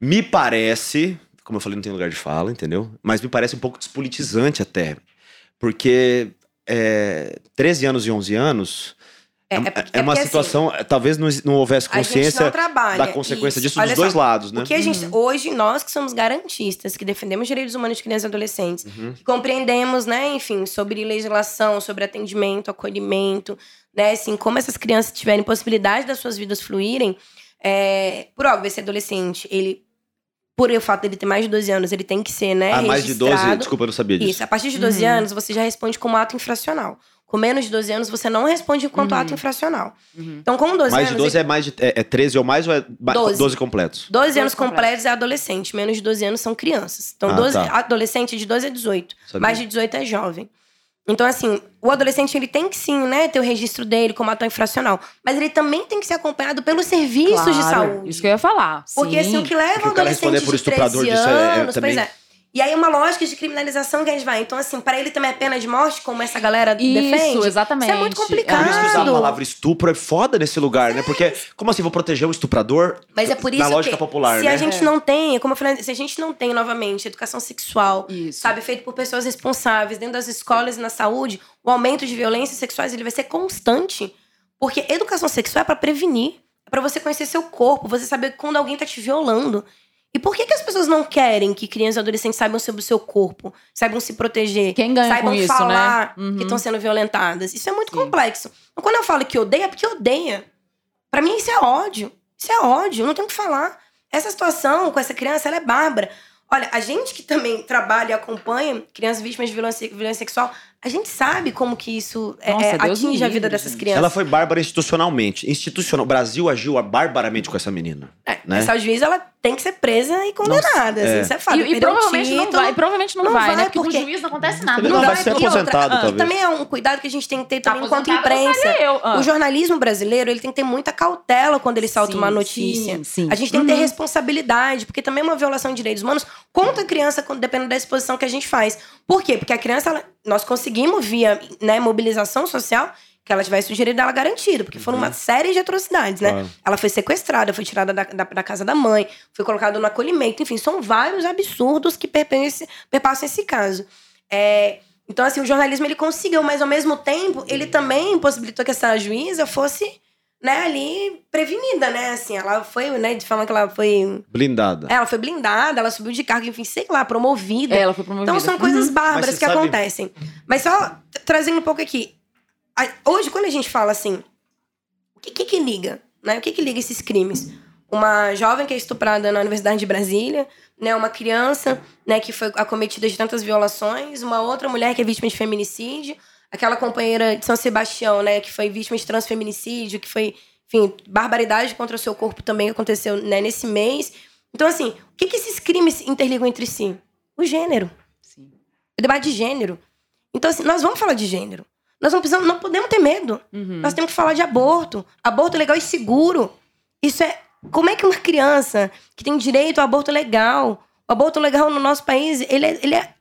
Me parece. Como eu falei, não tem lugar de fala, entendeu? Mas me parece um pouco despolitizante até. Porque é, 13 anos e 11 anos É, é, é porque- é é uma porque, assim, situação. talvez não, não houvesse consciência não trabalha. da consequência Isso. disso Olha dos dois só, lados, né? O que a gente, hoje, nós que somos garantistas, que defendemos direitos humanos de crianças e adolescentes, Uhum. que compreendemos, né, enfim, sobre legislação, sobre atendimento, acolhimento, né, assim, como essas crianças tiverem possibilidade das suas vidas fluírem, é, por óbvio, esse adolescente, ele, por o fato dele ter mais de 12 anos, ele tem que ser, né, Ah, mais de 12. registrado. Desculpa, eu não sabia disso. Isso, a partir de 12 Uhum. anos, você já responde como ato infracional. Com menos de 12 anos, você não responde enquanto Uhum. ato infracional. Uhum. Então, com 12 Mais anos. de 12 é mais de. É, é 13 ou mais ou é ba- 12. 12 completos? 12 anos completos. completos é adolescente, menos de 12 anos são crianças. Então, Ah, 12, tá. adolescente de 12 a 18. Sabia. Mais de 18 é jovem. Então, assim, o adolescente ele tem que sim, né, ter o registro dele como ator infracional. Mas ele também tem que ser acompanhado pelos serviços de Claro, saúde. Isso que eu ia falar. Porque sim. assim, o que leva Porque um o cara adolescente responder por de estuprador 13 disso é- é anos, também- pois é. E aí uma lógica de criminalização que a gente vai. Então, assim, para ele também é pena de morte, como essa galera defende. Isso, exatamente. Isso é muito complicado. Por isso que usar a palavra estupro é foda nesse lugar, né? Porque, como assim, vou proteger o estuprador? Mas é por isso Na lógica que popular, se né? a gente É. não tem, como eu falei, se a gente não tem novamente educação sexual, Isso. sabe, feito por pessoas responsáveis dentro das escolas e na saúde, o aumento de violências sexuais ele vai ser constante, porque educação sexual é para prevenir, é para você conhecer seu corpo, você saber quando alguém tá te violando. E por que, que as pessoas não querem que crianças e adolescentes saibam sobre o seu corpo, saibam se proteger, Quem ganha saibam com isso, falar né? Uhum. que estão sendo violentadas? Isso é muito Sim. complexo. Então, quando eu falo que odeia, é porque odeia. Pra mim, isso é ódio. Isso é ódio, eu não tenho o que falar. Essa situação com essa criança, ela é bárbara. Olha, a gente que também trabalha e acompanha crianças vítimas de violência, violência sexual, a gente sabe como que isso é, Nossa, é, Deus atinge a vida dessas crianças. Ela foi bárbara institucionalmente. Institucional. O Brasil agiu barbaramente com essa menina. É, né? Essa juiz, ela tem que ser presa e condenada. assim, é. Isso é fato. E, e provavelmente não vai, provavelmente não, Não vai, vai, né? Porque, porque- com o juiz não acontece nada. Não, Não vai vai, ser e outra, aposentado, talvez. Também é um cuidado que a gente tem que ter Tá também enquanto imprensa. eu. Ah. O jornalismo brasileiro, ele tem que ter muita cautela quando ele solta Sim, uma notícia. sim, sim. A gente tem que ter Uhum. responsabilidade, porque também é uma violação de direitos humanos contra a criança, dependendo da exposição que a gente faz. Por quê? Porque a criança, ela- nós conseguimos, via né, mobilização social, que ela tivesse o direito dela garantido, porque foram uma série de atrocidades, né? Claro. Ela foi sequestrada, foi tirada da, da, da casa da mãe, foi colocada no acolhimento, enfim, são vários absurdos que perpassam esse caso. É, então, assim, o jornalismo ele conseguiu, mas ao mesmo tempo, ele também possibilitou que essa juíza fosse, né, ali prevenida, né? Assim, ela foi, né, de forma que ela foi. Blindada. Ela foi blindada, ela subiu de cargo, enfim, sei lá, promovida. É, Ela foi promovida. Então são coisas Uhum. bárbaras Mas você que sabe- acontecem. Mas só trazendo um pouco aqui. a- Hoje, quando a gente fala assim, o que, que, que liga? Né? O que, que liga esses crimes? Uma jovem que é estuprada na Universidade de Brasília, né? Uma criança né, que foi acometida de tantas violações, uma outra mulher que é vítima de feminicídio, aquela companheira de São Sebastião, né, que foi vítima de transfeminicídio, que foi, enfim, barbaridade contra o seu corpo também aconteceu né, nesse mês. Então, assim, o que, que esses crimes interligam entre si? O gênero Sim. o debate de gênero. Então, assim, nós vamos falar de gênero. Nós não, precisamos, não podemos ter medo. Uhum. Nós temos que falar de aborto. Aborto legal e seguro. Isso é. Como é que uma criança que tem direito ao aborto legal, o aborto legal no nosso país, ele é, ele é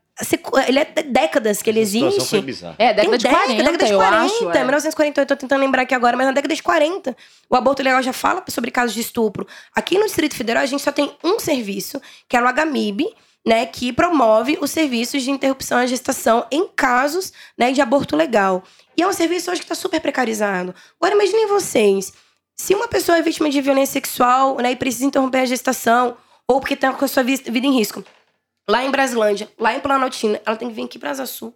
Ele é décadas que ele existe. Foi. É, década Tem de 40, década de eu 40, acho. é. 1940, eu tô tentando lembrar aqui agora, mas na década de 40, o aborto legal já fala sobre casos de estupro. Aqui no Distrito Federal, a gente só tem um serviço, que é o HMIB, né, que promove os serviços de interrupção à gestação em casos né, de aborto legal. E é um serviço hoje que está super precarizado. Agora, imaginem vocês, se uma pessoa é vítima de violência sexual né, e precisa interromper a gestação, ou porque está com a sua vida em risco, lá em Brasilândia, lá em Planaltina, ela tem que vir aqui para Asa Sul.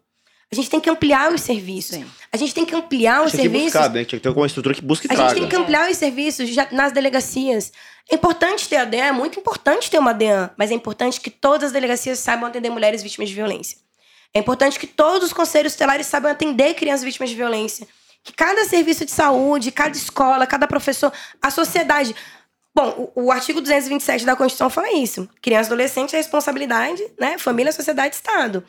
A gente tem que ampliar os serviços. Sim. A gente tem que ampliar os Tinha que serviços. buscar, né? Tinha que ter alguma estrutura que busque e A gente traga. tem que ampliar os serviços já nas delegacias. É importante ter a DEA, é muito importante ter uma DEA, mas é importante que todas as delegacias saibam atender mulheres vítimas de violência. É importante que todos os conselhos tutelares saibam atender crianças vítimas de violência. Que cada serviço de saúde, cada escola, cada professor, a sociedade. Bom, o, o artigo 227 da Constituição fala isso. Criança e adolescente é responsabilidade, né? Família, sociedade, Estado.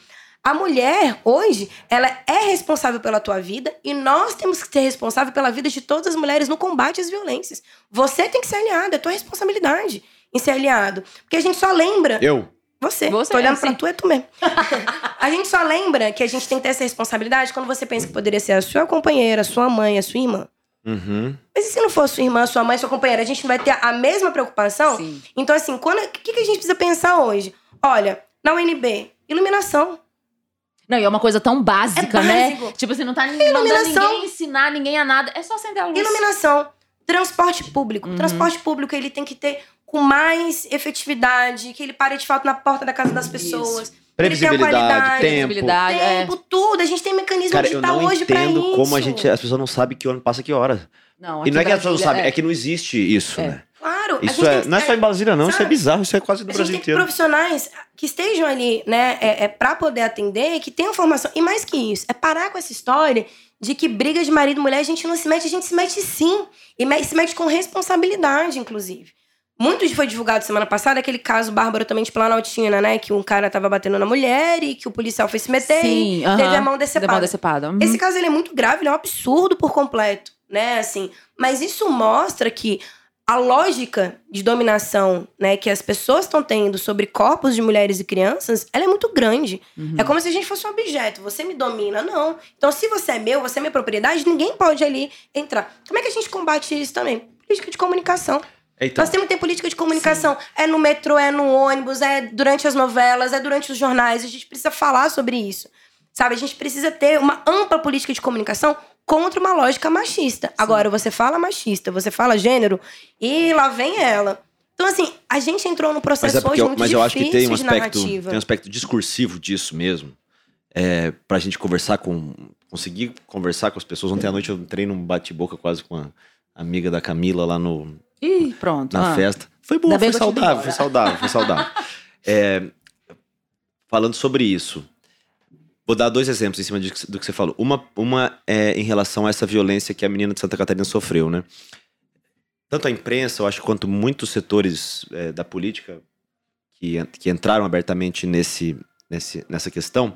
A mulher, hoje, ela é responsável pela tua vida e nós temos que ser responsável pela vida de todas as mulheres no combate às violências. Você tem que ser aliado, é tua responsabilidade em ser aliado. Porque a gente só lembra. Eu? Você. Você, Tô olhando sim. pra tu, é tu mesmo. a gente só lembra que a gente tem que ter essa responsabilidade quando você pensa que poderia ser a sua companheira, a sua mãe, a sua irmã. Uhum. Mas e se não for sua irmã, sua mãe, sua companheira? A gente não vai ter a mesma preocupação? Sim. Então, assim, quando- o que, que a gente precisa pensar hoje? Olha, na UNB, iluminação. Não, e é uma coisa tão básica, É né? Tipo assim, não tá Iluminação. ninguém ensinar ninguém a nada. É só acender a luz. Iluminação. Transporte público. Uhum. Transporte público, ele tem que ter com mais efetividade, que ele pare de fato na porta da casa das pessoas. Previsibilidade, tempo. Visibilidade, é. Tempo, tudo. A gente tem mecanismo Cara, eu digital não hoje entendo como a gente, as pessoas não sabem que ano passa que hora. Não, E não é que as pessoas não sabem, é que não existe isso, É. né? Claro. Isso é, tem não é só em Brasília, não, isso é sabe? bizarro, isso é quase do A gente Brasil tem que inteiro. profissionais que estejam ali, né, é, é para poder atender, e que tenham formação. E mais que isso, é parar com essa história de que briga de marido e mulher a gente não se mete, a gente se mete sim. E se mete com responsabilidade, inclusive. Muito foi divulgado semana passada aquele caso bárbaro também de Planaltina, né? Que um cara tava batendo na mulher e que o policial foi se meter Sim, e aham. teve a mão De decepada. mão decepada. Uhum. Esse caso ele é muito grave, ele é um absurdo por completo, né? Assim, mas isso mostra que a lógica de dominação, né, que as pessoas estão tendo sobre corpos de mulheres e crianças, ela é muito grande. Uhum. É como se a gente fosse um objeto. Você me domina, não. Então, se você é meu, você é minha propriedade, ninguém pode ali entrar. Como é que a gente combate isso também? Política de comunicação. Então, Nós temos que ter política de comunicação. É no metrô, é no ônibus, é durante as novelas, é durante os jornais. A gente precisa falar sobre isso. Sabe? A gente precisa ter uma ampla política de comunicação contra uma lógica machista. Agora, você fala machista, você fala gênero, e lá vem ela. Então, assim, a gente entrou mas processo é porque hoje muito mas eu acho que tem um aspecto, tem um aspecto discursivo disso mesmo. É, pra gente conversar com. Conseguir conversar com as pessoas. Ontem à noite eu entrei num bate-boca quase com a amiga da Camila lá no, Ih, pronto. na ah. festa. Foi boa, foi saudável, foi saudável, foi saudável. É, falando sobre isso, vou dar dois exemplos em cima de- do que você falou. Uma, uma é em relação a essa violência que a menina de Santa Catarina sofreu, né? Tanto a imprensa, eu acho, quanto muitos setores é, da política que, que entraram abertamente nesse, nesse, nessa questão,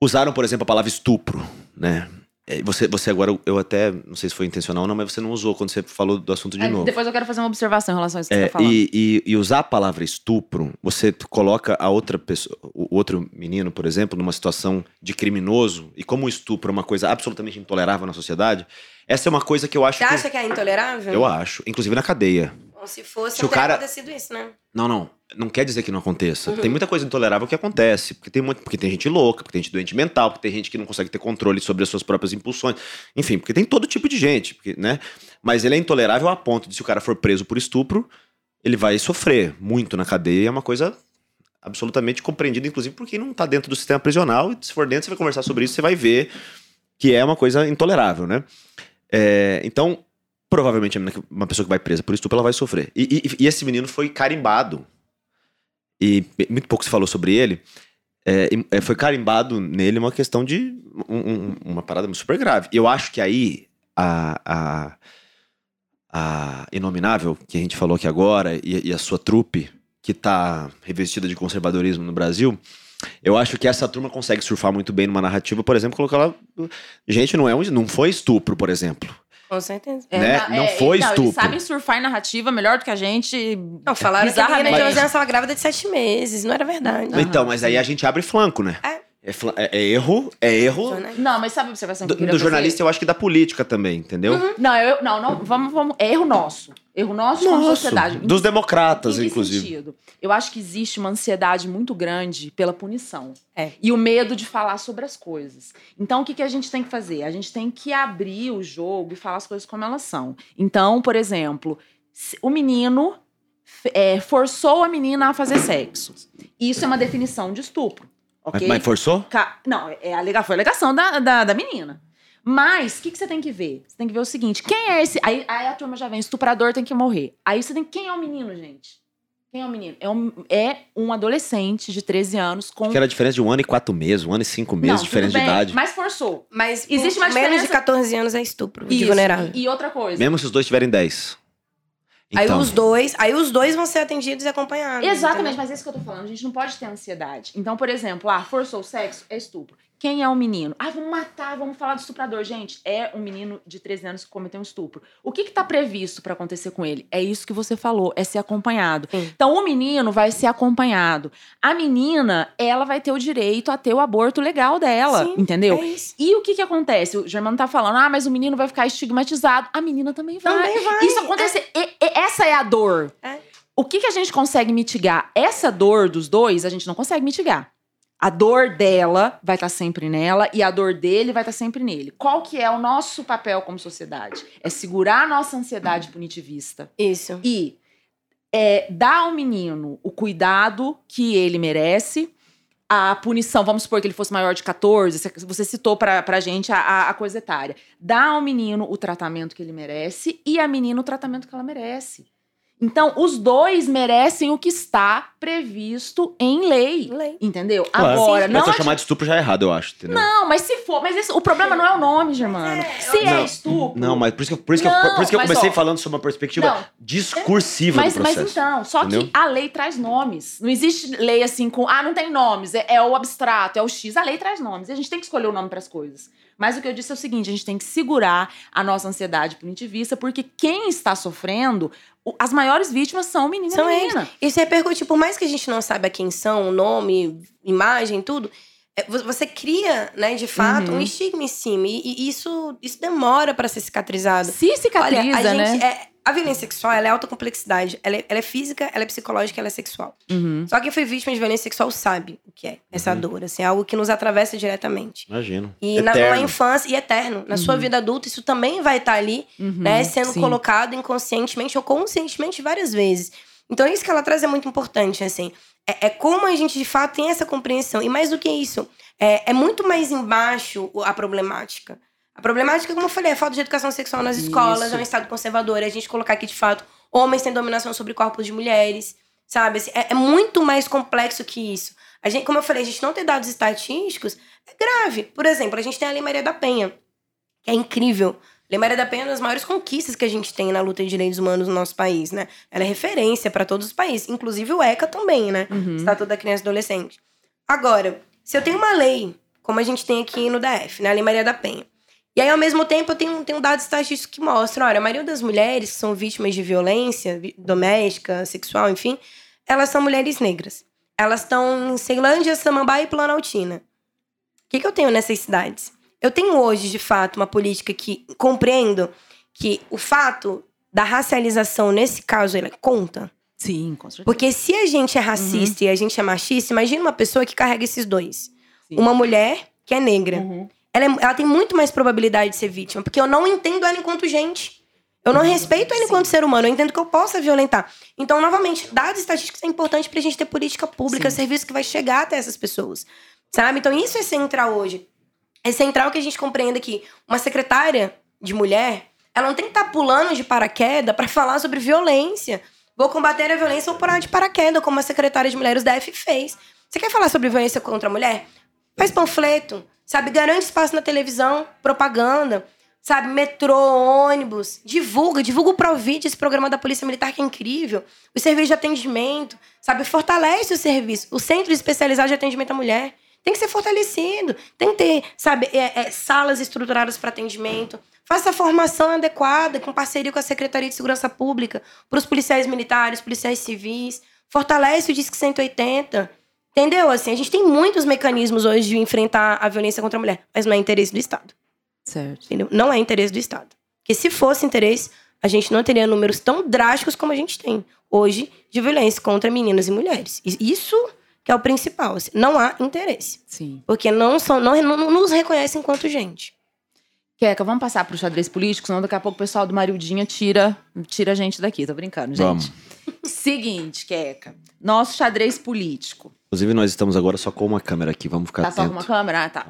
usaram, por exemplo, a palavra estupro, né? É, Você, você agora, eu até, não sei se foi intencional ou não, mas você não usou quando você falou do assunto de É, novo. Depois eu quero fazer uma observação em relação a isso que É, você tá falando. e, e- e usar a palavra estupro, você coloca a outra pessoa, o outro menino, por exemplo, numa situação de criminoso, e como o estupro é uma coisa absolutamente intolerável na sociedade, essa é uma coisa que eu acho Você que. acha que é intolerável? Eu acho, inclusive na cadeia. Se fosse, Se não o teria cara- acontecido isso, né? Não, não. Não quer dizer que não aconteça. Uhum. Tem muita coisa intolerável que acontece. Porque tem, muito, porque tem gente louca, porque tem gente doente mental, porque tem gente que não consegue ter controle sobre as suas próprias impulsões. Enfim, porque tem todo tipo de gente, porque, né? Mas ele é intolerável a ponto de se o cara for preso por estupro, ele vai sofrer muito na cadeia. É uma coisa absolutamente compreendida, inclusive por quem não tá dentro do sistema prisional. E se for dentro, você vai conversar sobre isso, você vai ver que é uma coisa intolerável, né? É, então, provavelmente que- uma pessoa que vai presa por estupro, ela vai sofrer. E, e- e esse menino foi carimbado. E muito pouco se falou sobre ele. É, é, foi carimbado nele uma questão de um- um- uma parada super grave. Eu acho que aí a, a, a Inominável, que a gente falou aqui agora, e, e a sua trupe, que tá revestida de conservadorismo no Brasil, eu acho que essa turma consegue surfar muito bem numa narrativa, por exemplo, colocar lá. Gente, não, é um, não foi estupro, por exemplo. Com certeza. É, Né? na- Não é, foi Não, estupro. eles sabem surfar em narrativa melhor do que a gente. Não, falaram que a menina de Bizarramente. 11 anos estava grávida de 7 meses. Não era verdade. Então, mas aí a gente abre flanco, né? É. É, é- é erro, é erro. Não, mas sabe a observação que do, do fazer? jornalista, eu acho que da política também, entendeu? Não, eu, não, não, vamos, vamos. É erro nosso. Erro nosso como Nosso, sociedade. dos democratas, Em inclusive. sentido? Eu acho que existe uma ansiedade muito grande pela punição. É. E o medo de falar sobre as coisas. Então, o que, que a gente tem que fazer? A gente tem que abrir o jogo e falar as coisas como elas são. Então, por exemplo, o menino é, forçou a menina a fazer sexo. Isso é uma definição de estupro. Mas, Ok? mas forçou? Ca- Não, é a alega- foi a alegação da, da, da menina. Mas, o que, que você tem que ver? Você tem que ver o seguinte: quem é esse. Aí, aí a turma já vem, estuprador tem que morrer. Aí você tem. Quem é o menino, gente? Quem é o menino? É um, é um adolescente de 13 anos com. Que era a diferença de um ano e quatro meses, um ano e cinco meses, Não, tudo diferença de bem, idade. Mas forçou. Mas Existe uma menos de diferença- 14 anos é estupro de Isso. vulnerável. E, e outra coisa. Mesmo se os dois tiverem 10. Aí Então, os dois, aí os dois vão ser atendidos e acompanhados. Exatamente, entendeu? mas é isso que eu tô falando. A gente não pode ter ansiedade. Então, por exemplo, ah, forçou o sexo, é estupro. Quem é o menino? Ah, vamos matar, vamos falar do estuprador. Gente, é um menino de 13 anos que cometeu um estupro. O que que tá previsto pra acontecer com ele? É isso que você falou, é ser acompanhado. Sim. Então, o menino vai ser acompanhado. A menina, ela vai ter o direito a ter o aborto legal dela, Sim, entendeu? É. E o que que acontece? O Germano tá falando, ah, mas o menino vai ficar estigmatizado. A menina também vai. Também vai. Isso acontece. e- essa é a dor. É. O que, que a gente consegue mitigar? Essa dor dos dois, a gente não consegue mitigar. A dor dela vai estar sempre nela e a dor dele vai estar sempre nele. Qual que é o nosso papel como sociedade? É segurar a nossa ansiedade punitivista Isso. e é, dar ao menino o cuidado que ele merece, a punição, vamos supor que ele fosse maior de 14, você- citou pra, pra gente a, a- a coisa etária. Dá ao menino o tratamento que ele merece e a menina o tratamento que ela merece. Então, os dois merecem o que está previsto em lei. Lei. Entendeu? Claro. Agora, mas não. se eu adi- chamar de estupro já é errado, eu acho, entendeu? Não, mas se for. Mas esse- o problema não é o nome, Germano. é, se Não, é estupro. Não, mas por isso que, eu- por isso que, eu- Não, por isso que eu mas, comecei ó, falando sobre uma perspectiva não. discursiva Mas, do mas processo. então, só entendeu? que a lei traz nomes. Não existe lei assim com, ah, não tem nomes, é, é o abstrato, é o X. A lei traz nomes. E a gente tem que escolher o nome para as coisas. Mas o que eu disse é o seguinte: a gente tem que segurar a nossa ansiedade punitivista, porque quem está sofrendo, as maiores vítimas são o menino São e eles. menina. Isso repercute, por mais que a gente não saiba quem são, o nome, imagem, tudo, é, vo- você cria, né, de fato, Uhum. um estigma em cima. E, e isso, isso demora pra ser cicatrizado. Se cicatriza, Olha, a gente. né? É, a violência sexual ela é alta complexidade. Ela é, ela é física, ela é psicológica, ela é sexual. Uhum. Só quem foi vítima de violência sexual sabe o que é essa Uhum. dor, assim, é algo que nos atravessa diretamente. Imagino. E na, numa infância, e eterno. Na sua Uhum. vida adulta, isso também vai estar ali Uhum. né, sendo Sim. colocado inconscientemente ou conscientemente várias vezes. Então, isso que ela traz é muito importante, assim. É, é como a gente, de fato, tem essa compreensão. E mais do que isso, é, é muito mais embaixo a problemática. A problemática, como eu falei, é a falta de educação sexual nas escolas, Isso. é um estado conservador, é a gente colocar aqui, de fato, homens têm dominação sobre corpos de mulheres, sabe? Assim, é, é muito mais complexo que isso. A gente, como eu falei, a gente não ter dados estatísticos é grave. Por exemplo, a gente tem a Lei Maria da Penha, que é incrível. Lei Maria da Penha é uma das maiores conquistas que a gente tem na luta de direitos humanos no nosso país, né? Ela é referência para todos os países, inclusive o ECA também, né? Uhum. Estatuto da Criança e Adolescente. Agora, se eu tenho uma lei, como a gente tem aqui no DF, né? A Lei Maria da Penha, e aí, ao mesmo tempo, eu tenho, tenho dados estatísticos que mostram, olha, a maioria das mulheres que são vítimas de violência vi- doméstica, sexual, enfim, elas são mulheres negras. Elas estão em Ceilândia, Samambaia e Planaltina. O que, que eu tenho nessas cidades? Eu tenho hoje, de fato, uma política que compreendo que o fato da racialização, nesse caso, ele conta. Sim, com certeza. Porque se a gente é racista e a gente é machista, imagina uma pessoa que carrega esses dois. Sim. Uma mulher que é negra. Uhum. Ela, é- ela tem muito mais probabilidade de ser vítima, porque eu não entendo ela enquanto gente. Eu não respeito ela Sim. enquanto ser humano, eu entendo que eu possa violentar. Então, novamente, dados estatísticos é importante pra gente ter política pública, Sim. serviço que vai chegar até essas pessoas. Sabe? Então, isso é central hoje. É central que a gente compreenda que uma secretária de mulher, ela não tem que estar pulando de paraquedas pra falar sobre violência. Vou combater a violência ou pular de paraquedas, como a secretária de mulheres da F fez. Você quer falar sobre violência contra a mulher? Faz panfleto, sabe? Garante espaço na televisão, propaganda, sabe? Metrô, ônibus. Divulga, divulga o Provide, esse programa da Polícia Militar que é incrível. O serviço de atendimento, sabe? Fortalece o serviço. O Centro Especializado de Atendimento à Mulher tem que ser fortalecido. Tem que ter, sabe, é, é, salas estruturadas para atendimento. Faça a formação adequada, com parceria com a Secretaria de Segurança Pública, para os policiais militares, policiais civis. Fortalece o Disque 180. Entendeu? Assim, a gente tem muitos mecanismos hoje de enfrentar a violência contra a mulher, mas não é interesse do Estado. Certo. Entendeu? Não é interesse do Estado. Porque se fosse interesse, a gente não teria números tão drásticos como a gente tem hoje de violência contra meninas e mulheres. Isso que é o principal. Assim, não há interesse. Sim. Porque não, são, não, não nos reconhecem enquanto gente. Queca, vamos passar pro xadrez político, senão daqui a pouco o pessoal do Marildinha tira, tira a gente daqui. Tô brincando, gente. Vamos. Seguinte, Queca. Nosso xadrez político. Inclusive, nós estamos agora só com uma câmera aqui, vamos ficar Tá só com uma câmera? Ah, tá.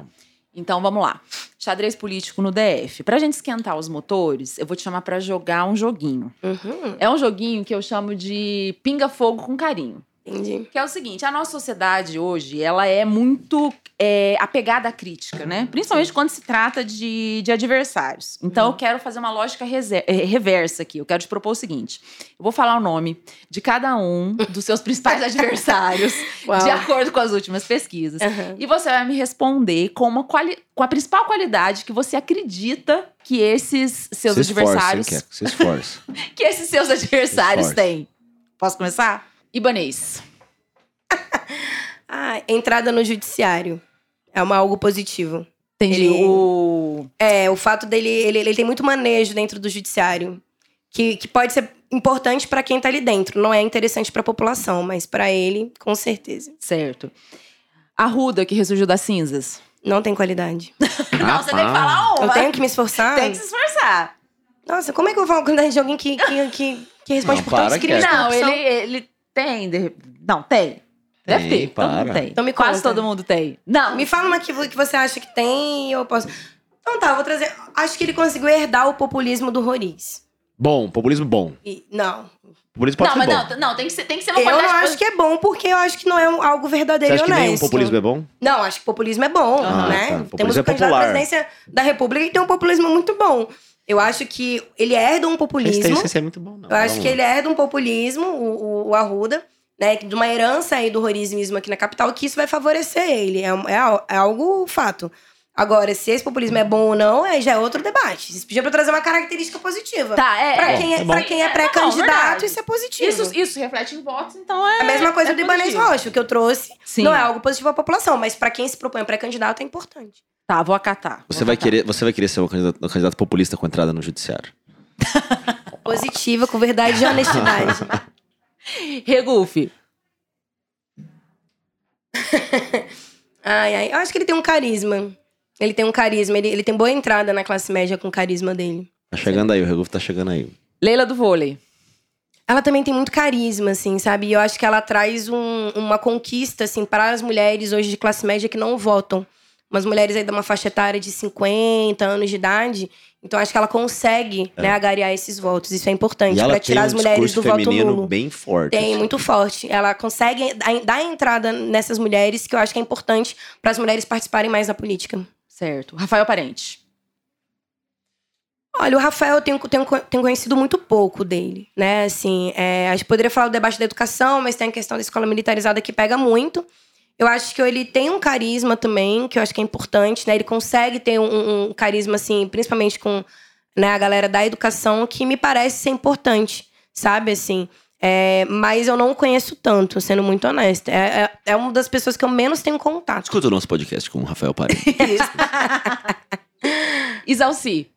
Então vamos lá. Xadrez político no DF. Pra gente esquentar os motores, eu vou te chamar pra jogar um joguinho. Uhum, É um joguinho que eu chamo de pinga-fogo com carinho. Entendi. Que é o seguinte, a nossa sociedade hoje, ela é muito é, apegada à crítica, né? Principalmente quando se trata de, de adversários. Então, eu quero fazer uma lógica eh, reversa aqui. Eu quero te propor o seguinte. Eu vou falar o nome de cada um dos seus principais adversários, Uau. de acordo com as últimas pesquisas. Aham. E você vai me responder com, uma quali com a principal qualidade que você acredita que esses seus Se esforce, adversários... hein, Keco? Se esforce. que esses seus adversários Forte. têm. Posso começar? Ibanês. Ah, entrada no judiciário. É uma, algo positivo. Entendi. Ele- O... É, o fato dele. Ele, ele tem muito manejo dentro do judiciário. Que, que pode ser importante pra quem tá ali dentro. Não é interessante pra população, mas pra ele, com certeza. Certo. A Ruda, que ressurgiu das cinzas. Não tem qualidade. Não, você tem que falar Eu uma. tenho que me esforçar. Tem que se esforçar. Nossa, como é que eu vou falar com qualidade de alguém que, que, que, que responde Não, por tantos para, crimes. Não, ele, ele tem. de- Não, tem. Deve Tem, ter. Todo mundo para. tem. Então me Quase conta. todo mundo tem. Não. Me fala uma que, que você acha que tem e eu posso. Então tá, eu vou trazer. Acho que ele conseguiu herdar o populismo do Roriz. Bom, populismo bom. E, não. Populismo pode Não, ser mas bom. não, não, tem que ser, tem que ser uma Eu não qualidade acho que é bom, porque eu acho que não é um- algo Você verdadeiro acha e que nenhum honesto. populismo é bom? Não, acho que populismo é bom, Ah, né? tá. Populismo Temos é um candidato à presidência da República que tem um populismo muito bom. Eu acho que ele herda um populismo. esse é muito bom, não. Eu acho Vamos que lá. ele herda um populismo, o, o, o Arruda, né? De uma herança aí do rorismo aqui na capital, que isso vai favorecer ele. É, é, é algo fato. Agora, se esse populismo é bom ou não, aí já é outro debate. Vocês pediam pra eu trazer uma característica positiva. Tá, é. Pra, é. quem é, bom. pra quem é É, pré-candidato, isso é positivo. Isso, isso reflete em votos, então é. a mesma coisa é do Ibanez. Rocha, o que eu trouxe. Sim. Não é algo positivo à população, mas pra quem se propõe a pré-candidato é importante. Tá, vou acatar. Você vou vai, acatar. querer, você vai querer ser um candidato, um candidato populista com entrada no judiciário. Positiva, com verdade e honestidade. Regufe. ai, ai. Eu acho que ele tem um carisma. Ele tem um carisma. Ele, ele tem boa entrada na classe média com o carisma dele. Tá chegando aí, o Regulfo tá chegando aí. Leila do vôlei. Ela também tem muito carisma, assim, sabe? E eu acho que ela traz um- uma conquista, assim, para as mulheres hoje de classe média que não votam. Umas mulheres aí de uma faixa etária de 50 anos de idade. Então, acho que ela consegue, né, agariar esses votos. Isso é importante É. Ela para tirar tem as um mulheres do voto feminino nulo. bem forte. Tem, assim. muito forte. Ela consegue dar- dar entrada nessas mulheres, que eu acho que é importante para as mulheres participarem mais da política. Certo. Rafael Parente. Olha, o Rafael eu tenho, tenho, tenho conhecido muito pouco dele, né? Assim, é, a gente poderia falar do debate da educação, mas tem a questão da escola militarizada que pega muito. Eu acho que ele tem um carisma também, que eu acho que é importante, né? Ele consegue ter um, um carisma, assim, principalmente com né, a galera da educação, que me parece ser importante, sabe? Assim, é, mas eu não o conheço tanto, sendo muito honesta. É, é, é uma das pessoas que eu menos tenho contato. Escuta o nosso podcast com o Rafael Paredes. Isalci.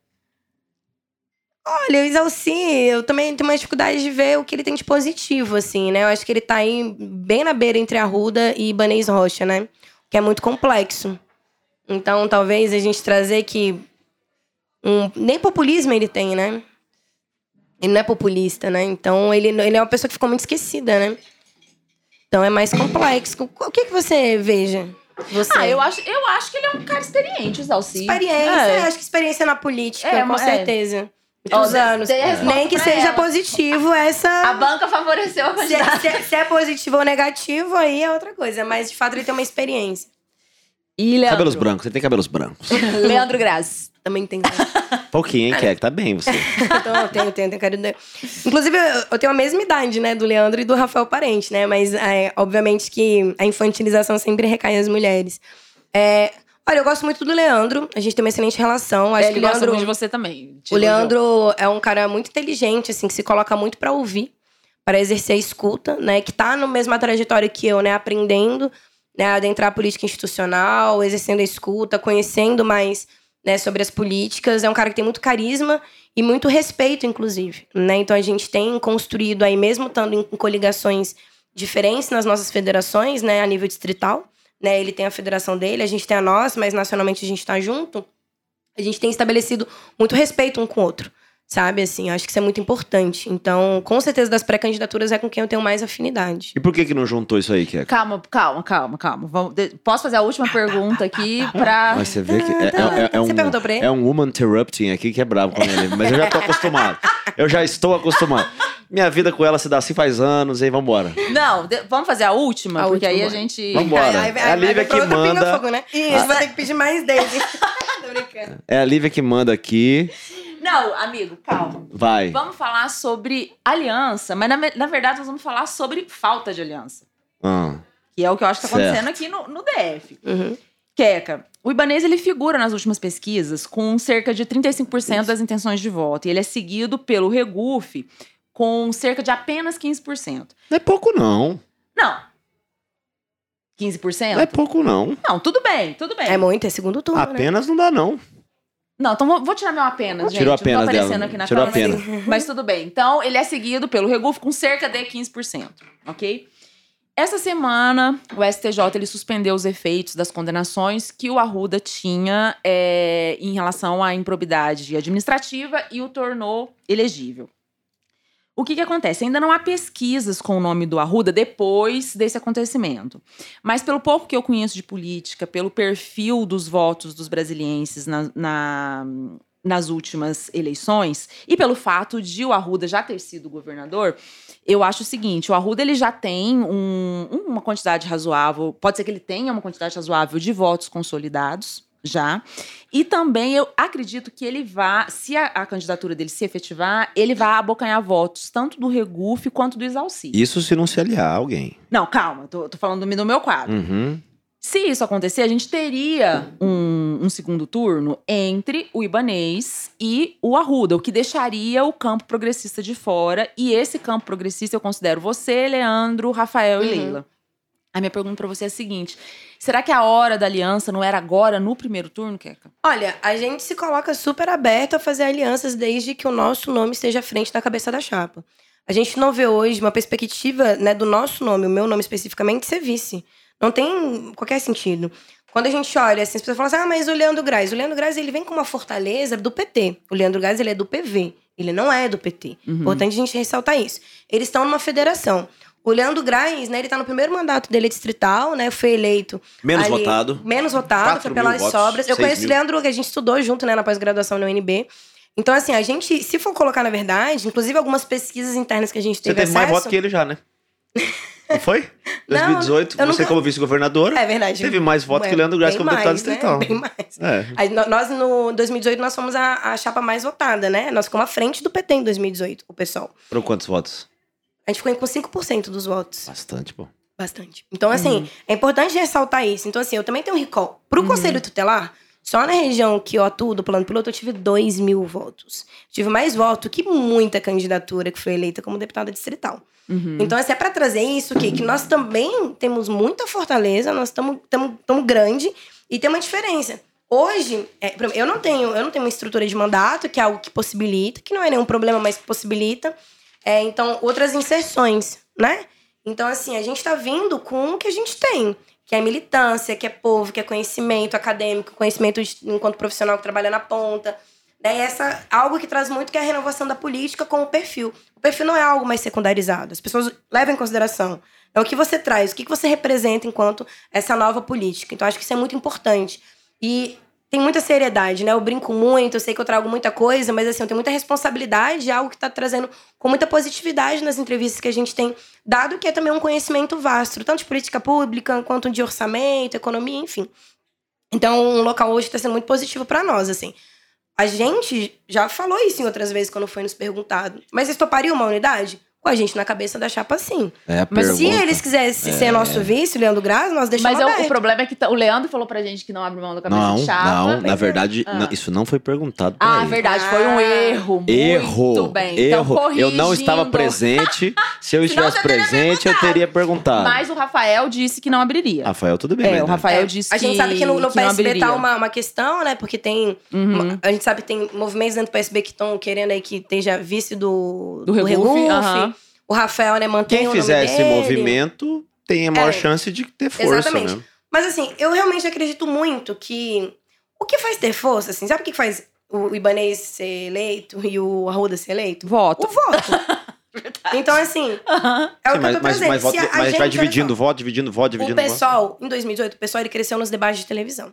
Olha, o Isalci, eu também tenho uma dificuldade de ver o que ele tem de positivo, assim, né? Eu acho que ele tá aí bem na beira entre Arruda e Ibanez Rocha, né? Que é muito complexo. Então, talvez a gente trazer que. Um, nem populismo ele tem, né? Ele não é populista, né? Então, ele, ele é uma pessoa que ficou muito esquecida, né? Então, é mais complexo. O que, que você veja? Você? Ah, eu acho, eu acho que ele é um cara experiente, o Isalci. Experiência, É. acho que experiência na política, É, com mas- é. Muitos dei- anos. dei a resposta Nem que seja ela. positivo essa. A banca favoreceu a Se é, candidata. se é- se é positivo ou negativo, aí é outra coisa. Mas de fato ele tem uma experiência. E Leandro. cabelos brancos, você tem cabelos brancos. Leandro Graça. Também tem. Pouquinho, hein, Keck? Tá bem você. então, eu tenho, tenho, tenho carinho. Inclusive, eu, eu tenho a mesma idade, né, do Leandro e do Rafael Parente, né? Mas, é, obviamente, que a infantilização sempre recai nas mulheres. É, Olha, eu gosto muito do Leandro. A gente tem uma excelente relação. Acho É, que ele o gosta Leandro, muito de você também. o. Leandro é um cara muito inteligente, assim, que se coloca muito pra ouvir, para exercer a escuta, né? Que tá na mesma trajetória que eu, né? Aprendendo, né? A adentrar a política institucional, exercendo a escuta, conhecendo mais né, sobre as políticas. É um cara que tem muito carisma e muito respeito, inclusive, né? Então a gente tem construído aí, mesmo estando em coligações diferentes nas nossas federações, né? A nível distrital, né? Ele tem a federação dele, a gente tem a nossa, mas nacionalmente a gente tá junto. A gente tem estabelecido muito respeito um com o outro. Sabe, assim, eu acho que isso é muito importante. Então, com certeza, das pré-candidaturas é com quem eu tenho mais afinidade. E por que que não juntou isso aí, Keka? Calma, calma, calma, calma. Vamos- Posso fazer a última pergunta aqui pra. Mas você vê que é, é- é- é Você um, perguntou pra ele? é um woman interrupting aqui que é bravo com ele. Mas eu já tô acostumado. Eu já estou acostumado. Minha vida com ela se dá assim faz anos, hein? Vambora. Não, de- vamos fazer a última? A porque última, aí a gente. Vambora. É a Lívia que manda. Fogo, né? Isso, vai ter que pedir mais dele. Tô brincando. É a Lívia que manda aqui. Não, amigo, calma. Vai. Vamos falar sobre aliança, mas na, na verdade nós vamos falar sobre falta de aliança. Ah, Que é o que eu acho que tá Certo. acontecendo aqui no, no DF. Uhum. Queca, o Ibanez ele figura nas últimas pesquisas com cerca de 35% das intenções de voto. E ele é seguido pelo Reguf com cerca de apenas 15%. não é pouco, não. Não. 15%? Não é pouco, não. Não, tudo bem, tudo bem. É muito, é segundo turno, né? Apenas não dá, não. Não, então vou, vou tirar meu apenas, gente. Tirou Não tô apenas aparecendo dela. aqui na Tirou mas- apenas. Mas tudo bem. Então, ele é seguido pelo Reguf com cerca de 15%, ok? Essa semana, o STJ ele suspendeu os efeitos das condenações que o Arruda tinha é, em relação à improbidade administrativa e o tornou elegível. O que, que acontece? Ainda não há pesquisas com o nome do Arruda depois desse acontecimento. Mas pelo pouco que eu conheço de política, pelo perfil dos votos dos brasilienses na- na, nas últimas eleições e pelo fato de o Arruda já ter sido governador, eu acho o seguinte: o Arruda ele já tem um- uma quantidade razoável, pode ser que ele tenha uma quantidade razoável de votos consolidados. Já. E também eu acredito que ele vá, se a, a candidatura dele se efetivar, ele vai abocanhar votos tanto do Reguf quanto do Exalci. Isso se não se aliar a alguém. Não, calma, tô, tô falando do, do meu quadro. Uhum. Se isso acontecer, a gente teria um, um segundo turno entre o Ibanês e o Arruda, o que deixaria o campo progressista de fora. E esse campo progressista eu considero você, Leandro, Rafael e Uhum. Leila. A minha pergunta pra você é a seguinte: será que a hora da aliança não era agora, no primeiro turno, Keka? Olha, a gente se coloca super aberto a fazer alianças desde que o nosso nome esteja à frente da cabeça da chapa. A gente não vê hoje uma perspectiva né, do nosso nome, o meu nome especificamente, ser vice. Não tem qualquer sentido. Quando a gente olha, assim, as pessoas falam assim, ah, mas o Leandro Graz. O Leandro Graz, ele vem com uma fortaleza do PT. O Leandro Graz, ele é do PV. Ele não é do PT. Importante a gente ressaltar isso. Eles estão numa federação. O Leandro Graz, né, ele tá no primeiro mandato dele distrital, né, foi eleito Menos ali- votado. Menos votado, foi pelas votos, sobras. Eu conheço o mil. Leandro, que a gente estudou junto, né, na pós-graduação na UNB. Então, assim, a gente, se for colocar na verdade, inclusive algumas pesquisas internas que a gente Você teve teve mais acesso... voto que ele já, né? Não foi? Não, 2018, eu você nunca- como vice-governador, É verdade. teve mais votos É, que Leandro Graz bem como deputado né? distrital. Bem mais. É. Aí, no- Nós, no 2018, nós fomos a, a chapa mais votada, né? Nós ficamos à frente do PT em 2018, o pessoal. Foram quantos votos? A gente ficou com 5% dos votos. Bastante, pô. Bastante. Então, assim, é importante ressaltar isso. Então, assim, eu também tenho um recall. Pro Conselho Tutelar, só na região que eu atuo do plano piloto, eu tive 2 mil votos. Tive mais voto que muita candidatura que foi eleita como deputada distrital. Uhum. Então, assim, é pra trazer isso aqui, que nós também temos muita fortaleza, nós estamos grande e tem uma diferença. Hoje, é, eu não tenho, eu não tenho uma estrutura de mandato, que é algo que possibilita, que não é nenhum problema, mas que possibilita. É, então, outras inserções, né? Então, assim, a gente tá vindo com o que a gente tem, que é militância, que é povo, que é conhecimento acadêmico, conhecimento de- enquanto profissional que trabalha na ponta. Né? Essa, algo que traz muito que é a renovação da política com o perfil. O perfil não é algo mais secundarizado. As pessoas levam em consideração. É o que você traz, o que você representa enquanto essa nova política. Então, acho que isso é muito importante. E tem muita seriedade, né? Eu brinco muito, eu sei que eu trago muita coisa, mas assim, eu tenho muita responsabilidade, é algo que está trazendo com muita positividade nas entrevistas que a gente tem dado, que é também um conhecimento vasto, tanto de política pública, quanto de orçamento, economia, enfim. Então, um local hoje está sendo muito positivo para nós, assim. A gente já falou isso em outras vezes quando foi nos perguntado. Mas vocês topariam uma unidade? Com a gente na cabeça da chapa, sim. É a Mas se pergunta. eles quisessem É. ser nosso vice, Leandro Graça, nós deixamos Mas é o- aberto. o problema é que tá- o Leandro falou pra gente que não abre mão da cabeça Não, de chapa. não, na é. verdade, Ah. não, isso não foi perguntado pra Ah, ele. verdade, foi um Ah. erro. Erro, Muito bem. erro. Então, eu não estava presente. Se eu estivesse presente, eu teria perguntado. Mas o Rafael disse que não abriria. Rafael, tudo bem, é, o né? Rafael É, disse a gente sabe que no, no que não PSB tá uma, uma questão, né? Porque tem. Uhum. uma- a gente sabe que tem movimentos dentro do PSB que estão querendo aí que esteja vice do, Do Regufe. aham. O Rafael, né, mantém Quem o nome fizer esse dele. movimento tem a maior É, chance de ter força, exatamente. né? Mas assim, eu realmente acredito muito que o que faz ter força, assim, sabe o que faz o Ibanez ser eleito e o Arruda ser eleito? Voto. O voto. então, assim, é o Sim, que eu mas, tô mas, mas, voto- a, a mas vai gente, olha dividindo só, voto, dividindo voto, O dividindo voto. pessoal, em 2018, o pessoal ele cresceu nos debates de televisão.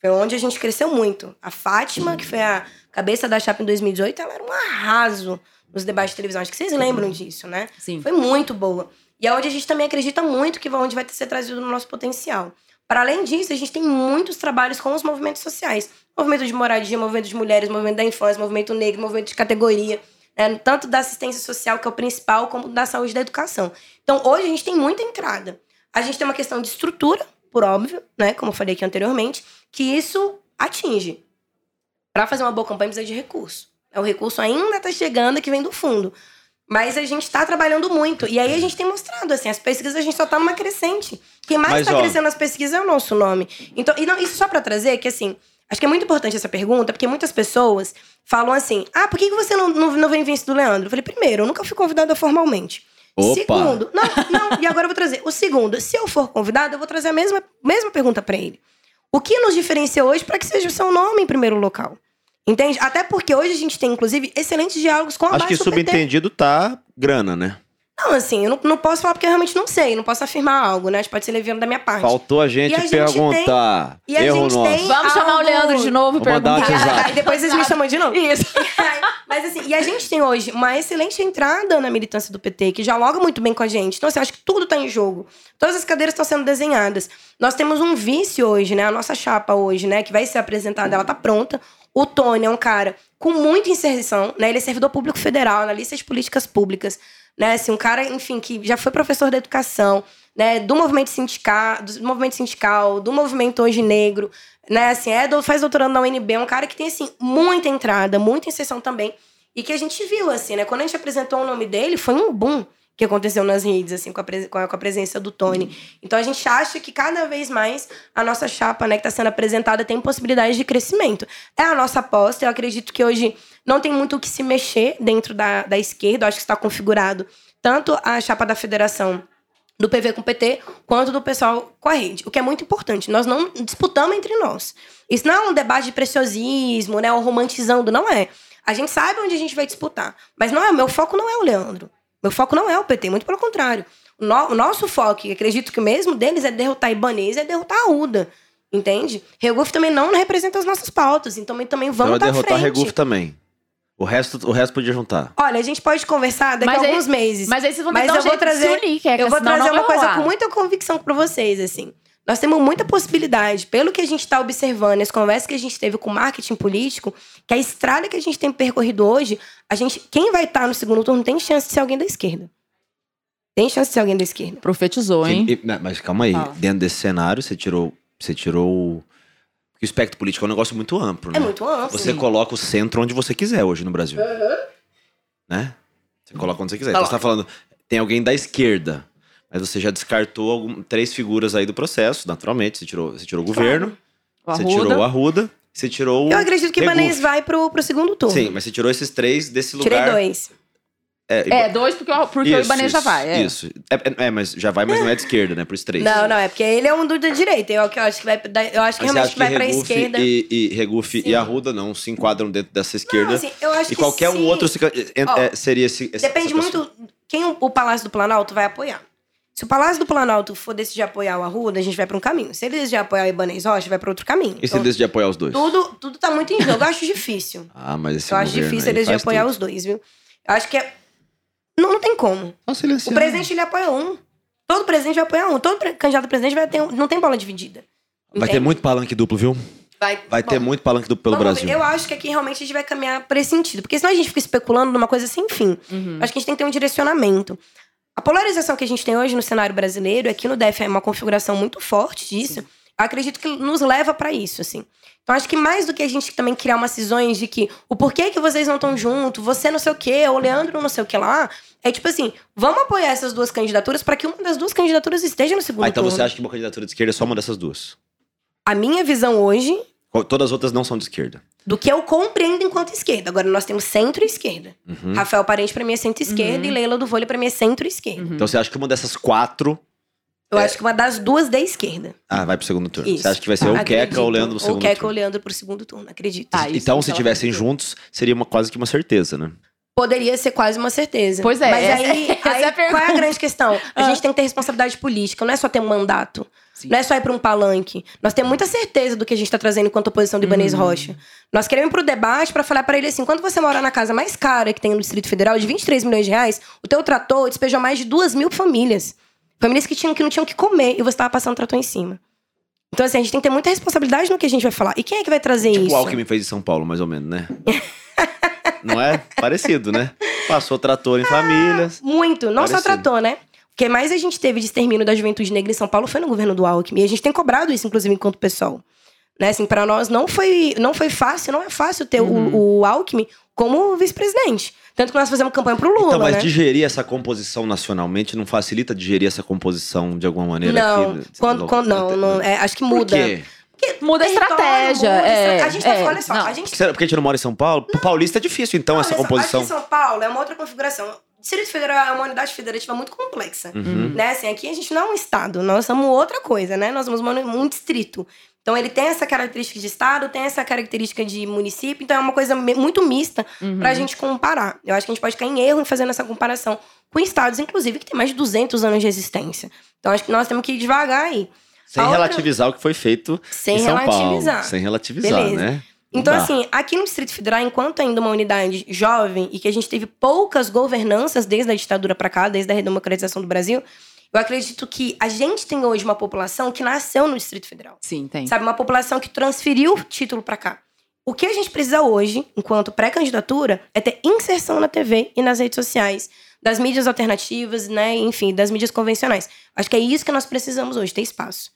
Foi onde a gente cresceu muito. A Fátima, que foi a cabeça da chapa em 2018, ela era um arraso nos debates de televisão. Acho que vocês lembram disso, né? Sim. Foi muito boa. E é onde a gente também acredita muito que vai- onde vai ser trazido no nosso potencial. Para além disso, a gente tem muitos trabalhos com os movimentos sociais. Movimento de moradia, movimento de mulheres, movimento da infância, movimento negro, movimento de categoria. né? Tanto da assistência social, que é o principal, como da saúde e da educação. Então, hoje a gente tem muita entrada. A gente tem uma questão de estrutura, por óbvio, né? Como eu falei aqui anteriormente, que isso atinge. Para fazer uma boa campanha precisa de recurso. O recurso ainda está chegando, que vem do fundo. Mas a gente está trabalhando muito. E aí a gente tem mostrado, assim, as pesquisas a gente só tá numa crescente. Quem mais está crescendo nas pesquisas é o nosso nome. Então, e não, isso só para trazer que, assim, acho que é muito importante essa pergunta, porque muitas pessoas falam assim: ah, por que você não, não, não vem do Leandro? Eu falei, primeiro, eu nunca fui convidada formalmente. Opa! Segundo, não, não, e agora eu vou trazer. O segundo, se eu for convidada, eu vou trazer a mesma, mesma pergunta para ele. O que nos diferencia hoje para que seja o seu nome em primeiro local? Entende? Até porque hoje a gente tem, inclusive, excelentes diálogos com a Acho que PT. subentendido tá grana, né? Não, assim, eu não, não posso falar porque eu realmente não sei. Não posso afirmar algo, né? Acho que Pode ser leviano da minha parte. Faltou a gente E a gente perguntar. tem- e a Erro gente nosso. tem- Vamos chamar o Algo- Leandro de novo e um perguntar. Aí depois vocês me chamam de novo. Isso. Mas assim, e a gente tem hoje uma excelente entrada na militância do PT, que dialoga muito bem com a gente. Então, assim, acho que tudo tá em jogo. Todas as cadeiras estão sendo desenhadas. Nós temos um vice hoje, né? A nossa chapa hoje, né? Que vai ser apresentada, ela tá pronta. O Tony é um cara com muita inserção, né? Ele é servidor público federal, analista de políticas públicas, né? Assim, um cara, enfim, que já foi professor da educação, né? Do movimento sindical, do movimento sindical, do movimento hoje negro, né? Assim, é, faz doutorado na UNB, é um cara que tem, assim, muita entrada, muita inserção também. E que a gente viu, assim, né? Quando a gente apresentou o nome dele, foi um boom que aconteceu nas redes, assim, com a, com a, com a presença do Tony. Então a gente acha que cada vez mais a nossa chapa, né, que está sendo apresentada, tem possibilidades de crescimento. É a nossa aposta. Eu acredito que hoje não tem muito o que se mexer dentro da, da esquerda. Eu acho que está configurado tanto a chapa da federação do PV com o PT, quanto do pessoal com a rede. O que é muito importante. Nós não disputamos entre nós. Isso não é um debate de preciosismo, né? Ou romantizando, não é. A gente sabe onde a gente vai disputar. Mas não é, meu foco não é o Leandro. Meu foco não é o PT, muito pelo contrário. O, no- o nosso foco, e acredito que o mesmo deles, é derrotar Ibanez e é derrotar a UDA. Entende? Reguf também não representa as nossas pautas, então também Então vamos vai estar à derrotar frente. Reguf também. O resto, o resto podia juntar. Olha, a gente pode conversar daqui Mas a aí- alguns meses. Mas aí vocês vão ter Mas que um eu vou trazer- se unir, que é Eu vou trazer uma coisa com muita convicção pra vocês, assim. Nós temos muita possibilidade, pelo que a gente está observando, as conversas que a gente teve com o marketing político, que a estrada que a gente tem percorrido hoje, a gente, quem vai estar no segundo turno tem chance de ser alguém da esquerda. Tem chance de ser alguém da esquerda. Profetizou, hein? E- e- mas calma aí, Fala. dentro desse cenário, você tirou. Você tirou. o- Porque o espectro político é um negócio muito amplo, né? É muito amplo. Você coloca o centro onde você quiser hoje no Brasil. Né? Você coloca onde você quiser. Então você tá falando, tem alguém da esquerda. Mas você já descartou algum, três figuras aí do processo, naturalmente. Você tirou, você tirou o governo, O você tirou o Arruda, você tirou o. Eu acredito que. Ibanez vai pro, pro segundo turno. Sim, mas você tirou esses três desse lugar. Tirei dois. É, É, dois porque, o- porque o Ibanez já isso, vai. É. Isso. É, é, é, mas já vai, mas não é de esquerda, né? Por os três. Não, não, é porque ele é um do da direita. Eu, que eu acho que vai, eu acho que Mas realmente acha que vai pra Regufe esquerda. E, e Regufe e Arruda não se enquadram dentro dessa esquerda? Não, assim, eu acho e que qualquer um se- outro se- é- Ó, seria esse. Depende muito quem o, o Palácio do Planalto vai apoiar. Se o Palácio do Planalto for decidir apoiar o Arruda, a gente vai pra um caminho. Se ele decidir apoiar o Ibanez Rocha, vai pra outro caminho. E se Então, ele decidir apoiar os dois? tudo, tudo tá muito em jogo. Eu acho difícil. Ah, mas esse eu acho difícil ele decidir apoiar tudo. os dois, viu? Eu acho que é... Não, não tem como. Silenciar. O presidente, ele apoia um. Todo presidente vai apoiar um. Todo candidato a presidente vai ter um... Não tem bola dividida. Vai ter Entende? muito palanque duplo, viu? Vai, Vai ter bom, muito palanque do, pelo Brasil. ver. Eu acho que aqui realmente a gente vai caminhar por esse sentido. Porque senão a gente fica especulando numa coisa sem fim. Uhum. Acho que a gente tem que ter um direcionamento. A polarização que a gente tem hoje no cenário brasileiro, aqui no DF é uma configuração muito forte disso. Acredito que nos leva pra isso, assim. Então acho que mais do que a gente também criar umas cisões de que o porquê que vocês não estão junto, você não sei o quê, ou o Leandro não sei o que lá, é tipo assim, vamos apoiar essas duas candidaturas pra que uma das duas candidaturas esteja no segundo Ah, então turno. você acha que uma candidatura de esquerda é só uma dessas duas? A minha visão hoje Todas as outras não são de esquerda. Do que eu compreendo enquanto esquerda. Agora nós temos centro e esquerda. Uhum. Rafael Parente pra mim é centro-esquerda e Leila do Vôlei pra mim é centro-esquerda. Uhum. Então você acha que uma dessas quatro Eu acho que uma das duas da esquerda. ah, vai pro segundo turno? Isso. Você acha que vai ser Ah, ou Acredito. Queca ou Leandro no Ou segundo Queca ou turno? Leandro pro segundo turno, acredito. Ah, Então, se tivessem acredito. juntos, seria uma, quase que uma certeza, né? Poderia ser quase uma certeza. Pois é, Mas essa- aí, essa aí é a qual é a grande questão? A Ah. gente tem que ter responsabilidade política, não é só ter um mandato. Sim. Não é só ir para um palanque. Nós temos muita certeza do que a gente está trazendo enquanto oposição do Ibanez Uhum. Rocha. Nós queremos ir pro debate para falar para ele assim: quando você mora na casa mais cara que tem no Distrito Federal, de 23 milhões de reais, o teu trator despejou mais de 2 mil famílias. Famílias que, tinham, que não tinham o que comer e você estava passando trator em cima. Então, assim, a gente tem que ter muita responsabilidade no que a gente vai falar. E quem é que vai trazer Tipo isso? o Alckmin fez em São Paulo, mais ou menos, né? Não é? Parecido, né? Passou trator em famílias. Muito, não só Parecido. tratou, né? O que mais a gente teve de extermínio da juventude negra em São Paulo foi no governo do Alckmin. E a gente tem cobrado isso, inclusive, enquanto pessoal. Né? Assim, para nós não foi, não foi fácil, não é fácil ter Uhum. o, o Alckmin como vice-presidente. Tanto que nós fazemos campanha pro Lula, Então, mas né? digerir essa composição nacionalmente não facilita digerir essa composição de alguma maneira Não, aqui? quando, quando, não, não é, acho que Por muda. quê? Porque Muda a estratégia, muda, é, a gente tá é, olha só, não. a gente Será porque a gente não mora em São Paulo? Pro paulista é difícil, então, Não, essa composição. Acho que São Paulo é uma outra configuração. O Distrito Federal é uma unidade federativa muito complexa. Uhum. Né? Assim, aqui a gente não é um estado, nós somos outra coisa, né? Nós somos um distrito. Então ele tem essa característica de estado, tem essa característica de município, então é uma coisa muito mista Uhum. pra gente comparar. Eu acho que a gente pode cair em erro em fazendo essa comparação com estados, inclusive, que tem mais de 200 anos de existência. Então acho que nós temos que ir devagar aí. Sem A outra- relativizar o que foi feito Sem em São. Paulo. Sem relativizar, Beleza. né? Então, dá. assim, aqui no Distrito Federal, enquanto ainda uma unidade jovem e que a gente teve poucas governanças desde a ditadura pra cá, desde a redemocratização do Brasil, eu acredito que a gente tem hoje uma população que nasceu no Distrito Federal. Sim, tem. Sabe, uma população que transferiu o título pra cá. O que a gente precisa hoje, enquanto pré-candidatura, é ter inserção na TV e nas redes sociais, das mídias alternativas, né, enfim, das mídias convencionais. Acho que é isso que nós precisamos hoje, ter espaço.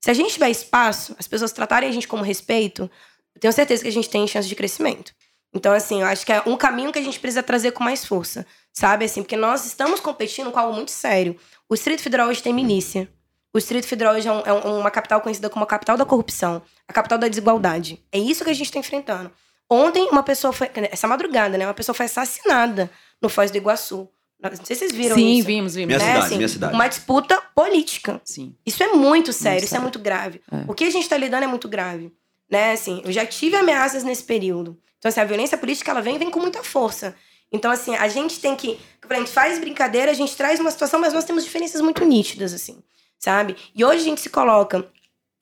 Se a gente tiver espaço, as pessoas tratarem a gente como respeito, eu tenho certeza que a gente tem chance de crescimento. Então, assim, eu acho que é um caminho que a gente precisa trazer com mais força, sabe? Assim, porque nós estamos competindo com algo muito sério. O Distrito Federal hoje tem milícia. O Distrito Federal hoje é, um- é um- uma capital conhecida como a capital da corrupção, a capital da desigualdade. É isso que a gente está enfrentando. Ontem, uma pessoa foi. Essa madrugada, né? Uma pessoa foi assassinada no Foz do Iguaçu. Não sei se vocês viram Sim, isso. vimos, vimos. Minha né? cidade, Assim, minha cidade. Uma disputa política. Sim. Isso é muito sério, isso é sério. muito grave. É. O que a gente está lidando é muito grave. Né, assim, eu já tive ameaças nesse período. Então, assim, a violência política, ela vem vem com muita força. Então, assim, a gente tem que... A gente faz brincadeira, a gente traz uma situação, mas nós temos diferenças muito nítidas, assim, sabe? E hoje a gente se coloca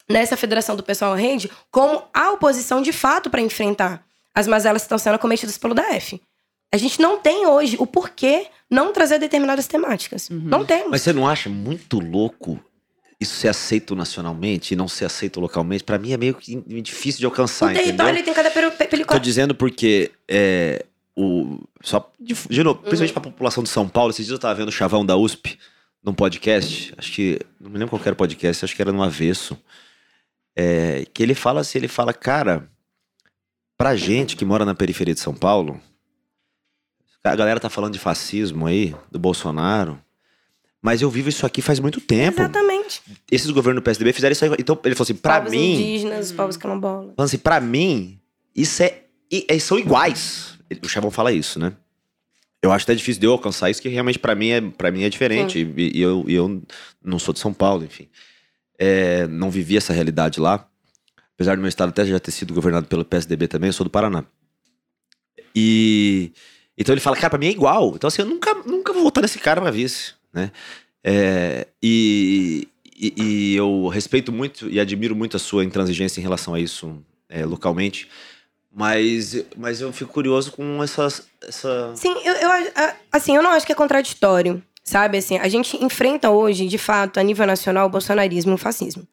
nessa Federação do Pessoal Rede como a oposição de fato para enfrentar as mazelas que estão sendo cometidas pelo DF. A gente não tem hoje o porquê não trazer determinadas temáticas. Uhum. Não temos. Mas você não acha muito louco isso ser aceito nacionalmente e não ser aceito localmente? Pra mim é meio que difícil de alcançar, o território entendeu? ele tem cada pelo- Tô película. dizendo porque é, o só de, de novo, principalmente Uhum. pra população de São Paulo, esses dias eu tava vendo o Chavão da USP num podcast, acho que não me lembro qual era o podcast, acho que era no Avesso. é, que ele fala assim, ele fala, cara, pra gente que mora na periferia de São Paulo, a galera tá falando de fascismo aí, do Bolsonaro, mas eu vivo isso aqui faz muito tempo. Exatamente. Esses governos do PSDB fizeram isso aí. Então, ele falou assim, pra povos mim, indígenas, povos quilombolas. Falando assim, pra mim, isso é. e- e são iguais. O Chavão fala isso, né? Eu acho até difícil de eu alcançar isso, que realmente pra mim é, pra mim é diferente. E, e eu, e eu não sou de São Paulo, enfim. É, não vivi essa realidade lá. Apesar do meu estado até já ter sido governado pelo PSDB também, eu sou do Paraná. E. Então ele fala, cara, pra mim é igual. Então assim, eu nunca, nunca vou votar nesse cara pra vice, né? É, e, e, e eu respeito muito e admiro muito a sua intransigência em relação a isso é, localmente. Mas, mas eu fico curioso com essas, essa. Sim, eu, eu assim, eu não acho que é contraditório, sabe? Assim, a gente enfrenta hoje, de fato, a nível nacional, o bolsonarismo e o fascismo.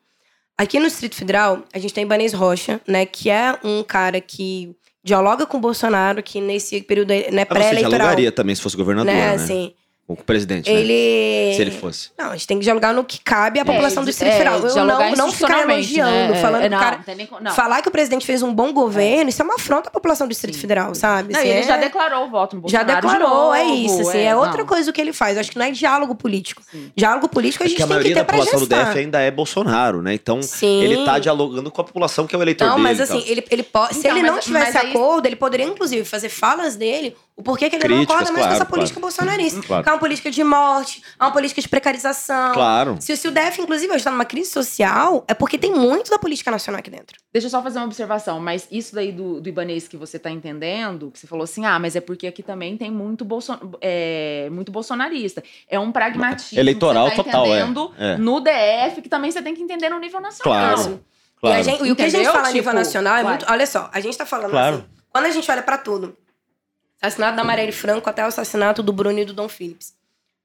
Aqui no Distrito Federal, a gente tem Ibanez Rocha, né? Que é um cara que dialoga com o Bolsonaro, que nesse período né, você pré-eleitoral. dialogaria também se fosse governador, Né, né? assim, Com o presidente, né? ele. Se ele fosse. Não, a gente tem que dialogar no que cabe à população do Distrito é, Federal. Eu não, não ficar elogiando, né? falando É, que o não, cara. não tem nem não. Falar que o presidente fez um bom governo, isso é uma afronta à população do Distrito Sim. Federal, sabe? Não, Assim, ele é- já declarou o voto no Já Bolsonaro. de declarou, é novo, isso. Assim, é, outra não. coisa o que ele faz. Eu acho que não é diálogo político. Sim. Diálogo político a É gente que a tem que maioria ter da pra população do gestar. DF ainda é Bolsonaro, né? Então, Sim. ele tá dialogando com a população que é o eleitor Não, dele. mas e assim, tal. ele, ele pode, se Então, ele mas- não tivesse mas acordo, ele poderia, inclusive, fazer falas dele, o porquê que ele não acorda mais com essa política bolsonarista. É uma política de morte, é uma política de precarização. Claro. Se, se o DF, inclusive, hoje está numa crise social, é porque tem muito da política nacional aqui dentro. Deixa eu só fazer uma observação, mas isso daí do, do Ibanês que você tá entendendo, que você falou assim, ah, mas é porque aqui também tem muito, bolso, é, muito bolsonarista. É um pragmatismo. Eleitoral que você tá total, é. entendendo É. No DF, que também você tem que entender no nível nacional. Claro. E, a Claro. gente- e o que a gente fala a nível Tipo, nacional é muito. Olha só, a gente tá falando Claro. assim. Quando a gente olha pra tudo, assassinato da Marielle Franco até o assassinato do Bruno e do Dom Phillips.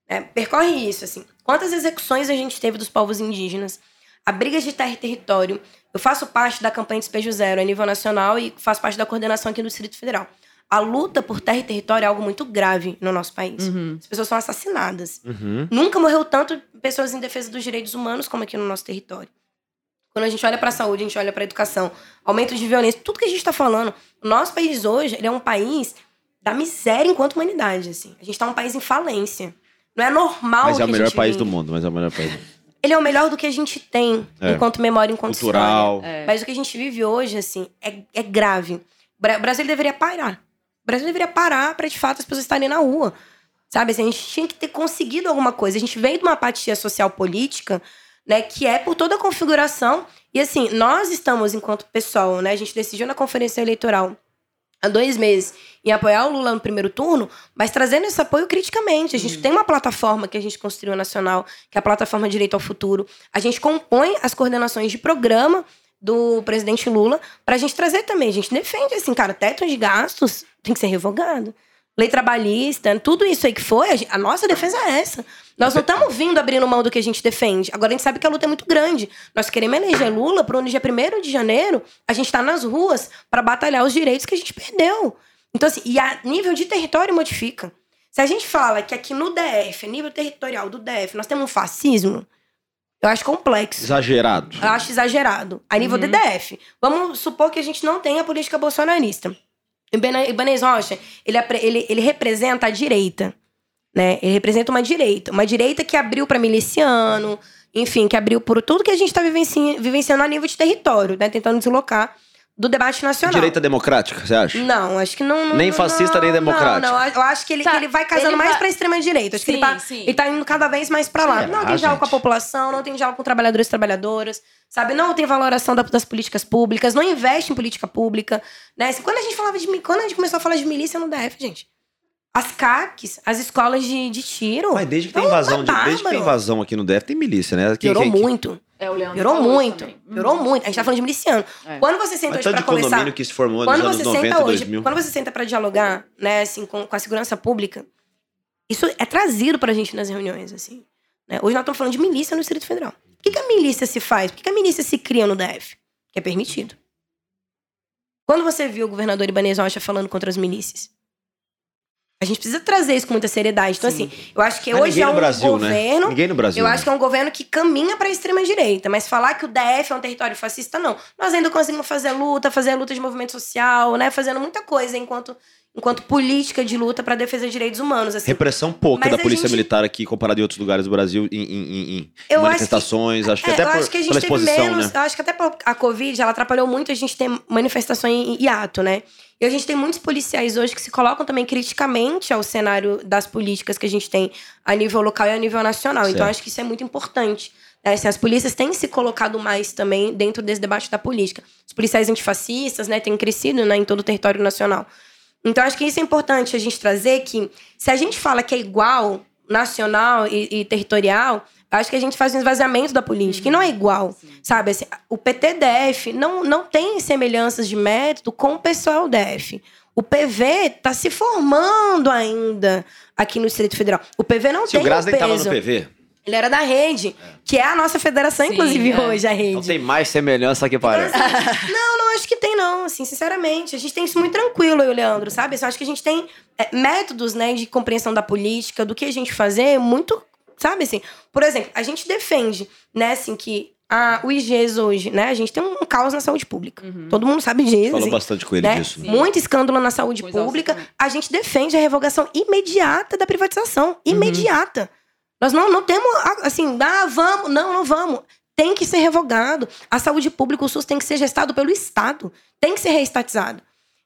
né, percorre isso, assim. Quantas execuções a gente teve dos povos indígenas? A briga de terra e território. Eu faço parte da campanha Despejo Zero a nível nacional e faço parte da coordenação aqui do Distrito Federal. A luta por terra e território é algo muito grave no nosso país. Uhum. As pessoas são assassinadas. Uhum. Nunca morreu tanto pessoas em defesa dos direitos humanos como aqui no nosso território. Quando a gente olha para a saúde, a gente olha para a educação, aumento de violência, tudo que a gente está falando, o nosso país hoje ele é um país da miséria enquanto humanidade. Assim. A gente está um país em falência. Não é normal Mas que é o a melhor gente país vive. do mundo, mas é o melhor país do mundo. Ele é o melhor do que a gente tem É. enquanto memória, enquanto Cultural. história. É. Mas o que a gente vive hoje, assim, é, é grave. O Brasil deveria parar. O Brasil deveria parar para, de fato, as pessoas estarem na rua. Sabe? Assim, a gente tinha que ter conseguido alguma coisa. A gente veio de uma apatia social política, né? Que é por toda a configuração. E assim, nós estamos, enquanto pessoal, né? A gente decidiu na conferência eleitoral há dois meses em apoiar o Lula no primeiro turno, mas trazendo esse apoio criticamente. A gente tem uma plataforma que a gente construiu nacional, que é a plataforma Direito ao Futuro. A gente compõe as coordenações de programa do presidente Lula pra gente trazer também. A gente defende, assim, cara, teto de gastos tem que ser revogado. Lei trabalhista, tudo isso aí que foi, a, nossa defesa é essa. Nós não estamos vindo abrindo mão do que a gente defende. Agora a gente sabe que a luta é muito grande. Nós queremos eleger Lula para no dia 1 de janeiro a gente tá nas ruas para batalhar os direitos que a gente perdeu. Então, assim, e a nível de território modifica. Se a gente fala que aqui no DF, a nível territorial do DF, nós temos um fascismo, eu acho complexo. Exagerado. Eu acho exagerado. A nível do DF. Vamos supor que a gente não tenha política bolsonarista. Ibane- Ibanez Rocha, ele, ele, ele representa a direita. Né? Ele representa uma direita. Uma direita que abriu para miliciano, enfim, que abriu por tudo que a gente está vivenci vivenciando a nível de território, né? Tentando deslocar do debate nacional. Direita democrática, você acha? Não, acho que não. não Nem não, fascista, nem não, democrático. Não, eu acho que ele, Tá, que ele vai casando ele mais vai- pra extrema direita. Acho que ele Sim, tá, sim. ele tá indo cada vez mais pra lá. Será, não tem diálogo com a população, não tem diálogo com trabalhadores e trabalhadoras, sabe? Não tem valoração da- das políticas públicas, não investe em política pública, né? Assim, Quando a gente falava de quando a gente começou a falar de milícia no DF, gente, as CACs, as escolas de, de tiro, Mas desde que tem É um invasão, de- desde que tem invasão aqui no DF, tem milícia, né? Quem- piorou quem- quem- muito. É, o Leandro Piorou muito. também. Uhum. Piorou muito. A gente tá falando de miliciano. É. Quando você senta Mas hoje condomínio conversar... que se formou nos Quando anos você 90 senta hoje, 2000. quando você senta pra dialogar, né, assim, com, com a segurança pública, isso é trazido pra gente nas reuniões, assim. né? Hoje nós estamos falando de milícia no Distrito Federal. Por que, que a milícia se faz? Por que, que a milícia se cria no DF? Que é permitido. Quando você viu o governador Ibanez Rocha falando contra as milícias? A gente precisa trazer isso com muita seriedade. Então, Sim. assim, eu acho que Mas hoje é um Brasil, né? governo Ninguém no Brasil. eu né? acho que é um governo que caminha para a extrema-direita, mas falar que o DF é um território fascista, não. Nós ainda conseguimos fazer luta, fazer luta de movimento social, né? Fazendo muita coisa enquanto, enquanto política de luta para defesa de direitos humanos. Assim. Repressão pouca Mas da polícia gente- militar aqui comparado em outros lugares do Brasil em, em- em- em Eu acho que- manifestações. Acho que, É, até eu por, acho que a gente pela teve exposição, menos. né? Eu acho que até a Covid ela atrapalhou muito a gente ter manifestação em hiato, né? E a gente tem muitos policiais hoje que se colocam também criticamente ao cenário das políticas que a gente tem a nível local e a nível nacional. Então, Certo. acho que isso é muito importante. né? Assim, as polícias têm se colocado mais também dentro desse debate da política. Os policiais antifascistas, né, têm crescido né, em todo o território nacional. Então, acho que isso é importante a gente trazer que, se a gente fala que é igual, nacional e, e territorial, acho que a gente faz um esvaziamento da política. E não é igual, sabe? Assim, o PT-DF não, não tem semelhanças de método com o pessoal DF. O PV está se formando ainda aqui no Distrito Federal. O PV não Se tem o Graça um nem tava peso. no PV. Ele era da rede, que é a nossa federação, Sim, inclusive, é. hoje, a rede. Não tem mais semelhança que parece. Não, não acho que tem, não, assim, sinceramente. A gente tem isso muito tranquilo, eu e o Leandro, sabe? Assim, eu acho que a gente tem é, métodos, né, de compreensão da política, do que a gente fazer, muito, sabe, assim. Por exemplo, a gente defende, né, assim, que a, o IGES hoje, né, a gente tem um caos na saúde pública. Uhum. Todo mundo sabe disso. Falou assim, bastante com ele né? disso. né? Sim. Muito escândalo na saúde Com exaustão pública. também. A gente defende a revogação imediata da privatização. Uhum. Nós não, não temos, assim, ah, vamos, não, não vamos. Tem que ser revogado. A saúde pública, o SUS tem que ser gestado pelo Estado. Tem que ser reestatizado.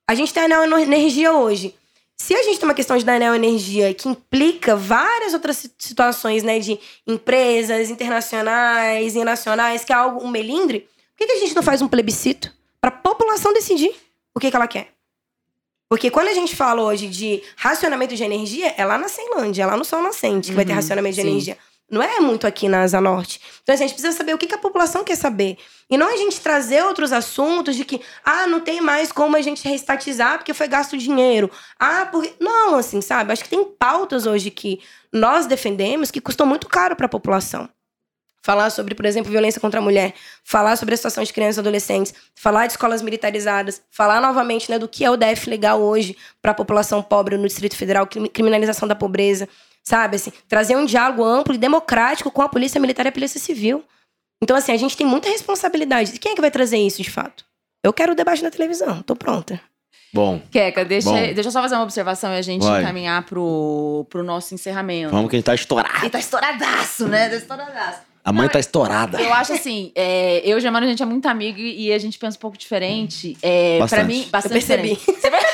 A gente tem a Anel Energia hoje. Se a gente tem uma questão de Anel Energia que implica várias outras si- situações, né, de empresas internacionais e nacionais, que é algo, um melindre, por que, que a gente não faz um plebiscito para a população decidir o que, que ela quer? Porque quando a gente fala hoje de racionamento de energia, é lá na Ceilândia, é lá no Sol Nascente que vai ter Uhum, racionamento de sim. energia. Não é muito aqui na Asa Norte. Então, assim, a gente precisa saber o que, que a população quer saber. E não a gente trazer outros assuntos de que, ah, não tem mais como a gente reestatizar porque foi gasto dinheiro. Ah, porque. Não, assim, sabe? Acho que tem pautas hoje que nós defendemos que custam muito caro para a população. Falar sobre, por exemplo, violência contra a mulher, falar sobre a situação de crianças e adolescentes, falar de escolas militarizadas, falar novamente né, do que é o DF legal hoje para a população pobre no Distrito Federal, crimi- criminalização da pobreza, sabe? Assim, trazer um diálogo amplo e democrático com a Polícia Militar e a Polícia Civil. Então, assim, a gente tem muita responsabilidade. Quem é que vai trazer isso, de fato? Eu quero o debate na televisão, tô pronta. Bom, Queca, deixa, Bom. deixa eu só fazer uma observação e a gente Vai. encaminhar pro, pro nosso encerramento. vamos que a gente tá estourado. E tá estouradaço, né? Tá estouradaço. A mãe Não, tá estourada. Eu acho assim, é, eu e o Germano, a gente é muito amigo e a gente pensa um pouco diferente. É, Bastante. Pra mim, bastante Eu percebi. diferente. Você vai-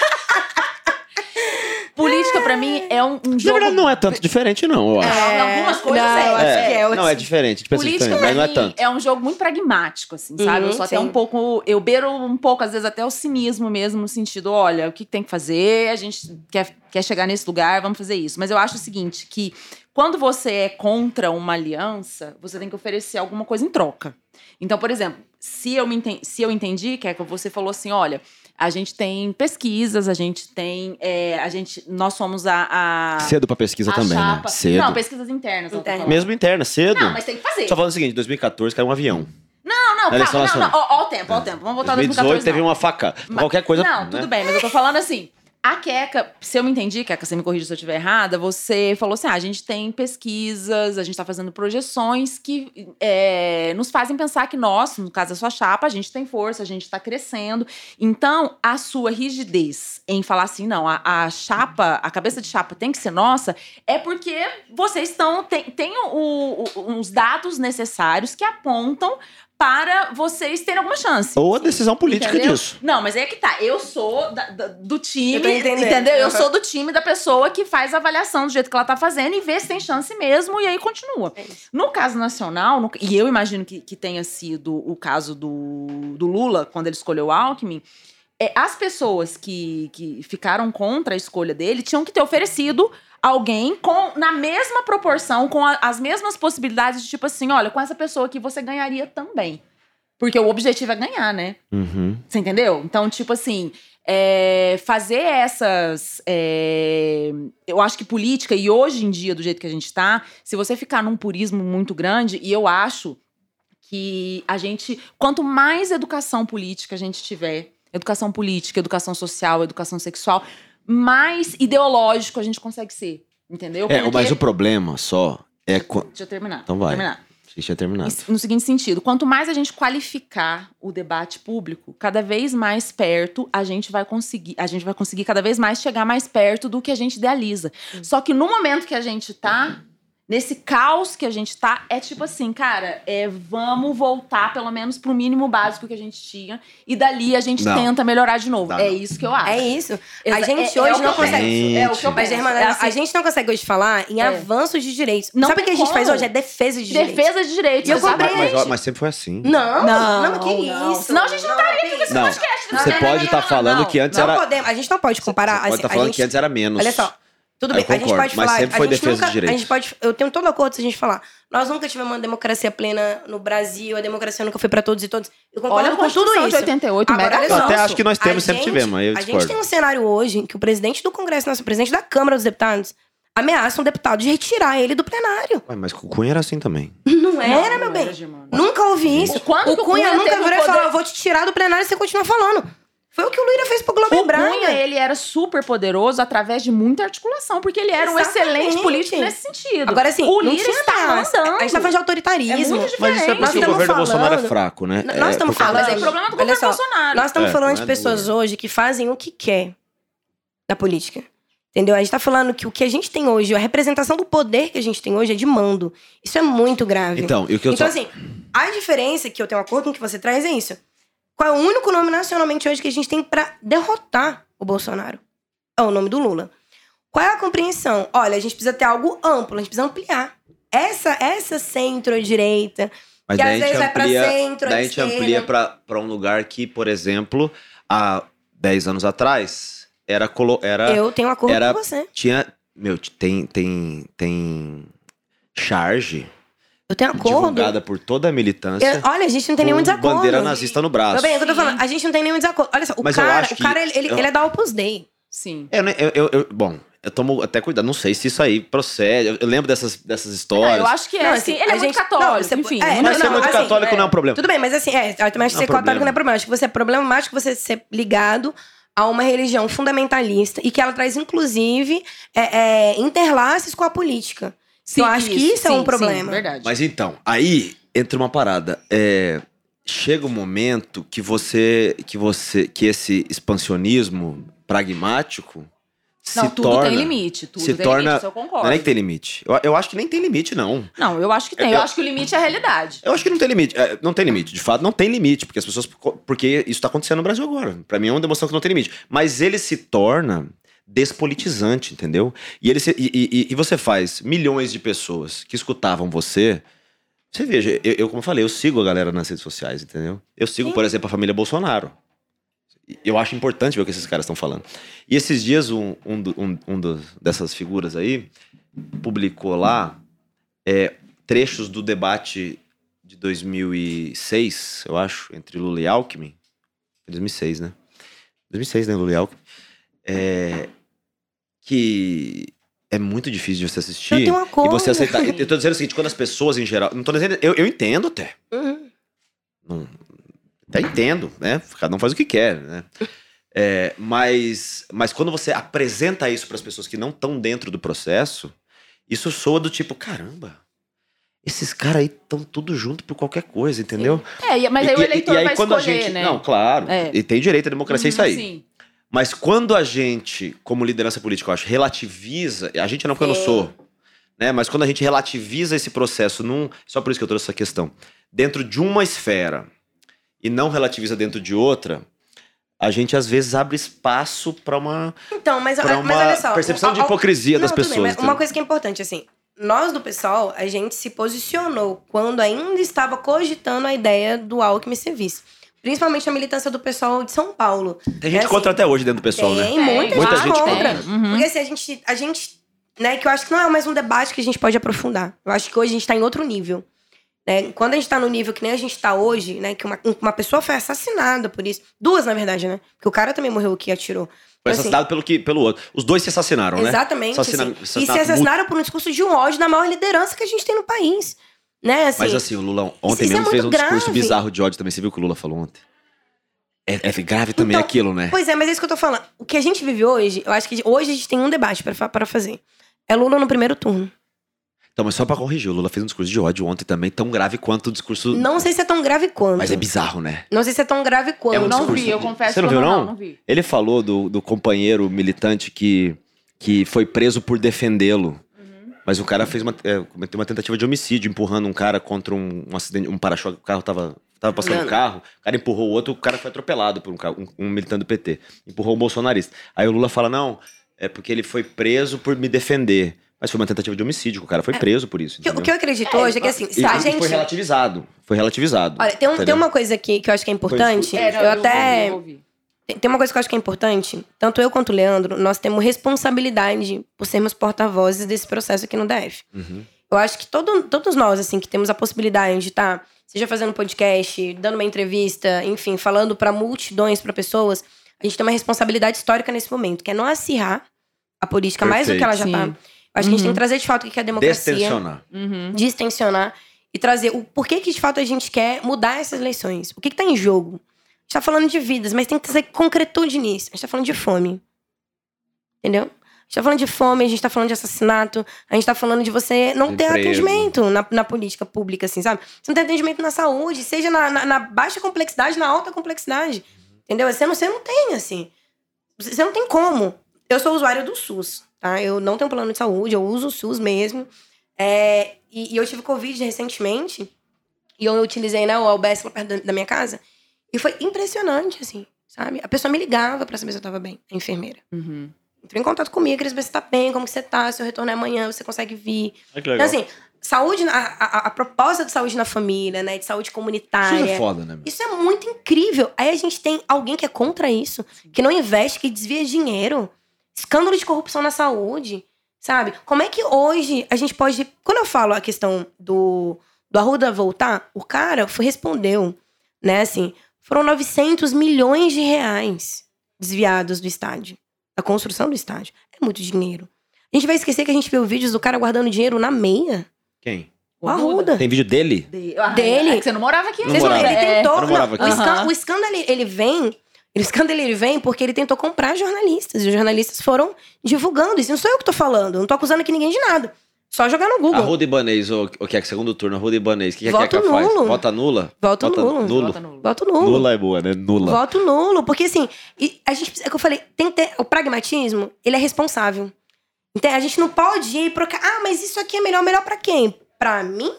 Política, pra mim, é um, um Na jogo... verdade, não é tanto diferente, não, eu acho. É, algumas coisas não, é. eu acho que é. não, é diferente. Política, diferente, mas não é tanto. é um jogo muito pragmático, assim, sabe? Uhum, eu sou até sim. um pouco. Eu beiro um pouco, às vezes, até o cinismo mesmo, no sentido: olha, o que tem que fazer? A gente quer, quer chegar nesse lugar, vamos fazer isso. Mas eu acho o seguinte: que quando você é contra uma aliança, você tem que oferecer alguma coisa em troca. Então, por exemplo, se eu, me enten- se eu entendi, que é que você falou assim: olha. A gente tem pesquisas, a gente tem. é, a gente, nós somos a. a Cedo pra pesquisa também, né? chapa- Cedo. Não, pesquisas internas. Internas. Mesmo interna, cedo. Não, mas tem que fazer. Só falando o seguinte, 2014 caiu um avião. Não, não, calma, não, não. Ó, ó o tempo, ó o tempo. Vamos voltar a 2018 2014. teve não. uma faca. Mas- Qualquer coisa. Não, né? tudo bem, mas eu tô falando assim. A Queca, se eu me entendi, Queca, você me corrija se eu estiver errada, você falou assim: ah, a gente tem pesquisas, a gente tá fazendo projeções que é, nos fazem pensar que nós, no caso da sua chapa, a gente tem força, a gente tá crescendo. Então, a sua rigidez em falar assim, não, a, a chapa, a cabeça de chapa tem que ser nossa, é porque vocês estão, tem, tem os dados necessários que apontam para vocês terem alguma chance. Ou a decisão política Entendeu? disso. Não, mas é que tá. Eu sou da- da- do time, Eu entendeu? Eu sou do time da pessoa que faz a avaliação do jeito que ela tá fazendo e vê se tem chance mesmo e aí continua. É. No caso nacional, no- e eu imagino que, que tenha sido o caso do, do Lula, quando ele escolheu o Alckmin, é, as pessoas que, que ficaram contra a escolha dele tinham que ter oferecido alguém com na mesma proporção, com a- as mesmas possibilidades de tipo assim, olha, com essa pessoa aqui você ganharia também. Porque o objetivo é ganhar, né? Uhum. Você entendeu? Então, tipo assim, é, fazer essas. é, eu acho que política, e hoje em dia, do jeito que a gente tá, se você ficar num purismo muito grande, e eu acho que a gente. Quanto mais educação política a gente tiver, educação política, educação social, educação sexual, mais ideológico a gente consegue ser. Entendeu? É, Porque- mas o problema só é. co- Deixa eu terminar. Então vai. Terminar. Que tinha terminado. No seguinte sentido, quanto mais a gente qualificar o debate público, cada vez mais perto a gente vai conseguir, a gente vai conseguir cada vez mais chegar mais perto do que a gente idealiza. Só que no momento que a gente tá nesse caos que a gente tá, é tipo assim, cara, é, vamos voltar pelo menos pro mínimo básico que a gente tinha e dali a gente Não. tenta melhorar de novo. Não, é não. isso que eu acho. É isso. A Exa- gente é- é hoje que não consegue. penso, É o que eu Mas, penso. Germana, É assim, a gente não consegue hoje falar em É. avanços de direitos. Não Sabe o que a gente faz hoje? É defesa de direitos. defesa de direitos. E eu comprei- Mas, mas, mas sempre foi assim. Não, Não, não, que não. isso. Senão a gente não estaria que isso. Não, podcast, você não, pode não, estar não, falando não. que antes Não era. podemos, a gente não pode comparar. Você pode assim, estar a falando gente- que antes era menos. Olha só. Tudo Eu bem, a gente concordo, pode mas falar. sempre a foi gente defesa nunca. A gente pode, eu tenho todo acordo se a gente falar. Nós nunca tivemos uma democracia plena no Brasil, a democracia nunca foi pra todos e todos. Eu concordo Olha com tudo isso. de 88, Agora, mega Eu até acho que nós A temos, sempre gente- tivemos, A gente tem um cenário hoje em que o presidente do Congresso, nosso presidente da Câmara dos Deputados, ameaça um deputado de retirar ele do plenário. Ué, mas o Cunha era assim também. Não era, Não, meu não bem. era. Nunca ouvi isso. O o Cunha, Cunha nunca virou e falou: eu vou te tirar do plenário e você continua falando. Foi o que o Lula fez pro Globo O Braga. Cunha, ele era super poderoso através de muita articulação, porque ele era um Exatamente. excelente político nesse sentido. Agora, assim, o Lira está mandando. A gente tá falando de autoritarismo. É muito Mas isso é Diferente. porque Nós o governo Bolsonaro é falando- fraco, né? N- É, nós estamos porque- Ah, mas falando- é problema do governo só, Bolsonaro. Nós estamos É, falando de é pessoas dura. hoje que fazem o que quer da política. Entendeu? A gente tá falando que o que a gente tem hoje, a representação do poder que a gente tem hoje é de mando. Isso é muito grave. Então, e o que eu Então, tô... assim, a diferença que eu tenho um acordo com o que você traz é isso. Qual é o único nome nacionalmente hoje que a gente tem pra derrotar o Bolsonaro? É o nome do Lula. Qual é a compreensão? Olha, a gente precisa ter algo amplo, a gente precisa ampliar. Essa, essa centro-direita, Mas que às vezes vai pra amplia, centro, daí a gente amplia pra, pra um lugar que, por exemplo, há 10 anos atrás, era... Era eu tenho um acordo era- com você. tinha... Meu, tem, tem, tem charge Eu tenho acordo. divulgada por toda a militância Eu- olha, a gente não tem nenhum desacordo. bandeira nazista no braço. Meu bem, é o que eu tô falando. A gente não tem nenhum desacordo. Olha só, o Mas cara, o cara ele, ele, eu- ele é da Opus Dei. Sim. Eu, eu, eu, eu- bom, eu tomo até cuidado, não sei se isso aí procede. Eu, eu lembro dessas, dessas histórias. Ah, eu acho que é. Não, assim, ele é a muito gente- católico, não, você- enfim. é, muito Mas não, ser não, muito assim, católico é. não é um problema. Tudo bem, mas assim, é, eu também acho que Não é ser católico problema. não é problema. Acho que você é problemático você ser ligado a uma religião fundamentalista e que ela traz, inclusive, é, é, interlaces com a política. Sim, eu acho que isso é um problema. verdade. Mas então, aí entra uma parada. É, chega um momento que você, que você, que esse expansionismo pragmático se não, tudo torna, tem limite. Tudo se tem torna- limite, isso eu concordo. Não é nem que tem limite. Eu, eu acho que nem tem limite, não. Não, eu acho que tem. Eu- Eu acho que o limite é a realidade. Eu acho que não tem limite. É, não tem limite. De fato, não tem limite. Porque as pessoas. Porque isso tá acontecendo no Brasil agora. Pra mim é uma demonstração que não tem limite. Mas ele se torna despolitizante, entendeu? E, ele se- e, e- e você faz milhões de pessoas que escutavam você. Você veja, eu, eu, como eu falei, eu sigo a galera nas redes sociais, entendeu? Eu sigo, Sim. por exemplo, a família Bolsonaro. Eu acho importante ver o que esses caras estão falando. E esses dias, um, um, um, um dessas figuras aí publicou lá é, trechos do debate de 2006, eu acho, entre Lula e Alckmin. Foi 2006, né? 2006, né, Lula e Alckmin. É, que é muito difícil de você assistir. Eu tenho um E acordo. você aceitar. Eu tô dizendo o seguinte, quando as pessoas em geral. Não tô dizendo. Eu, eu entendo até. Uhum. Não, até entendo, né? Cada um faz o que quer, né? É, mas, mas quando você apresenta isso para as pessoas que não estão dentro do processo, isso soa do tipo, caramba, esses caras aí estão tudo junto por qualquer coisa, entendeu? É, e- mas aí E- o e- eleitor e aí, vai quando a escolher, gente, né? Não, claro. É. E tem direito à democracia, é isso aí. Sim. Mas quando a gente, como liderança política, eu acho, relativiza, a gente não porque eu não sou, né? Mas quando a gente relativiza esse processo num, só por isso que eu trouxe essa questão, dentro de uma esfera e não relativiza dentro de outra, a gente às vezes abre espaço para uma, Então, mas, mas uma olha só. percepção de hipocrisia das Não, bem, pessoas. mas entendeu? uma coisa que é importante, assim, nós do PSOL, a gente se posicionou quando ainda estava cogitando a ideia do Alckmin ser vice. Principalmente a militância do PSOL de São Paulo. Tem gente é contra assim, até hoje dentro do pessoal, né? Tem muita, Muita gente contra. contra. Uhum. Porque assim, a gente, a gente, né, que eu acho que não é mais um debate que a gente pode aprofundar. Eu acho que hoje a gente tá em outro nível. Né? Quando a gente tá no nível que nem a gente tá hoje, né, que uma, uma pessoa foi assassinada por isso. Duas, na verdade, né? Porque o cara também morreu que atirou. Foi Então, assim, assassinado pelo, que, pelo outro. Os dois se assassinaram, né? Exatamente. Assassina- assim. E se assassinaram por um discurso de um ódio da maior liderança que a gente tem no país. Né? Assim, Mas assim, o Lula ontem é mesmo fez um muito discurso grave. bizarro de ódio também. Você viu o que o Lula falou ontem? É, é grave também Então, aquilo, né? Pois é, mas é isso que eu tô falando. O que a gente vive hoje, eu acho que hoje a gente tem um debate pra fazer. É Lula no primeiro turno. Então, mas só pra corrigir, o Lula fez um discurso de ódio ontem também, tão grave quanto o discurso. Não sei se é tão grave quanto. Mas é bizarro, né? Não sei se é tão grave quanto. É um Eu não discurso vi, eu de- confesso Você não viu, não, não? não vi. Ele falou do, do companheiro militante que, que foi preso por defendê-lo. Mas o cara fez uma, é, cometeu uma tentativa de homicídio, empurrando um cara contra um, um acidente, um para-choque. O carro tava, tava passando um carro, o cara empurrou o outro, o cara foi atropelado por um, um, um militante do PT. Empurrou um bolsonarista. Aí o Lula fala: não, é porque ele foi preso por me defender. Mas foi uma tentativa de homicídio, que o cara foi preso por isso. O que- O entendeu? que eu acredito hoje é que assim, se a gente. foi relativizado. Foi relativizado. Olha, tem, um- tem entendeu? uma coisa aqui que eu acho que é importante. É, não, eu até. ouvi, eu ouvi. Tem uma coisa que eu acho que é importante. Tanto eu quanto o Leandro, nós temos responsabilidade por sermos porta-vozes desse processo aqui no DF. Uhum. Eu acho que todo, todos nós, assim, que temos a possibilidade de estar, seja fazendo podcast, dando uma entrevista, enfim, falando para multidões, para pessoas, a gente tem uma responsabilidade histórica nesse momento, que é não acirrar a política mais do que ela já Perfeito. tá. Sim. Acho que a gente tem Uhum. que trazer de fato o que é a democracia. Destensionar. Uhum. Distensionar e trazer o porquê que de fato a gente quer mudar essas eleições. O que, que tá em jogo? A gente tá falando de vidas, mas tem que trazer concretude nisso. A gente tá falando de fome. Entendeu? A gente tá falando de fome, a gente tá falando de assassinato, a gente tá falando de você não ter atendimento na, na política pública, assim, sabe? Você não tem atendimento na saúde, seja na, na- na baixa complexidade, na alta complexidade. Entendeu? Você não, você não tem, assim. Você não tem como. Eu sou usuária do SUS, tá? Eu não tenho plano de saúde, eu uso o SUS mesmo. É, e, e eu tive Covid recentemente. E eu utilizei, né, o Albess lá perto da, da minha casa. E foi impressionante, assim, sabe? A pessoa me ligava pra saber se eu tava bem, a enfermeira. Uhum. Entrou em contato comigo, queria saber se tá bem, como que você tá, se eu retorno amanhã, você consegue vir. Que Então, assim, saúde, a, a, a proposta de saúde na família, né, de saúde Isso comunitária. é foda, né? meu? Isso é muito incrível. Aí a gente tem alguém que é contra isso, que não investe, que desvia dinheiro. Escândalo de corrupção na saúde, sabe? Como é que hoje a gente pode. Quando eu falo a questão do, do Arruda voltar, o cara foi, respondeu, né? Assim, foram 900 milhões de reais desviados do estádio, da construção do estádio. É muito dinheiro. A gente vai esquecer que a gente viu vídeos do cara guardando dinheiro na meia. Quem? O Arruda. Tem vídeo dele? De- Ah, Dele. É que você não morava aqui Não Vocês não- morava. ele É. tentou. Eu não morava o, aqui. escândalo, Aham. o escândalo, ele, vem. O escândalo ele vem porque ele tentou comprar jornalistas. E os jornalistas foram divulgando isso. Não sou eu que tô falando. Não tô acusando aqui ninguém de nada. Só jogar no Google. Arruda Ibanez, o, o que é que segundo turno, Arruda Ibanez. O que, que a Voto faz? Vota nula? Voto Vota nulo. nulo. Vota nulo. Voto nulo. Nula é boa, né? Nula. Voto nulo. Porque assim, e a gente, é o que eu falei, tem que ter. O pragmatismo, ele é responsável. Então, a gente não pode ir pro. Ah, mas isso aqui é melhor. Melhor pra quem? Pra mim?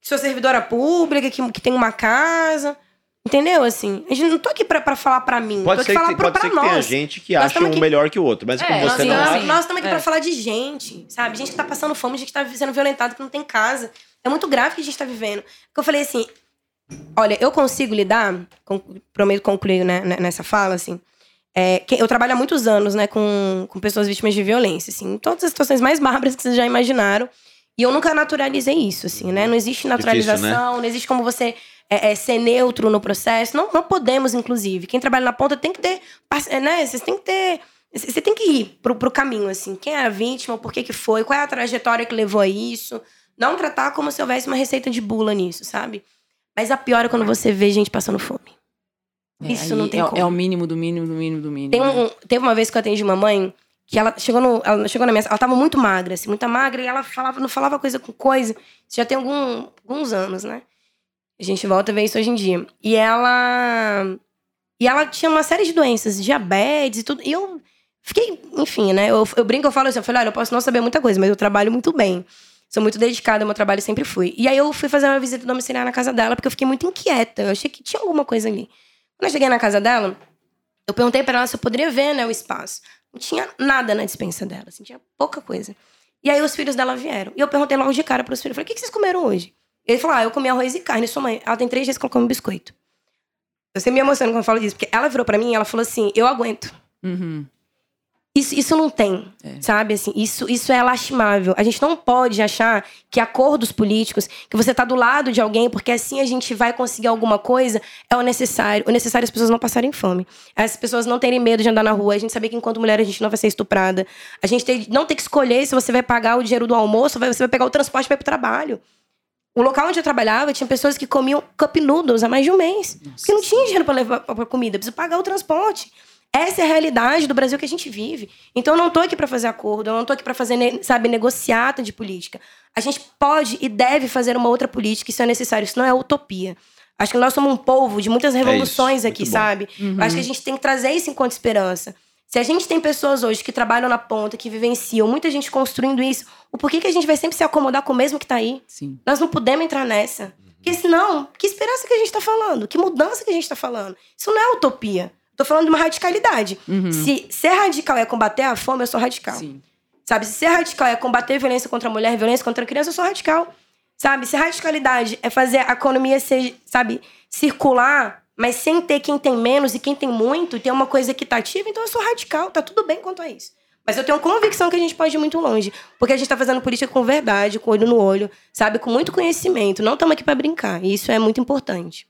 Que sou servidora pública, que, que tem uma casa. Entendeu? Assim, a gente não tô aqui pra, pra falar pra mim. Pode tô ser, aqui que, falar pra, pode pra ser que nós. tenha gente que Nós acha um aqui- melhor que o outro, mas É, como nós você Nós, não estamos- acha. nós, nós estamos aqui É. pra falar de gente, sabe? Gente que tá passando fome, gente que tá sendo violentado, que não tem casa. É muito grave o que a gente tá vivendo. Porque eu falei assim: olha, eu consigo lidar, com, prometo concluir né, né, nessa fala, assim. é, que eu trabalho há muitos anos, né, com, com pessoas vítimas de violência, assim, em todas as situações mais bárbaras que vocês já imaginaram. E eu nunca naturalizei isso, assim, né? Não existe naturalização, não existe como você é, é, ser neutro no processo. Não, não podemos, inclusive. Quem trabalha na ponta tem que ter, parce- né? Vocês têm que ter você tem que ir pro, pro caminho, assim. Quem é a vítima, por que que foi, qual é a trajetória que levou a isso. Não tratar como se houvesse uma receita de bula nisso, sabe? Mas a pior é quando você vê gente passando fome. É, Isso não tem é, como. é o mínimo do mínimo do mínimo do mínimo. Tem né? um, um- teve uma vez que eu atendi uma mãe que ela chegou, no, ela chegou na minha ela tava muito magra, assim, muito magra, e ela falava, não falava coisa com coisa. Isso já tem algum, alguns anos, né? A gente volta a ver isso hoje em dia. E ela. E ela tinha uma série de doenças, diabetes e tudo. E eu fiquei, enfim, né? Eu, eu brinco, eu falo assim, eu falei, olha, eu posso não saber muita coisa, mas eu trabalho muito bem. Sou muito dedicada meu trabalho, sempre fui. E aí eu fui fazer uma visita domiciliar na casa dela, porque eu fiquei muito inquieta. Eu achei que tinha alguma coisa ali. Quando eu cheguei na casa dela, eu perguntei pra ela se eu poderia ver, né, o espaço. Não tinha nada na dispensa dela, assim, tinha pouca coisa. E aí os filhos dela vieram. E eu perguntei logo de cara pros filhos, falei, o que vocês comeram hoje? Ele falou, ah, eu comi arroz e carne. Sua mãe, ela tem três dias que ela come biscoito. Eu sempre me emociono quando eu falo disso, porque ela virou pra mim e ela falou assim, eu aguento. Uhum. Isso, isso não tem, É. sabe? Assim, isso, isso é lastimável. A gente não pode achar que acordos políticos, que você tá do lado de alguém, porque assim a gente vai conseguir alguma coisa, é o necessário. O necessário é as pessoas não passarem fome. As pessoas não terem medo de andar na rua. A gente saber que enquanto mulher a gente não vai ser estuprada. A gente tem, não tem que escolher se você vai pagar o dinheiro do almoço ou você vai pegar o transporte para ir pro trabalho. O local onde eu trabalhava tinha pessoas que comiam cup noodles há mais de um mês. Porque não tinha dinheiro para levar pra comida, precisa pagar o transporte. Essa é a realidade do Brasil que a gente vive. Então eu não tô aqui para fazer acordo, eu não tô aqui para fazer, sabe, negociata de política. A gente pode e deve fazer uma outra política, isso é necessário, isso não é utopia. Acho que nós somos um povo de muitas revoluções aqui, muito bom. sabe? Uhum. Acho que a gente tem que trazer isso enquanto esperança. Se a gente tem pessoas hoje que trabalham na ponta, que vivenciam, muita gente construindo isso, o porquê que a gente vai sempre se acomodar com o mesmo que tá aí? Sim. Nós não podemos entrar nessa. Porque senão, que esperança que a gente tá falando? Que mudança que a gente tá falando? Isso não é utopia. Tô falando de uma radicalidade. Uhum. Se ser radical é combater a fome, eu sou radical. Sim. Sabe? Se ser radical é combater violência contra a mulher, violência contra a criança, eu sou radical. Sabe? Se radicalidade é fazer a economia ser, sabe, circular, mas sem ter quem tem menos e quem tem muito, e ter uma coisa equitativa, então eu sou radical, tá tudo bem quanto a isso. Mas eu tenho convicção que a gente pode ir muito longe. Porque a gente tá fazendo política com verdade, com olho no olho, sabe? Com muito conhecimento. Não estamos aqui para brincar. E isso é muito importante.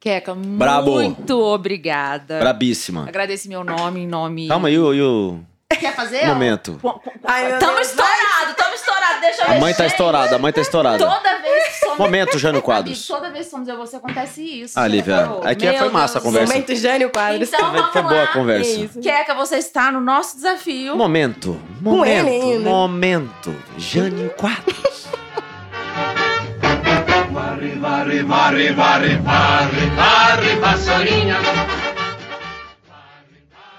Queca, Brabo. muito obrigada. Brabíssima. Agradeço meu nome em nome. Calma aí, o, e o, Quer fazer? Momento. Pô, pô, Estourado. Deixa eu A mãe tá estourada, a mãe tá estourada. Toda vez que somos... Momento, Jânio Quadros. Amigo, toda vez que somos eu você, acontece isso. Ah, você Lívia, reparou? aqui Meu foi massa a Deus. conversa. Momento Jânio Quadros. Então vamos Foi boa a lá. conversa. Isso. Queca, você está no nosso desafio. Momento, ele momento, ainda. momento. Jânio Quadros. Varre, varre, varre, varre, varre, varre, vassourinha.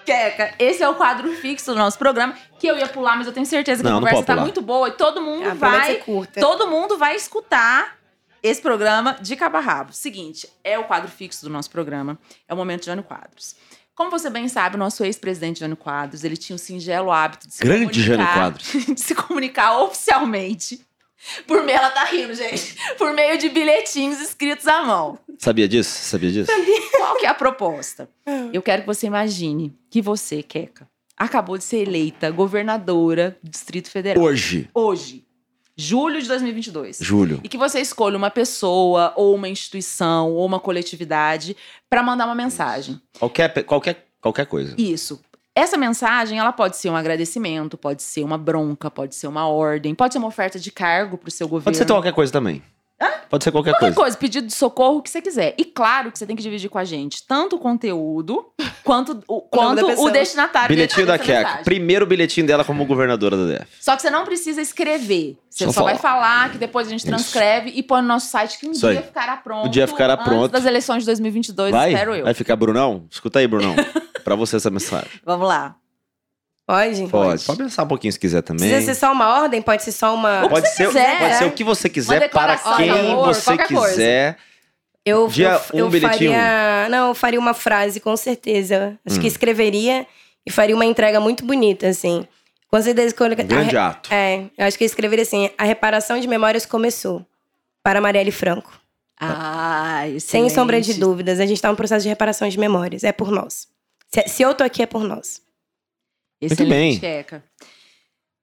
Queca, esse é o quadro fixo do nosso programa, que eu ia pular, mas eu tenho certeza que Não, a conversa tá pular. muito boa e todo mundo Ah, promete vai. curta. Todo mundo vai escutar esse programa de cabo a rabo. Seguinte, é o quadro fixo do nosso programa, é o momento de Jânio Quadros. Como você bem sabe, o nosso ex-presidente Jânio Quadros, ele tinha o singelo hábito de se Grande Jânio comunicar, Quadros. de se comunicar oficialmente por meio, ela tá rindo, gente, por meio de bilhetinhos escritos à mão. Sabia disso? Sabia disso? Qual que é a proposta? Eu quero que você imagine que você, Queca, acabou de ser eleita governadora do Distrito Federal. Hoje, Hoje, julho de 2022. Júlio. E que você escolha uma pessoa, ou uma instituição, ou uma coletividade para mandar uma mensagem. Qualquer, qualquer, qualquer coisa. Isso. Essa mensagem, ela pode ser um agradecimento, pode ser uma bronca, pode ser uma ordem, pode ser uma oferta de cargo pro seu governo. Pode ser qualquer coisa também. Pode ser qualquer Qualquer coisa. coisa, pedido de socorro, o que você quiser. E claro que você tem que dividir com a gente tanto o conteúdo quanto o, quanto o destinatário. Bilhetinho da mensagem. Primeiro bilhetinho dela como governadora da DF. Só que você não precisa escrever. Você Só só, vai falar. que depois a gente Isso. transcreve e põe no nosso site que um Isso dia aí. ficará pronto. Um dia ficará antes pronto. das eleições de 2022, Vai? espero eu. Vai ficar, Brunão? Escuta aí, Brunão. pra você essa mensagem. Vamos lá. Pode? Pode. Pode pensar um pouquinho se quiser também. Precisa ser só uma ordem? Pode ser só uma. O que Pode você ser, quiser. pode ser o que você quiser, para quem amor, você coisa. quiser. Eu, Dia eu, um, eu bilhetinho faria. Não, eu faria uma frase, com certeza. Acho Hum. que escreveria e faria uma entrega muito bonita, assim. Com certeza que eu. Um grande a, ato. É, eu acho que eu escreveria assim: a reparação de memórias começou. Para Marielle Franco. Ah, Sem sombra de dúvidas, a gente tá no processo de reparação de memórias. É por nós. Se, se eu tô aqui, é por nós. Excelente, bem. Queca.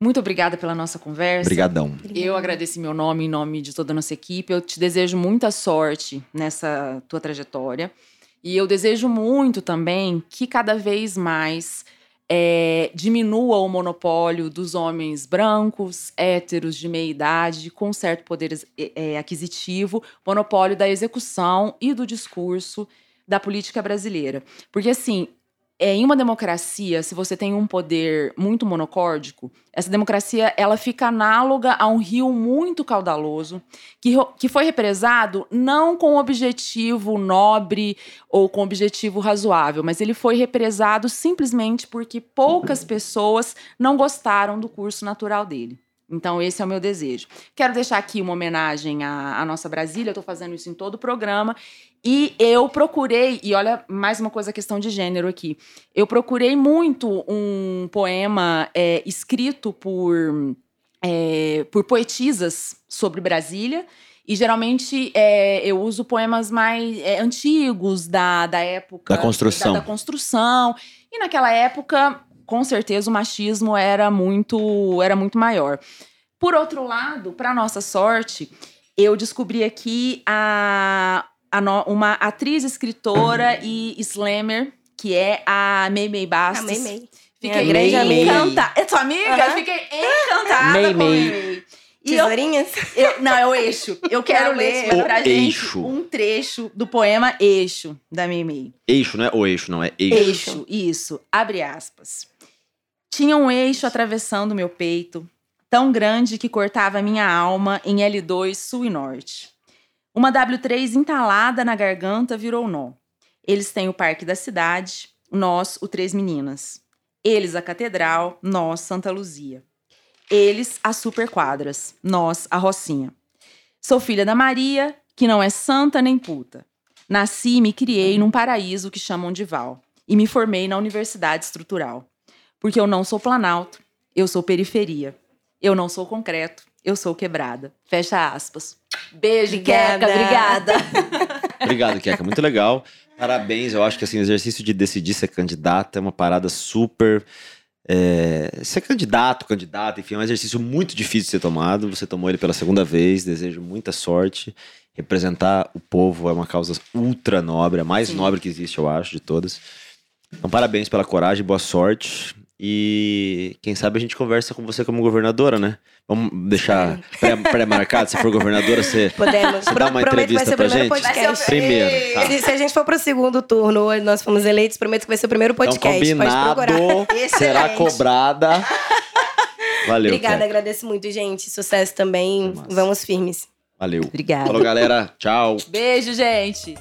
Muito obrigada pela nossa conversa. Obrigadão. Eu agradeço meu nome, em nome de toda a nossa equipe. Eu te desejo muita sorte nessa tua trajetória. E eu desejo muito também que cada vez mais é, diminua o monopólio dos homens brancos, héteros, de meia idade, com certo poder é, é, aquisitivo, monopólio da execução e do discurso da política brasileira. Porque, assim, é, em uma democracia, se você tem um poder muito monocórdico, essa democracia ela fica análoga a um rio muito caudaloso, que, que foi represado não com objetivo nobre ou com objetivo razoável, mas ele foi represado simplesmente porque poucas pessoas não gostaram do curso natural dele. Então, esse é o meu desejo. Quero deixar aqui uma homenagem à, à nossa Brasília, eu estou fazendo isso em todo o programa. E eu procurei, e olha, mais uma coisa, questão de gênero aqui. Eu procurei muito um poema é, escrito por, é, por poetisas sobre Brasília. E geralmente é, eu uso poemas mais é, antigos da, da época Da construção. Da, da construção. E naquela época, com certeza, o machismo era muito, era muito maior. Por outro lado, para nossa sorte, eu descobri aqui a, a no- uma atriz, escritora e slammer, que é a Meimei Bastos. Amei, amei. Fiquei Minha grande amiga. encantada. É tua amiga? Aham. Fiquei encantada Meimei. com Meimei. E eu, Tesourinhas? eu- não, é o eixo. Eu quero É o ler pra O gente eixo. um trecho do poema Eixo, da Meimei. Eixo, não é o eixo, não é eixo. Eixo, isso. Abre aspas. Tinha um eixo atravessando meu peito, tão grande que cortava minha alma em L2 sul e norte. Uma W3 entalada na garganta virou nó. Eles têm o Parque da Cidade, nós, o Três Meninas. Eles, a Catedral, nós, Santa Luzia. Eles, as Superquadras, nós, a Rocinha. Sou filha da Maria, que não é santa nem puta. Nasci e me criei num paraíso que chamam de Val. E me formei na Universidade Estrutural. Porque eu não sou Planalto, eu sou periferia. Eu não sou concreto, eu sou quebrada. Fecha aspas. Beijo. Queca, obrigada. Obrigado, Keka. Muito legal. Parabéns. Eu acho que assim, o exercício de decidir ser candidata é uma parada super. é, ser candidato, candidata, enfim, é um exercício muito difícil de ser tomado. Você tomou ele pela segunda vez. Desejo muita sorte. Representar o povo é uma causa ultra nobre, a mais Sim. nobre que existe, eu acho, de todas. Então, parabéns pela coragem, boa sorte. E quem sabe a gente conversa com você como governadora, né? Vamos deixar pré- pré-marcado, se for governadora, você, Podemos. você dá uma Prometo que vai entrevista ser o pra primeiro gente? podcast. Primeiro, tá. Se, se a gente for pro segundo turno, hoje nós fomos eleitos, prometo que vai ser o primeiro Então, podcast. Pode combinado, procurar. será cobrada. Valeu, Obrigada, Ké. agradeço muito, gente. Sucesso também. Foi massa. Vamos firmes. Valeu. Obrigada. Falou, galera. Tchau. Beijo, gente.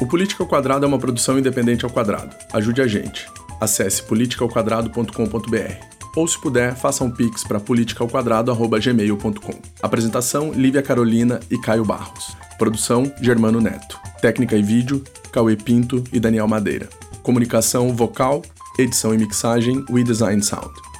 O Política ao Quadrado é uma produção independente ao quadrado. Ajude a gente. Acesse politicaoquadrado.com.br. Ou, se puder, faça um pix para politicaoquadrado.gmail.com. Apresentação: Lívia Carolina e Caio Barros. Produção: Germano Neto. Técnica e vídeo: Cauê Pinto e Daniel Madeira. Comunicação vocal, edição e mixagem: We Design Sound.